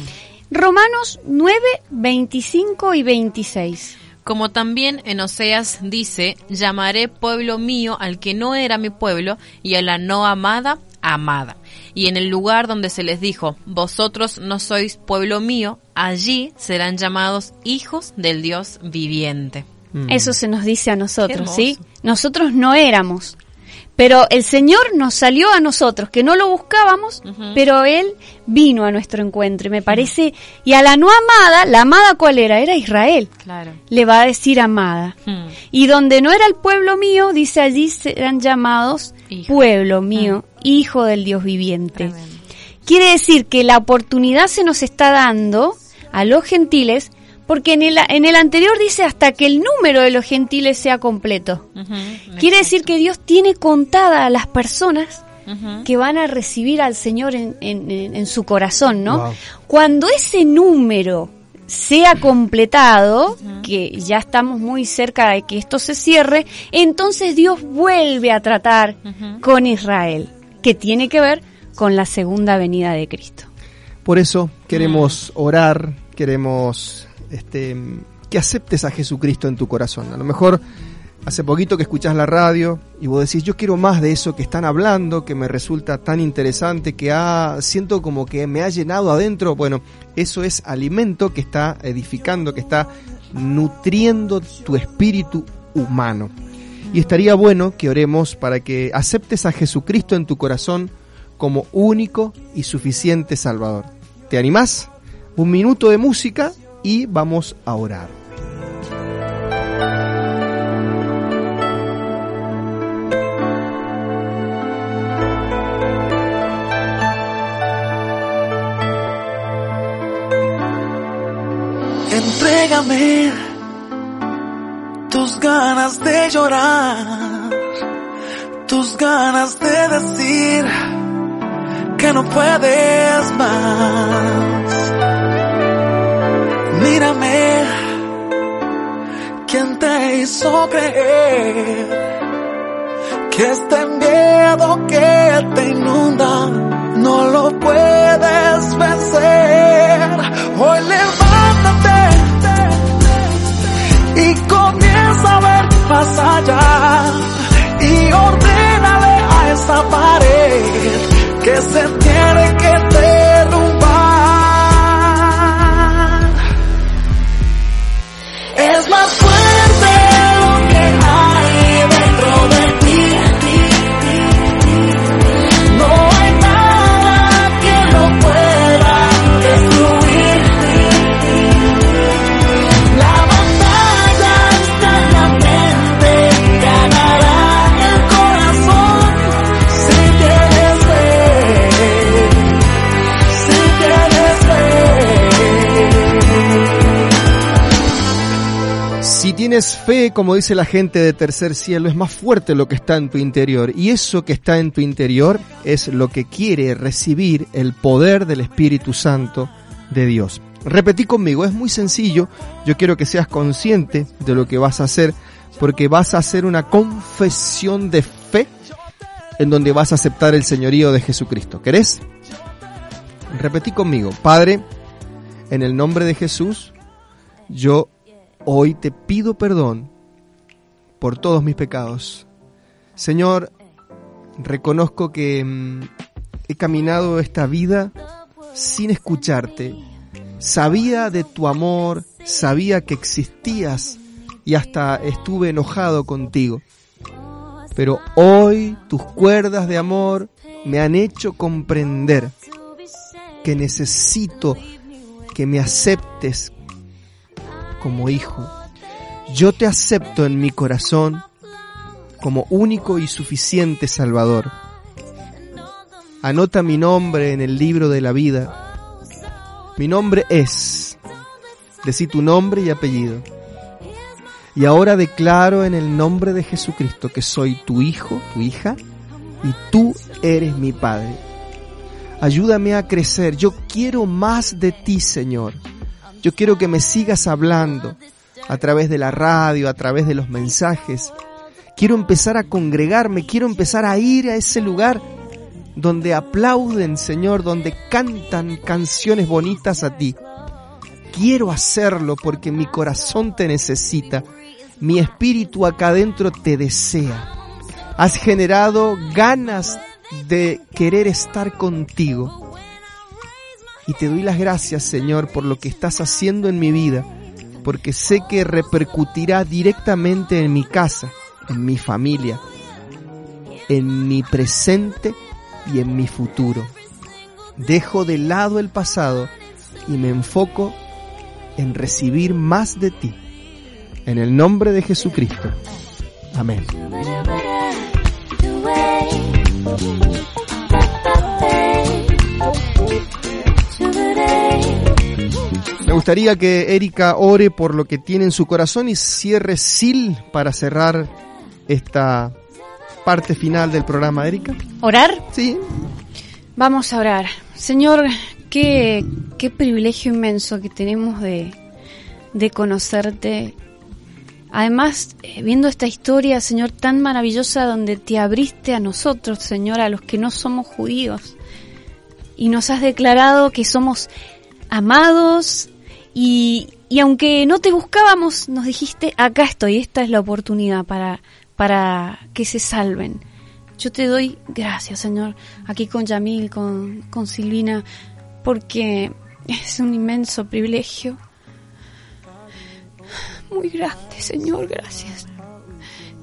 [SPEAKER 10] Romanos 9, 25 y 26.
[SPEAKER 3] Como también en Oseas dice, llamaré pueblo mío al que no era mi pueblo y a la no amada, amada. Y en el lugar donde se les dijo, vosotros no sois pueblo mío, allí serán llamados hijos del Dios viviente.
[SPEAKER 10] Eso se nos dice a nosotros. ¿sí? Nosotros no éramos. Pero el Señor nos salió a nosotros, que no lo buscábamos, pero Él vino a nuestro encuentro. Y me parece, y a la no amada, la amada cuál era? Era Israel.
[SPEAKER 3] Claro.
[SPEAKER 10] Le va a decir amada.
[SPEAKER 3] Hmm.
[SPEAKER 10] Y donde no era el pueblo mío, dice allí serán llamados
[SPEAKER 3] Hijo.
[SPEAKER 10] pueblo mío, hijo del Dios viviente. Quiere decir que la oportunidad se nos está dando a los gentiles, porque en el, en el anterior dice hasta que el número de los gentiles sea completo. Quiere decir que Dios tiene contada a las personas que van a recibir al Señor en, en- en- en su corazón, ¿no?
[SPEAKER 2] Wow.
[SPEAKER 10] Cuando ese número sea completado, que ya estamos muy cerca de que esto se cierre, entonces Dios vuelve a tratar con Israel, que tiene que ver con la segunda venida de Cristo.
[SPEAKER 2] Por eso queremos orar, queremos este, que aceptes a Jesucristo en tu corazón. A lo mejor hace poquito que escuchás la radio y vos decís, yo quiero más de eso que están hablando, que me resulta tan interesante, que ha, siento como que me ha llenado adentro. Bueno, eso es alimento que está edificando, que está nutriendo tu espíritu humano. Y estaría bueno que oremos para que aceptes a Jesucristo en tu corazón como único y suficiente Salvador. ¿Te animás? Un minuto de música y vamos a orar.
[SPEAKER 6] Entrégame tus ganas de llorar, tus ganas de decir que no puedes más. Mírame, ¿quién te hizo creer que este miedo que te inunda no lo puedes vencer? Hoy levántate y comienza a ver más allá y ordénale a esa pared que se tiene que derrumbar. Es tienes fe,
[SPEAKER 2] como dice la gente de tercer cielo, es más fuerte lo que está en tu interior. Y eso que está en tu interior es lo que quiere recibir el poder del Espíritu Santo de Dios. Repetí conmigo, es muy sencillo, yo quiero que seas consciente de lo que vas a hacer, porque vas a hacer una confesión de fe en donde vas a aceptar el señorío de Jesucristo. ¿Querés? Repetí conmigo, Padre, en el nombre de Jesús, yo hoy te pido perdón por todos mis pecados. Señor, reconozco que mm, he caminado esta vida sin escucharte. Sabía de tu amor, sabía que existías y hasta estuve enojado contigo. Pero hoy tus cuerdas de amor me han hecho comprender que necesito que me aceptes como hijo. Yo te acepto en mi corazón como único y suficiente Salvador. Anota mi nombre en el libro de la vida. Mi nombre es. Decí tu nombre y apellido. Y ahora declaro en el nombre de Jesucristo que soy tu hijo, tu hija, y tú eres mi Padre. Ayúdame a crecer. Yo quiero más de ti, Señor. Yo quiero que me sigas hablando a través de la radio, a través de los mensajes. Quiero empezar a congregarme, quiero empezar a ir a ese lugar donde aplauden, Señor, donde cantan canciones bonitas a ti. Quiero hacerlo porque mi corazón te necesita, mi espíritu acá adentro te desea. Has generado ganas de querer estar contigo. Y te doy las gracias, Señor, por lo que estás haciendo en mi vida, porque sé que repercutirá directamente en mi casa, en mi familia, en mi presente y en mi futuro. Dejo de lado el pasado y me enfoco en recibir más de ti. En el nombre de Jesucristo. Amén. Me gustaría que Erika ore por lo que tiene en su corazón y cierre Sil para cerrar esta parte final del programa, Erika.
[SPEAKER 10] ¿Orar?
[SPEAKER 2] Sí.
[SPEAKER 10] Vamos a orar. Señor, qué, qué privilegio inmenso que tenemos de, de conocerte. Además, eh, viendo esta historia, Señor, tan maravillosa donde te abriste a nosotros, Señor, a los que no somos judíos, y nos has declarado que somos amados y, y aunque no te buscábamos, nos dijiste, acá estoy, esta es la oportunidad para, para que se salven. Yo te doy gracias, Señor, aquí con Yamil, con, con Silvina, porque es un inmenso privilegio. Muy grande, Señor, gracias.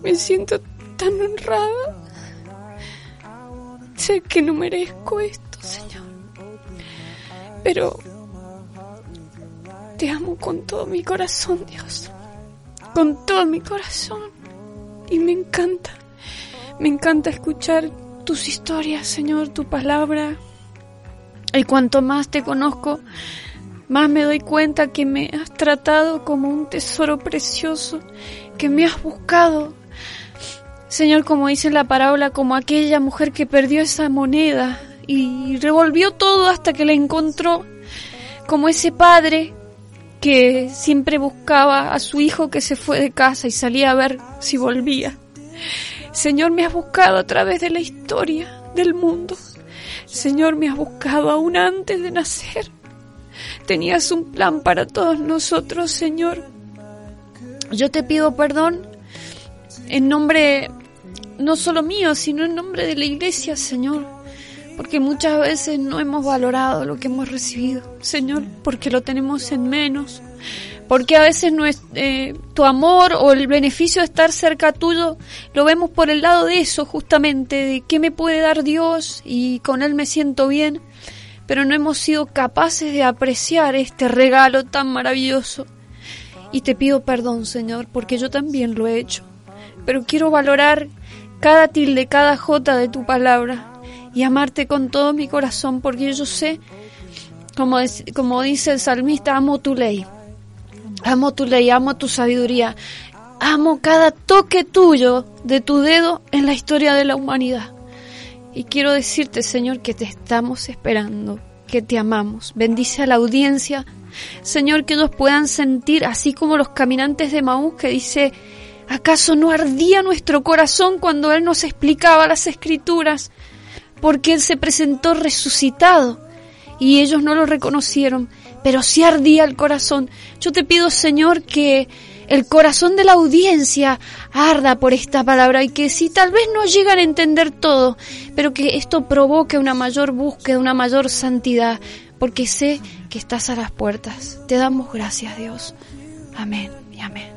[SPEAKER 10] Me siento tan honrada. Sé que no merezco esto, Señor. Pero te amo con todo mi corazón, Dios. Con todo mi corazón. Y me encanta. Me encanta escuchar tus historias, Señor, tu palabra. Y cuanto más te conozco, más me doy cuenta que me has tratado como un tesoro precioso, que me has buscado. Señor, como dice la parábola, como aquella mujer que perdió esa moneda y revolvió todo hasta que la encontró, como ese padre que siempre buscaba a su hijo que se fue de casa y salía a ver si volvía. Señor, me has buscado a través de la historia del mundo. Señor, me has buscado aún antes de nacer. Tenías un plan para todos nosotros, Señor. Yo te pido perdón en nombre no solo mío, sino en nombre de la iglesia, Señor. Porque muchas veces no hemos valorado lo que hemos recibido, Señor, porque lo tenemos en menos. Porque a veces no es, eh, tu amor o el beneficio de estar cerca tuyo lo vemos por el lado de eso, justamente, de qué me puede dar Dios y con Él me siento bien pero no hemos sido capaces de apreciar este regalo tan maravilloso. Y te pido perdón, Señor, porque yo también lo he hecho. Pero quiero valorar cada tilde, cada jota de tu palabra y amarte con todo mi corazón, porque yo sé, como, como dice el salmista, amo tu ley. Amo tu ley, amo tu sabiduría. Amo cada toque tuyo de tu dedo en la historia de la humanidad. Y quiero decirte, Señor, que te estamos esperando que te amamos. Bendice a la audiencia. Señor, que ellos puedan sentir, así como los caminantes de Maús, que dice, ¿acaso no ardía nuestro corazón cuando Él nos explicaba las escrituras? Porque Él se presentó resucitado y ellos no lo reconocieron, pero sí ardía el corazón. Yo te pido, Señor, que el corazón de la audiencia arda por esta palabra y que si tal vez no llegan a entender todo, pero que esto provoque una mayor búsqueda, una mayor santidad, porque sé que estás a las puertas. Te damos gracias, Dios. Amén y amén.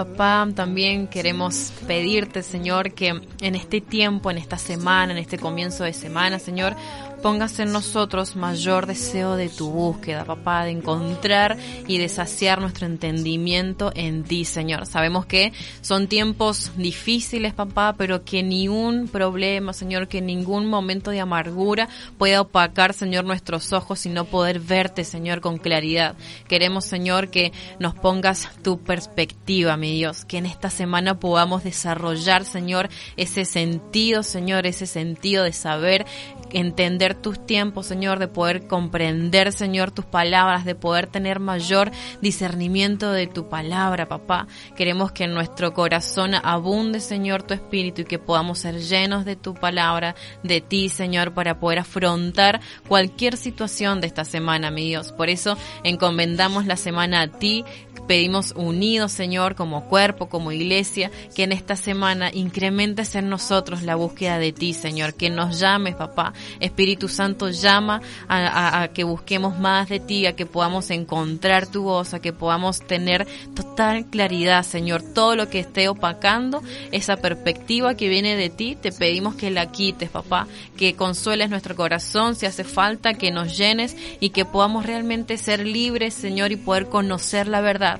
[SPEAKER 3] Papá, también queremos pedirte, Señor, que en este tiempo, en esta semana, en este comienzo de semana, Señor, pongas en nosotros mayor deseo de tu búsqueda, papá, de encontrar y de saciar nuestro entendimiento en ti, Señor. Sabemos que son tiempos difíciles, papá, pero que ni un problema, Señor, que ningún momento de amargura pueda opacar, Señor, nuestros ojos y no poder verte, Señor, con claridad. Queremos, Señor, que nos pongas tu perspectiva, mi Dios, que en esta semana podamos desarrollar, Señor, ese sentido, Señor, ese sentido de saber entender tus tiempos, Señor, de poder comprender, Señor, tus palabras, de poder tener mayor discernimiento de tu palabra, papá. Queremos que en nuestro corazón abunde, Señor, tu espíritu y que podamos ser llenos de tu palabra, de ti, Señor, para poder afrontar cualquier situación de esta semana, mi Dios. Por eso encomendamos la semana a ti, pedimos unidos, Señor, como cuerpo, como iglesia, que en esta semana incrementes en nosotros la búsqueda de ti, Señor, que nos llames, papá. Espíritu Santo llama a, a- que busquemos más de ti, a que podamos encontrar tu voz, a que podamos tener total claridad, Señor. Todo lo que esté opacando esa perspectiva que viene de ti, te pedimos que la quites, papá, que consueles nuestro corazón si hace falta, que nos llenes y que podamos realmente ser libres, Señor, y poder conocer la verdad.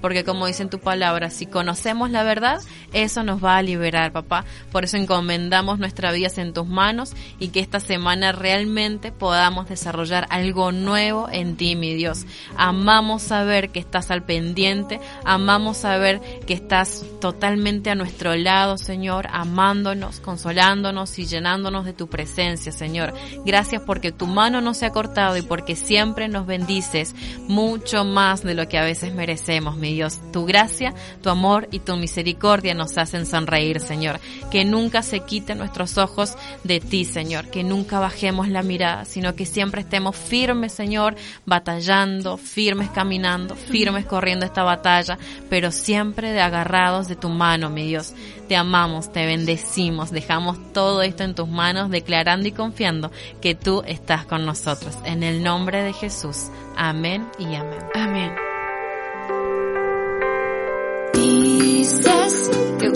[SPEAKER 3] Porque como dice en tu palabra, si conocemos la verdad, eso nos va a liberar, papá. Por eso encomendamos nuestra vida en tus manos y que esta semana realmente podamos desarrollar algo nuevo en ti, mi Dios. Amamos saber que estás al pendiente, amamos saber que estás totalmente a nuestro lado, Señor, amándonos, consolándonos y llenándonos de tu presencia, Señor. Gracias porque tu mano no se ha cortado y porque siempre nos bendices mucho más de lo que a veces merecemos, mi Dios. Tu gracia, tu amor y tu misericordia nos hacen sonreír, Señor. Que nunca se quiten nuestros ojos de ti, Señor. Que nunca bajemos la mirada, sino que siempre estemos firmes, Señor, batallando, firmes caminando, firmes corriendo esta batalla, pero siempre de agarrados de tu mano, mi Dios. Te amamos, te bendecimos, dejamos todo esto en tus manos, declarando y confiando que tú estás con nosotros. En el nombre de Jesús. Amén y amén.
[SPEAKER 10] Amén.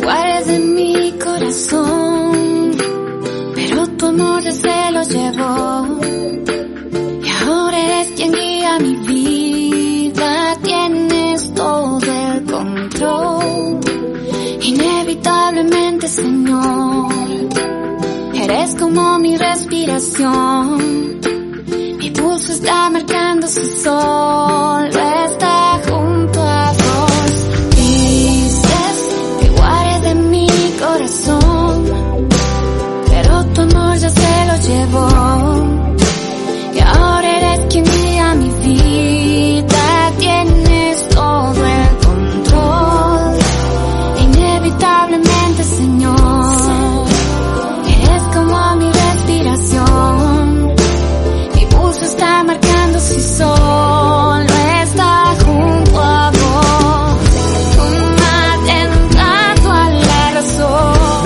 [SPEAKER 12] Guardes en mi corazón, pero tu amor ya se lo llevó. Y ahora eres quien guía mi vida, tienes todo el control. Inevitablemente, Señor, eres como mi respiración. Mi pulso está marcando su sol, está junto corazón, pero tu amor ya se lo llevó.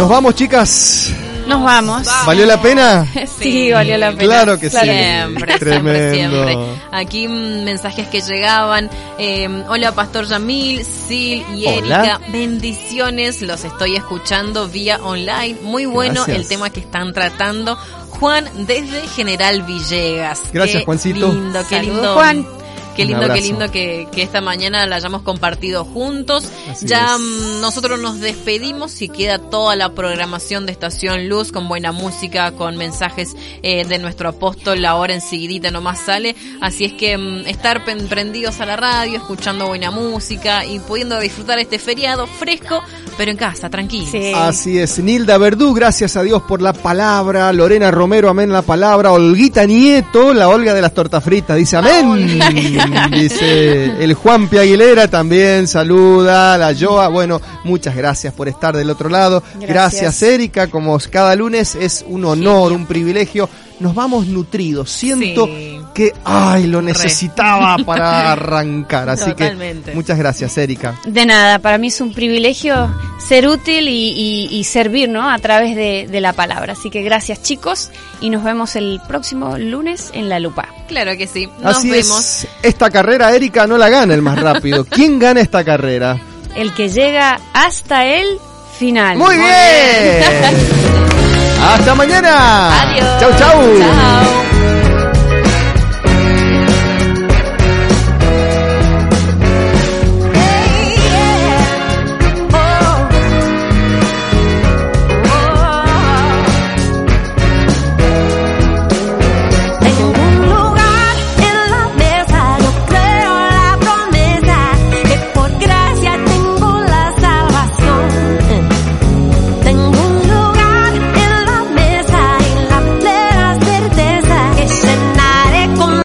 [SPEAKER 2] Nos vamos, chicas.
[SPEAKER 10] Nos vamos.
[SPEAKER 2] ¿Valió la pena?
[SPEAKER 10] Sí, valió la pena.
[SPEAKER 2] Claro que sí.
[SPEAKER 3] Siempre, siempre,
[SPEAKER 2] Tremendo.
[SPEAKER 3] siempre. Aquí mm, mensajes que llegaban. Eh, hola, Pastor Yamil, Sil y
[SPEAKER 2] Hola.
[SPEAKER 3] Erika. Bendiciones, los estoy escuchando vía online. Muy bueno
[SPEAKER 2] Gracias.
[SPEAKER 3] el tema que están tratando. Juan desde General Villegas.
[SPEAKER 2] Gracias,
[SPEAKER 3] Qué
[SPEAKER 2] Juancito.
[SPEAKER 3] Lindo, qué
[SPEAKER 10] Saludos,
[SPEAKER 3] lindo.
[SPEAKER 10] Juan.
[SPEAKER 3] Qué lindo, qué lindo que, que esta mañana la hayamos compartido juntos.
[SPEAKER 2] Así
[SPEAKER 3] ya
[SPEAKER 2] es.
[SPEAKER 3] nosotros nos despedimos y queda toda la programación de Estación Luz con buena música, con mensajes eh, de nuestro apóstol. Ahora enseguidita nomás sale. Así es que mm, estar prendidos a la radio, escuchando buena música y pudiendo disfrutar este feriado fresco, pero en casa, tranquilo.
[SPEAKER 10] Sí.
[SPEAKER 2] Así es, Nilda Verdú, gracias a Dios por la palabra, Lorena Romero, amén la palabra, Olguita Nieto, la Olga de las tortas fritas, dice amén, dice el Juan P. Aguilera también, saluda, la Joa, bueno, muchas gracias por estar del otro lado, gracias,
[SPEAKER 10] Gracias.
[SPEAKER 2] Erika, como cada lunes es un honor, un privilegio, nos vamos nutridos, siento
[SPEAKER 3] Sí.
[SPEAKER 2] Que, ay, lo necesitaba para arrancar, así
[SPEAKER 3] Totalmente.
[SPEAKER 2] que muchas gracias Erika.
[SPEAKER 10] De nada, para mí es un privilegio ser útil y, y- y servir, ¿no? A través de, de la palabra. Así que gracias chicos y nos vemos el próximo lunes en La Lupa.
[SPEAKER 3] Claro que sí. Nos
[SPEAKER 2] Así
[SPEAKER 3] vemos.
[SPEAKER 2] es, esta carrera Erika no la gana el más rápido. ¿Quién gana esta carrera?
[SPEAKER 10] El que llega hasta el final.
[SPEAKER 2] Muy bien. Hasta mañana.
[SPEAKER 3] Adiós.
[SPEAKER 2] Chau, chau.
[SPEAKER 3] Chao.